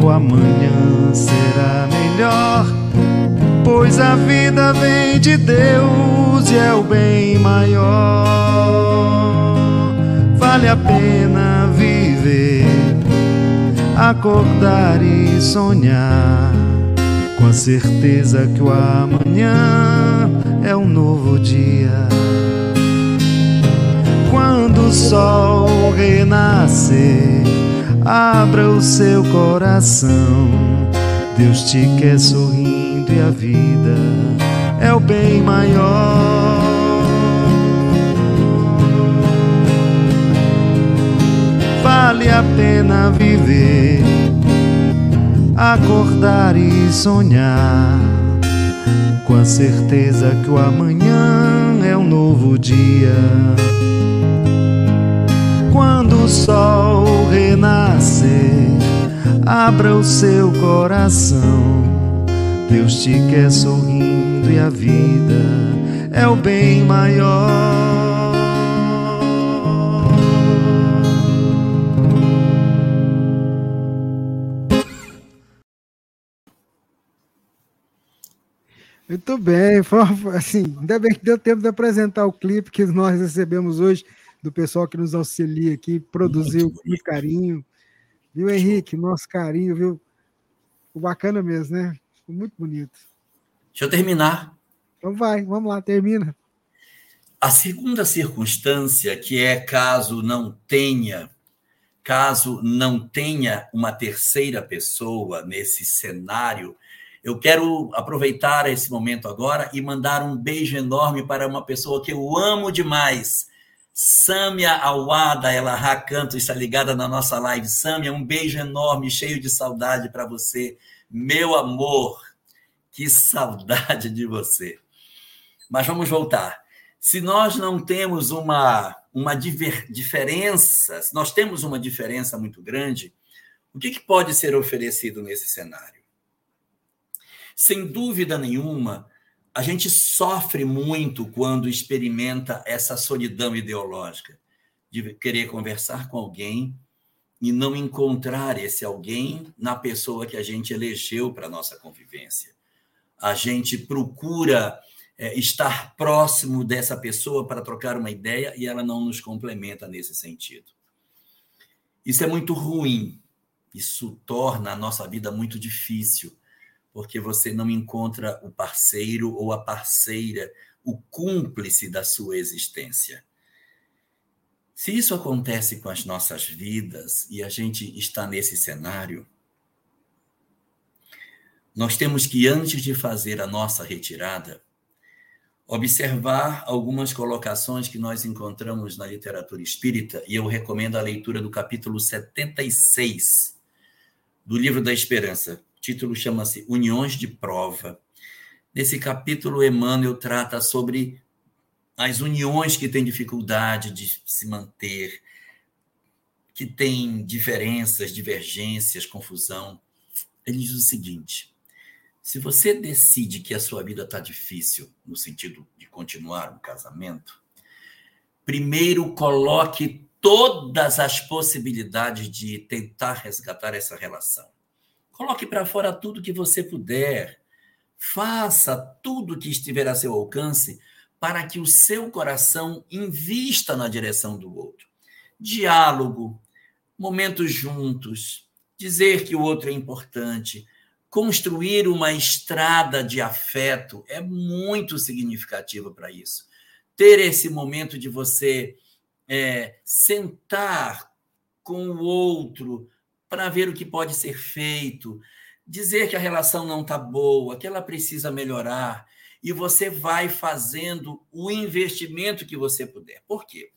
o amanhã será melhor. Pois a vida vem de Deus e é o bem maior. Vale a pena viver, acordar e sonhar, com a certeza que o amanhã é um novo dia quando o sol renascer, abra o seu coração. Deus te quer sorrindo e a vida é o bem maior. A pena viver, acordar e sonhar, com a certeza que o amanhã é um novo dia quando o sol renascer, abra o seu coração. Deus te quer sorrindo e a vida é o bem maior. Muito bem, foi, assim, ainda bem que deu tempo de apresentar o clipe que nós recebemos hoje do pessoal que nos auxilia aqui, produziu com muito carinho. Viu, Henrique? Nosso carinho, viu? Ficou bacana mesmo, né? Ficou muito bonito. Deixa eu terminar. Então vai, vamos lá, termina. A segunda circunstância, que é caso não tenha, caso não tenha uma terceira pessoa nesse cenário, eu quero aproveitar esse momento agora e mandar um beijo enorme para uma pessoa que eu amo demais, Sâmia Awada, ela Racanto, está ligada na nossa live. Sâmia, um beijo enorme, cheio de saudade para você. Meu amor, que saudade de você. Mas vamos voltar. Se nós não temos uma, uma diver, diferença, se nós temos uma diferença muito grande, o que, que pode ser oferecido nesse cenário? Sem dúvida nenhuma, a gente sofre muito quando experimenta essa solidão ideológica, de querer conversar com alguém e não encontrar esse alguém na pessoa que a gente elegeu para nossa convivência. A gente procura é, estar próximo dessa pessoa para trocar uma ideia e ela não nos complementa nesse sentido. Isso é muito ruim, isso torna a nossa vida muito difícil porque você não encontra o parceiro ou a parceira, o cúmplice da sua existência. Se isso acontece com as nossas vidas e a gente está nesse cenário, nós temos que, antes de fazer a nossa retirada, observar algumas colocações que nós encontramos na literatura espírita, e eu recomendo a leitura do capítulo 76 do Livro da Esperança, título chama-se Uniões de Prova. Nesse capítulo, Emmanuel trata sobre as uniões que têm dificuldade de se manter, que têm diferenças, divergências, confusão. Ele diz o seguinte: se você decide que a sua vida está difícil, no sentido de continuar um casamento, primeiro coloque todas as possibilidades de tentar resgatar essa relação. Coloque para fora tudo que você puder. Faça tudo que estiver a seu alcance para que o seu coração invista na direção do outro. Diálogo, momentos juntos, dizer que o outro é importante, construir uma estrada de afeto é muito significativo para isso. Ter esse momento de você é, sentar com o outro para ver o que pode ser feito, dizer que a relação não está boa, que ela precisa melhorar, e você vai fazendo o investimento que você puder. Por quê?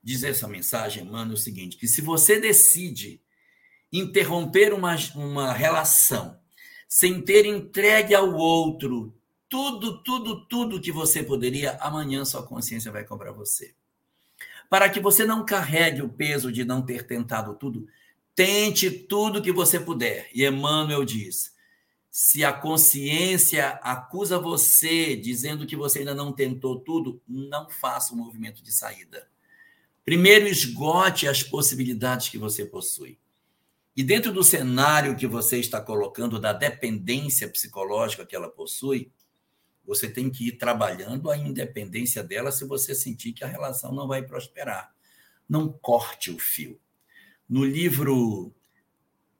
Diz essa mensagem, mano, o seguinte: que se você decide interromper uma, uma relação sem ter entregue ao outro tudo, tudo, tudo que você poderia, amanhã sua consciência vai cobrar você. Para que você não carregue o peso de não ter tentado tudo, tente tudo que você puder. E Emmanuel diz: se a consciência acusa você dizendo que você ainda não tentou tudo, não faça o um movimento de saída. Primeiro, esgote as possibilidades que você possui. E dentro do cenário que você está colocando da dependência psicológica que ela possui, você tem que ir trabalhando a independência dela se você sentir que a relação não vai prosperar. Não corte o fio. No livro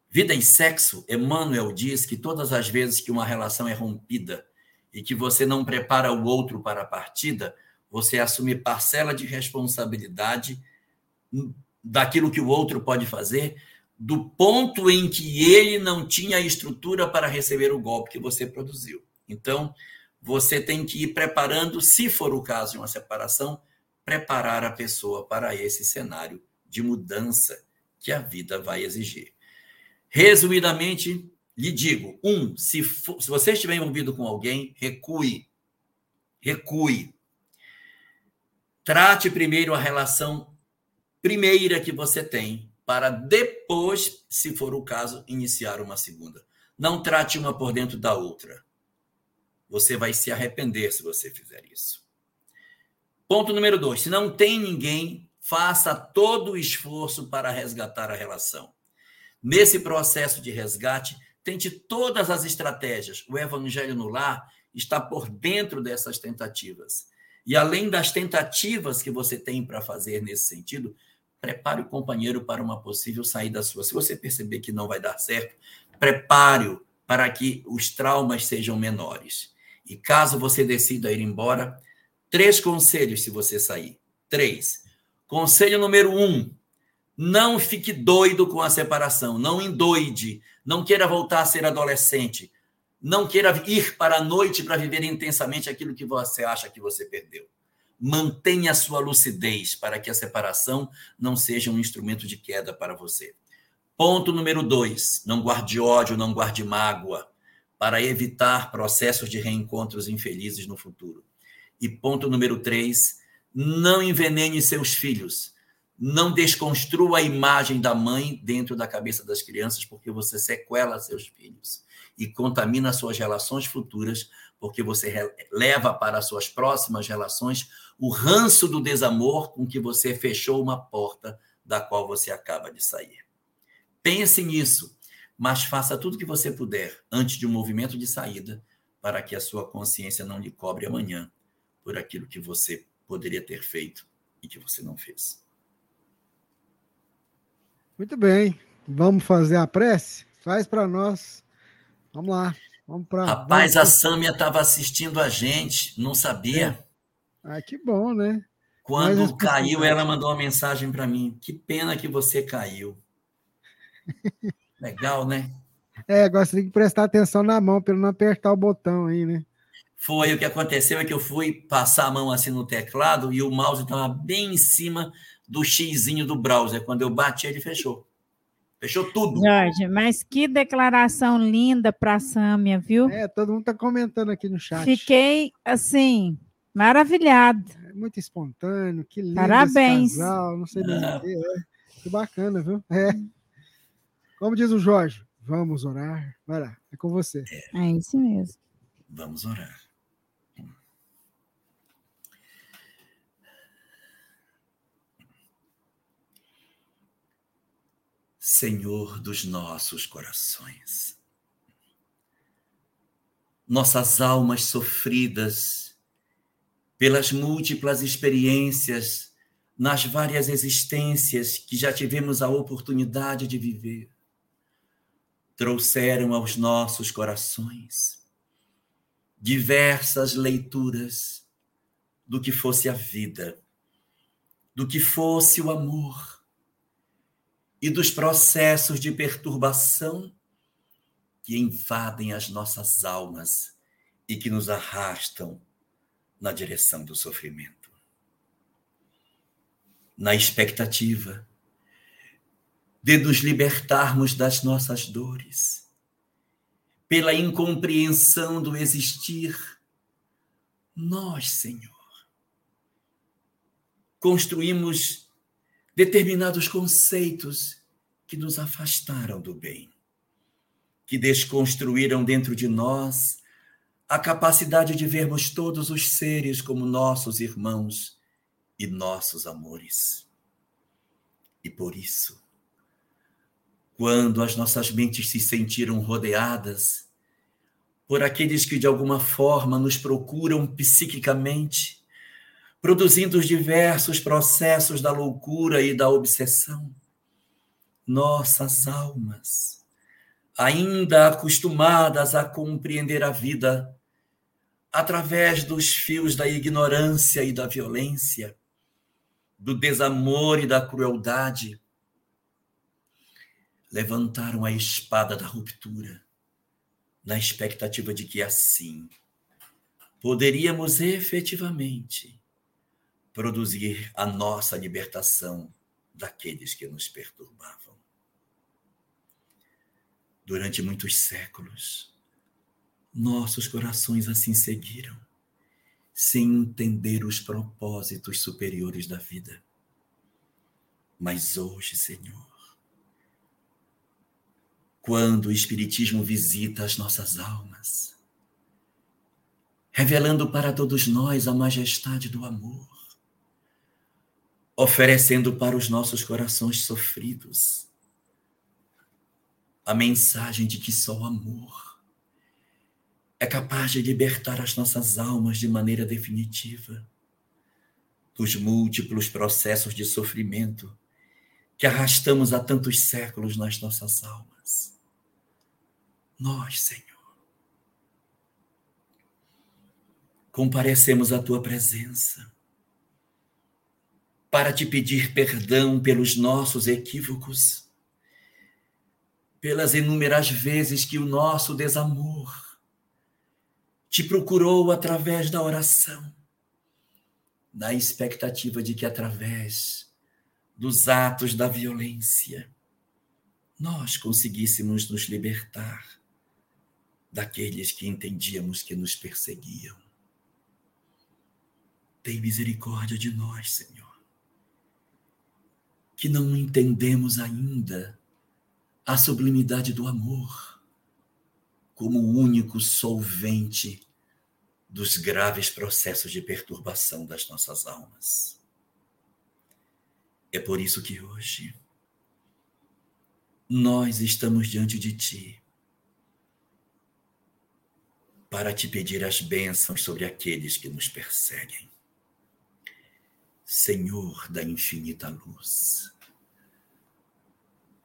Vida e Sexo, Emmanuel diz que todas as vezes que uma relação é rompida e que você não prepara o outro para a partida, você assume parcela de responsabilidade daquilo que o outro pode fazer, do ponto em que ele não tinha estrutura para receber o golpe que você produziu. Então, você tem que ir preparando, se for o caso de uma separação, preparar a pessoa para esse cenário de mudança que a vida vai exigir. Resumidamente, lhe digo: um, se, for, se você estiver envolvido com alguém, recue. Recue. Trate primeiro a relação primeira que você tem, para depois, se for o caso, iniciar uma segunda. Não trate uma por dentro da outra. Você vai se arrepender se você fizer isso. Ponto número dois: se não tem ninguém, faça todo o esforço para resgatar a relação. Nesse processo de resgate, tente todas as estratégias. O Evangelho no Lar está por dentro dessas tentativas. E além das tentativas que você tem para fazer nesse sentido, prepare o companheiro para uma possível saída sua. Se você perceber que não vai dar certo, prepare-o para que os traumas sejam menores. E caso você decida ir embora, três conselhos se você sair. Três. Conselho número um: não fique doido com a separação, não endoide, não queira voltar a ser adolescente, não queira ir para a noite para viver intensamente aquilo que você acha que você perdeu. Mantenha a sua lucidez para que a separação não seja um instrumento de queda para você. Ponto número dois: não guarde ódio, não guarde mágoa, para evitar processos de reencontros infelizes no futuro. E ponto número três: não envenene seus filhos não desconstrua a imagem da mãe dentro da cabeça das crianças, porque você sequela seus filhos e contamina suas relações futuras, porque você leva para suas próximas relações o ranço do desamor com que você fechou uma porta da qual você acaba de sair. Pense nisso, mas faça tudo o que você puder antes de um movimento de saída para que a sua consciência não lhe cobre amanhã por aquilo que você poderia ter feito e que você não fez. Muito bem. Vamos fazer a prece? Faz para nós. Vamos lá. Vamos para. Rapaz, a Sâmia estava assistindo a gente, não sabia. É. Ah, que bom, né? Quando caiu, ela mandou uma mensagem para mim. Que pena que você caiu. Legal, né? É, agora você tem que prestar atenção na mão para não apertar o botão aí, né? Foi o que aconteceu é que eu fui passar a mão assim no teclado e o mouse estava bem em cima do xizinho do browser. Quando eu bati, ele fechou. Fechou tudo. Jorge, mas que declaração linda para a Sâmia, viu? É, todo mundo está comentando aqui no chat. Fiquei, assim, maravilhado. É muito espontâneo, que lindo Parabéns. casal, não sei nem ah. é. Que bacana, viu? É. Como diz o Jorge, vamos orar. Vai lá, é com você. É, é isso mesmo. Vamos orar. Senhor dos nossos corações. Nossas almas sofridas pelas múltiplas experiências nas várias existências que já tivemos a oportunidade de viver. Trouxeram aos nossos corações diversas leituras do que fosse a vida, do que fosse o amor e dos processos de perturbação que invadem as nossas almas e que nos arrastam na direção do sofrimento. Na expectativa de nos libertarmos das nossas dores, pela incompreensão do existir, nós, Senhor, construímos determinados conceitos que nos afastaram do bem, que desconstruíram dentro de nós a capacidade de vermos todos os seres como nossos irmãos e nossos amores. E por isso, quando as nossas mentes se sentiram rodeadas por aqueles que de alguma forma nos procuram psiquicamente, produzindo os diversos processos da loucura e da obsessão, nossas almas, ainda acostumadas a compreender a vida através dos fios da ignorância e da violência, do desamor e da crueldade, levantaram a espada da ruptura, na expectativa de que assim poderíamos efetivamente produzir a nossa libertação daqueles que nos perturbavam. Durante muitos séculos, nossos corações assim seguiram, sem entender os propósitos superiores da vida. Mas hoje, Senhor, quando o Espiritismo visita as nossas almas, revelando para todos nós a majestade do amor, oferecendo para os nossos corações sofridos a mensagem de que só o amor é capaz de libertar as nossas almas de maneira definitiva dos múltiplos processos de sofrimento que arrastamos há tantos séculos nas nossas almas nós, Senhor, comparecemos à tua presença para te pedir perdão pelos nossos equívocos, pelas inúmeras vezes que o nosso desamor te procurou através da oração, na expectativa de que através dos atos da violência nós conseguíssemos nos libertar daqueles que entendíamos que nos perseguiam. Tem misericórdia de nós, Senhor, que não entendemos ainda a sublimidade do amor como o único solvente dos graves processos de perturbação das nossas almas. É por isso que hoje nós estamos diante de Ti para te pedir as bênçãos sobre aqueles que nos perseguem. Senhor da infinita luz,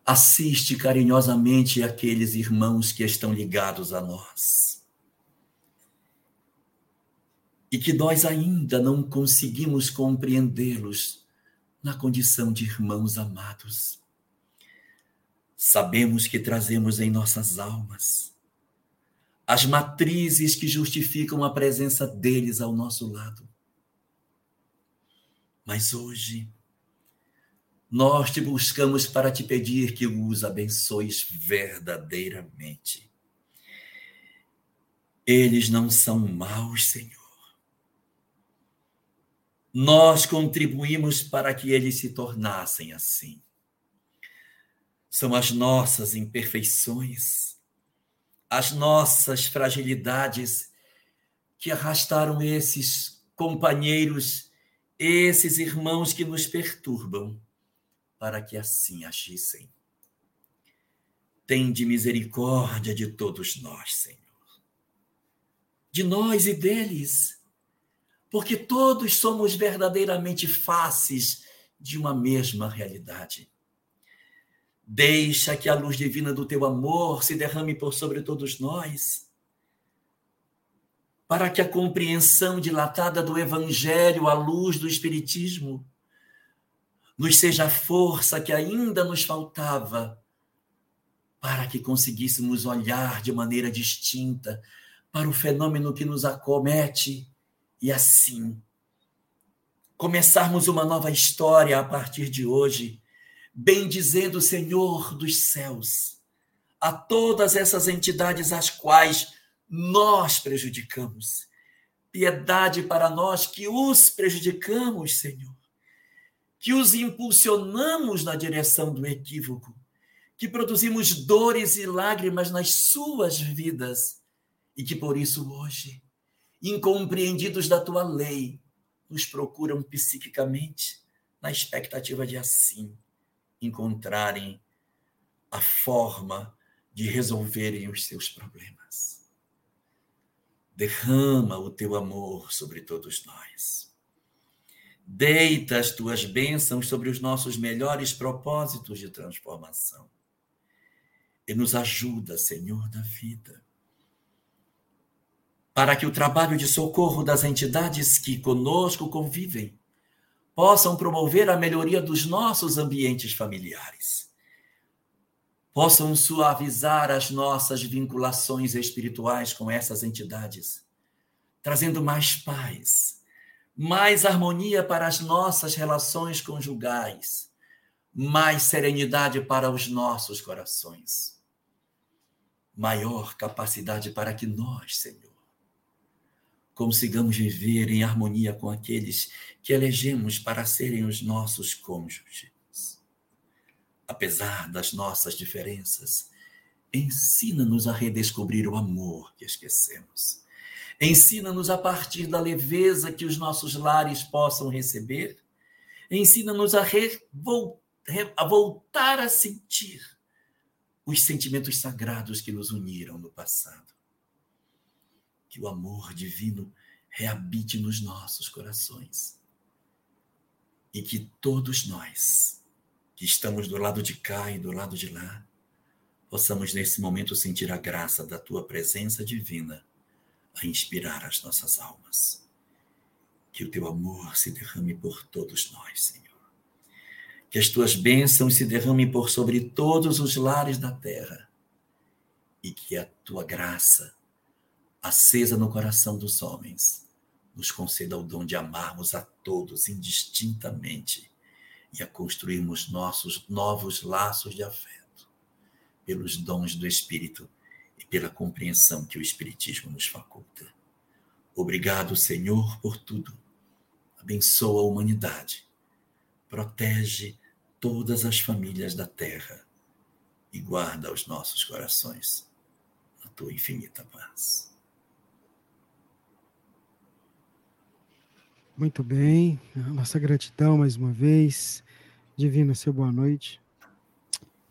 assiste carinhosamente aqueles irmãos que estão ligados a nós e que nós ainda não conseguimos compreendê-los na condição de irmãos amados. Sabemos que trazemos em nossas almas as matrizes que justificam a presença deles ao nosso lado. Mas hoje, nós te buscamos para te pedir que os abençoes verdadeiramente. Eles não são maus, Senhor. Nós contribuímos para que eles se tornassem assim. São as nossas imperfeições as nossas fragilidades que arrastaram esses companheiros, esses irmãos que nos perturbam, para que assim agissem. Tende misericórdia de todos nós, Senhor. De nós e deles, porque todos somos verdadeiramente faces de uma mesma realidade. Deixa que a luz divina do teu amor se derrame por sobre todos nós, para que a compreensão dilatada do Evangelho, à luz do Espiritismo, nos seja a força que ainda nos faltava para que conseguíssemos olhar de maneira distinta para o fenômeno que nos acomete e assim começarmos uma nova história a partir de hoje, bendizendo o Senhor dos céus a todas essas entidades às quais nós prejudicamos. Piedade para nós que os prejudicamos, Senhor, que os impulsionamos na direção do equívoco, que produzimos dores e lágrimas nas suas vidas. E que por isso hoje, incompreendidos da tua lei, nos procuram psiquicamente na expectativa de assim encontrarem a forma de resolverem os seus problemas. Derrama o teu amor sobre todos nós. Deita as tuas bênçãos sobre os nossos melhores propósitos de transformação. E nos ajuda, Senhor da vida, para que o trabalho de socorro das entidades que conosco convivem possam promover a melhoria dos nossos ambientes familiares, possam suavizar as nossas vinculações espirituais com essas entidades, trazendo mais paz, mais harmonia para as nossas relações conjugais, mais serenidade para os nossos corações, maior capacidade para que nós, Senhor, consigamos viver em harmonia com aqueles que elegemos para serem os nossos cônjuges. Apesar das nossas diferenças, ensina-nos a redescobrir o amor que esquecemos. Ensina-nos a partir da leveza que os nossos lares possam receber. Ensina-nos a, a voltar a sentir os sentimentos sagrados que nos uniram no passado que o amor divino reabite nos nossos corações. E que todos nós, que estamos do lado de cá e do lado de lá, possamos nesse momento sentir a graça da tua presença divina a inspirar as nossas almas. Que o teu amor se derrame por todos nós, Senhor. Que as tuas bênçãos se derramem por sobre todos os lares da terra. E que a tua graça acesa no coração dos homens, nos conceda o dom de amarmos a todos indistintamente e a construirmos nossos novos laços de afeto, pelos dons do Espírito e pela compreensão que o Espiritismo nos faculta. Obrigado, Senhor, por tudo. Abençoa a humanidade. Protege todas as famílias da terra e guarda os nossos corações na tua infinita paz. Muito bem, nossa gratidão mais uma vez. Divina, seu boa noite.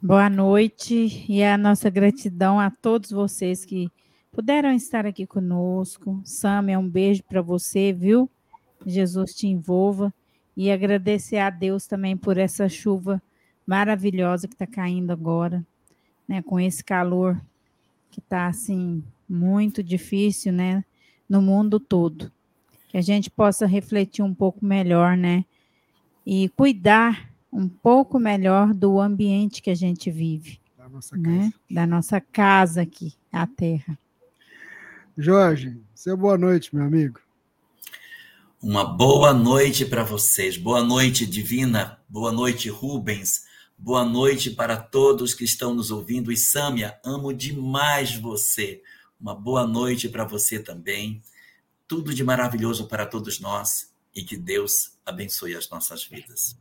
Boa noite e a nossa gratidão a todos vocês que puderam estar aqui conosco. Sam, é um beijo para você, viu? Jesus te envolva e agradecer a Deus também por essa chuva maravilhosa que está caindo agora, né? Com esse calor que está assim muito difícil, né? No mundo todo que a gente possa refletir um pouco melhor, né? E cuidar um pouco melhor do ambiente que a gente vive. Da nossa né? casa. Da nossa casa aqui, a terra. Jorge, seu boa noite, meu amigo. Uma boa noite para vocês. Boa noite, Divina. Boa noite, Rubens. Boa noite para todos que estão nos ouvindo. E Sâmia, amo demais você. Uma boa noite para você também tudo de maravilhoso para todos nós e que Deus abençoe as nossas vidas.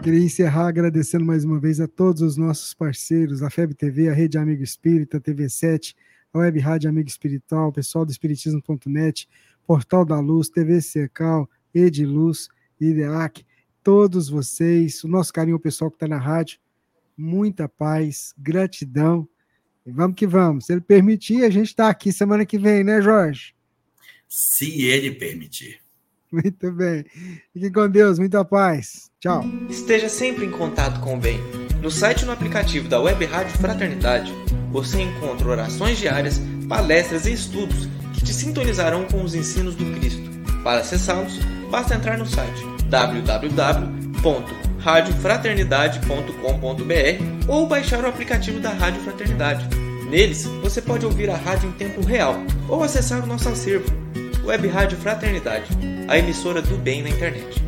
Queria encerrar agradecendo mais uma vez a todos os nossos parceiros, a FEB TV, a Rede Amigo Espírita, TV7, a Web Rádio Amigo Espiritual, o pessoal do Espiritismo.net, Portal da Luz, TV Secal, Ediluz, IDEAC, todos vocês, o nosso carinho, o pessoal que está na rádio, muita paz, gratidão. E vamos que vamos. Se ele permitir, a gente está aqui semana que vem, né, Jorge? Se ele permitir. Muito bem. Fique com Deus, muita paz. Tchau. Esteja sempre em contato com o bem. No site e no aplicativo da Web Rádio Fraternidade, você encontra orações diárias, palestras e estudos que te sintonizarão com os ensinos do Cristo. Para acessá-los, basta entrar no site www.radiofraternidade.com.br ou baixar o aplicativo da Rádio Fraternidade. Neles, você pode ouvir a rádio em tempo real ou acessar o nosso acervo, Web Rádio Fraternidade, a emissora do bem na internet.